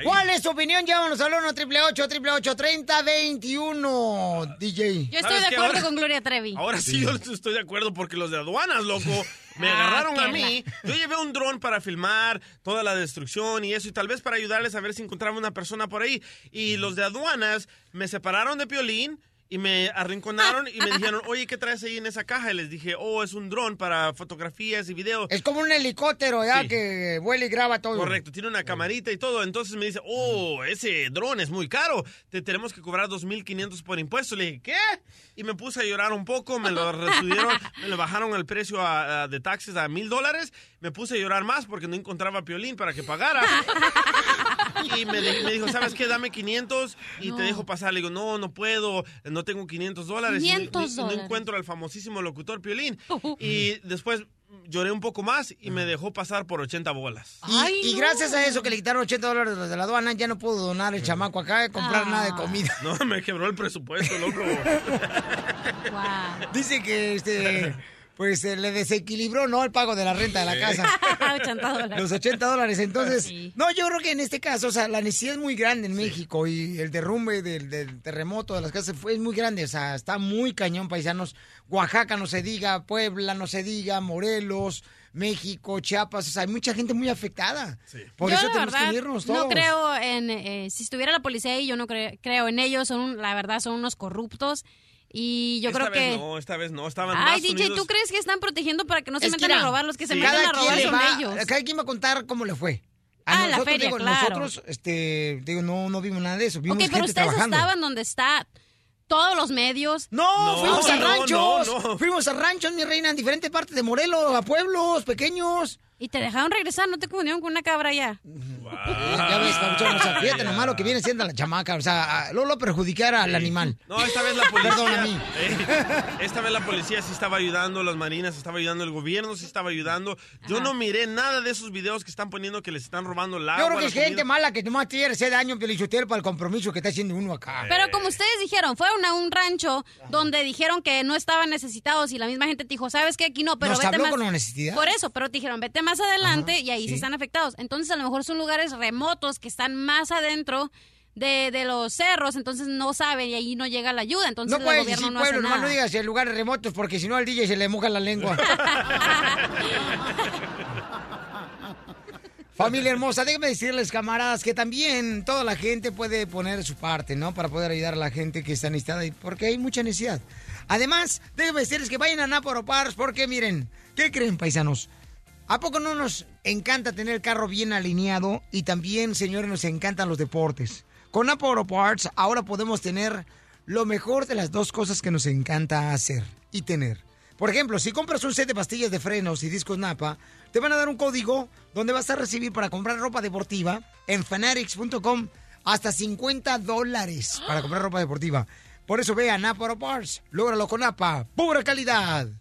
¿Cuál es tu opinión? Llámanos al 1 888 30 21 DJ. Yo estoy ¿Sabes de acuerdo Ahora- con Gloria Trevi. Ahora sí, yo estoy de acuerdo porque los de aduanas, loco, me Ah, agarraron a mí. Yo llevé un dron para filmar toda la destrucción y eso, y tal vez para ayudarles a ver si encontraba una persona por ahí. Y los de aduanas me separaron de Piolín. Y me arrinconaron y me dijeron, oye, ¿qué traes ahí en esa caja? Y les dije, oh, es un dron para fotografías y videos. Es como un helicóptero, ya, Sí. que vuela y graba todo. Correcto, tiene una camarita y todo. Entonces me dice, oh, ese dron es muy caro. Te tenemos que cobrar 2.500 por impuesto. Le dije, ¿qué? Y me puse a llorar un poco. Me lo me lo bajaron el precio a- a- de taxes a mil dólares. Me puse a llorar más porque no encontraba piolín para que pagara. Y me, di- me dijo, ¿sabes qué? Dame 500 y te dejo pasar. Le digo, no, no puedo, no tengo 500 dólares. Y ni- 500 ni- y no encuentro al famosísimo locutor Piolín. Y después lloré un poco más y me dejó pasar por 80 bolas. Y, y gracias a eso que le quitaron 80 dólares de la aduana, ya no puedo donar el chamaco acá, comprar nada de comida. No, me quebró el presupuesto, loco. Dice que este pues se le desequilibró, ¿no? El pago de la renta de la casa. 80 dólares. Los 80 dólares. Entonces, Sí. no, yo creo que en este caso, o sea, la necesidad es muy grande en México y el derrumbe del, del terremoto de las casas fue es muy grande. O sea, está muy cañón, paisanos. Oaxaca no se diga, Puebla no se diga, Morelos, México, Chiapas. O sea, hay mucha gente muy afectada. Por yo, eso tenemos verdad, que unirnos todos. no creo en... eh, si estuviera la policía ahí, yo no cre- creo en ellos. Son, la verdad, son unos corruptos. Y yo esta creo vez que... no, esta vez no, estaban Ay, más DJ, unidos. ¿tú crees que están protegiendo para que no se Es que metan a robar? Los que se sí. meten a robar son va- ellos. Cada quien va a contar cómo le fue. A Ah, la nosotros, feria, digo, claro. nosotros, este, digo, no, no vimos nada de eso. Vimos Ok, pero gente ustedes trabajando. estaban donde está todos los medios. No, fuimos a ranchos. no, no. Fuimos a ranchos, mi reina, en diferentes partes de Morelos, a pueblos pequeños. Y te dejaron regresar, no te confundieron con una cabra allá. Ya ves, Pabuchón, o sea, fíjate nomás lo que viene siendo la chamaca. O sea, a- Lolo perjudicar al animal. No, esta vez la policía. Perdón a mí. Eh, esta vez la policía sí estaba ayudando, las marinas estaba ayudando, el gobierno sí estaba ayudando. Yo no miré nada de esos videos que están poniendo que les están robando el agua. Yo creo que la es gente comida. mala que nomás quiere hacer daño, Pelichotero, para el compromiso que está haciendo uno acá. Pero como ustedes dijeron, fueron a un rancho donde dijeron que no estaban necesitados y la misma gente te dijo, ¿sabes qué? Aquí no, pero Nos vete habló más... con la necesidad. Por eso, pero te dijeron, vete más adelante y ahí sí. sí están afectados. Entonces a lo mejor son lugares remotos que están más adentro de, de los cerros, entonces no saben y ahí no llega la ayuda. Entonces No el puedes gobierno decir no pueblo, hace nada. no digas en lugares remotos porque si no al DJ se le moja la lengua. Familia hermosa, déjenme decirles, camaradas, que también toda la gente puede poner su parte, ¿no? Para poder ayudar a la gente que está necesitada, y- porque hay mucha necesidad. Además, déjenme decirles que vayan a Naporo Parts, porque miren, ¿qué creen, paisanos? ¿A poco no nos encanta tener el carro bien alineado? Y también, señores, nos encantan los deportes. Con Naporo Parts ahora podemos tener lo mejor de las dos cosas que nos encanta hacer y tener. Por ejemplo, si compras un set de pastillas de frenos y discos Napa, te van a dar un código donde vas a recibir para comprar ropa deportiva en fanatics.com hasta 50 dólares para comprar ropa deportiva. Por eso ve a Napa Auto Parts. Lógralo con Napa. Pura calidad.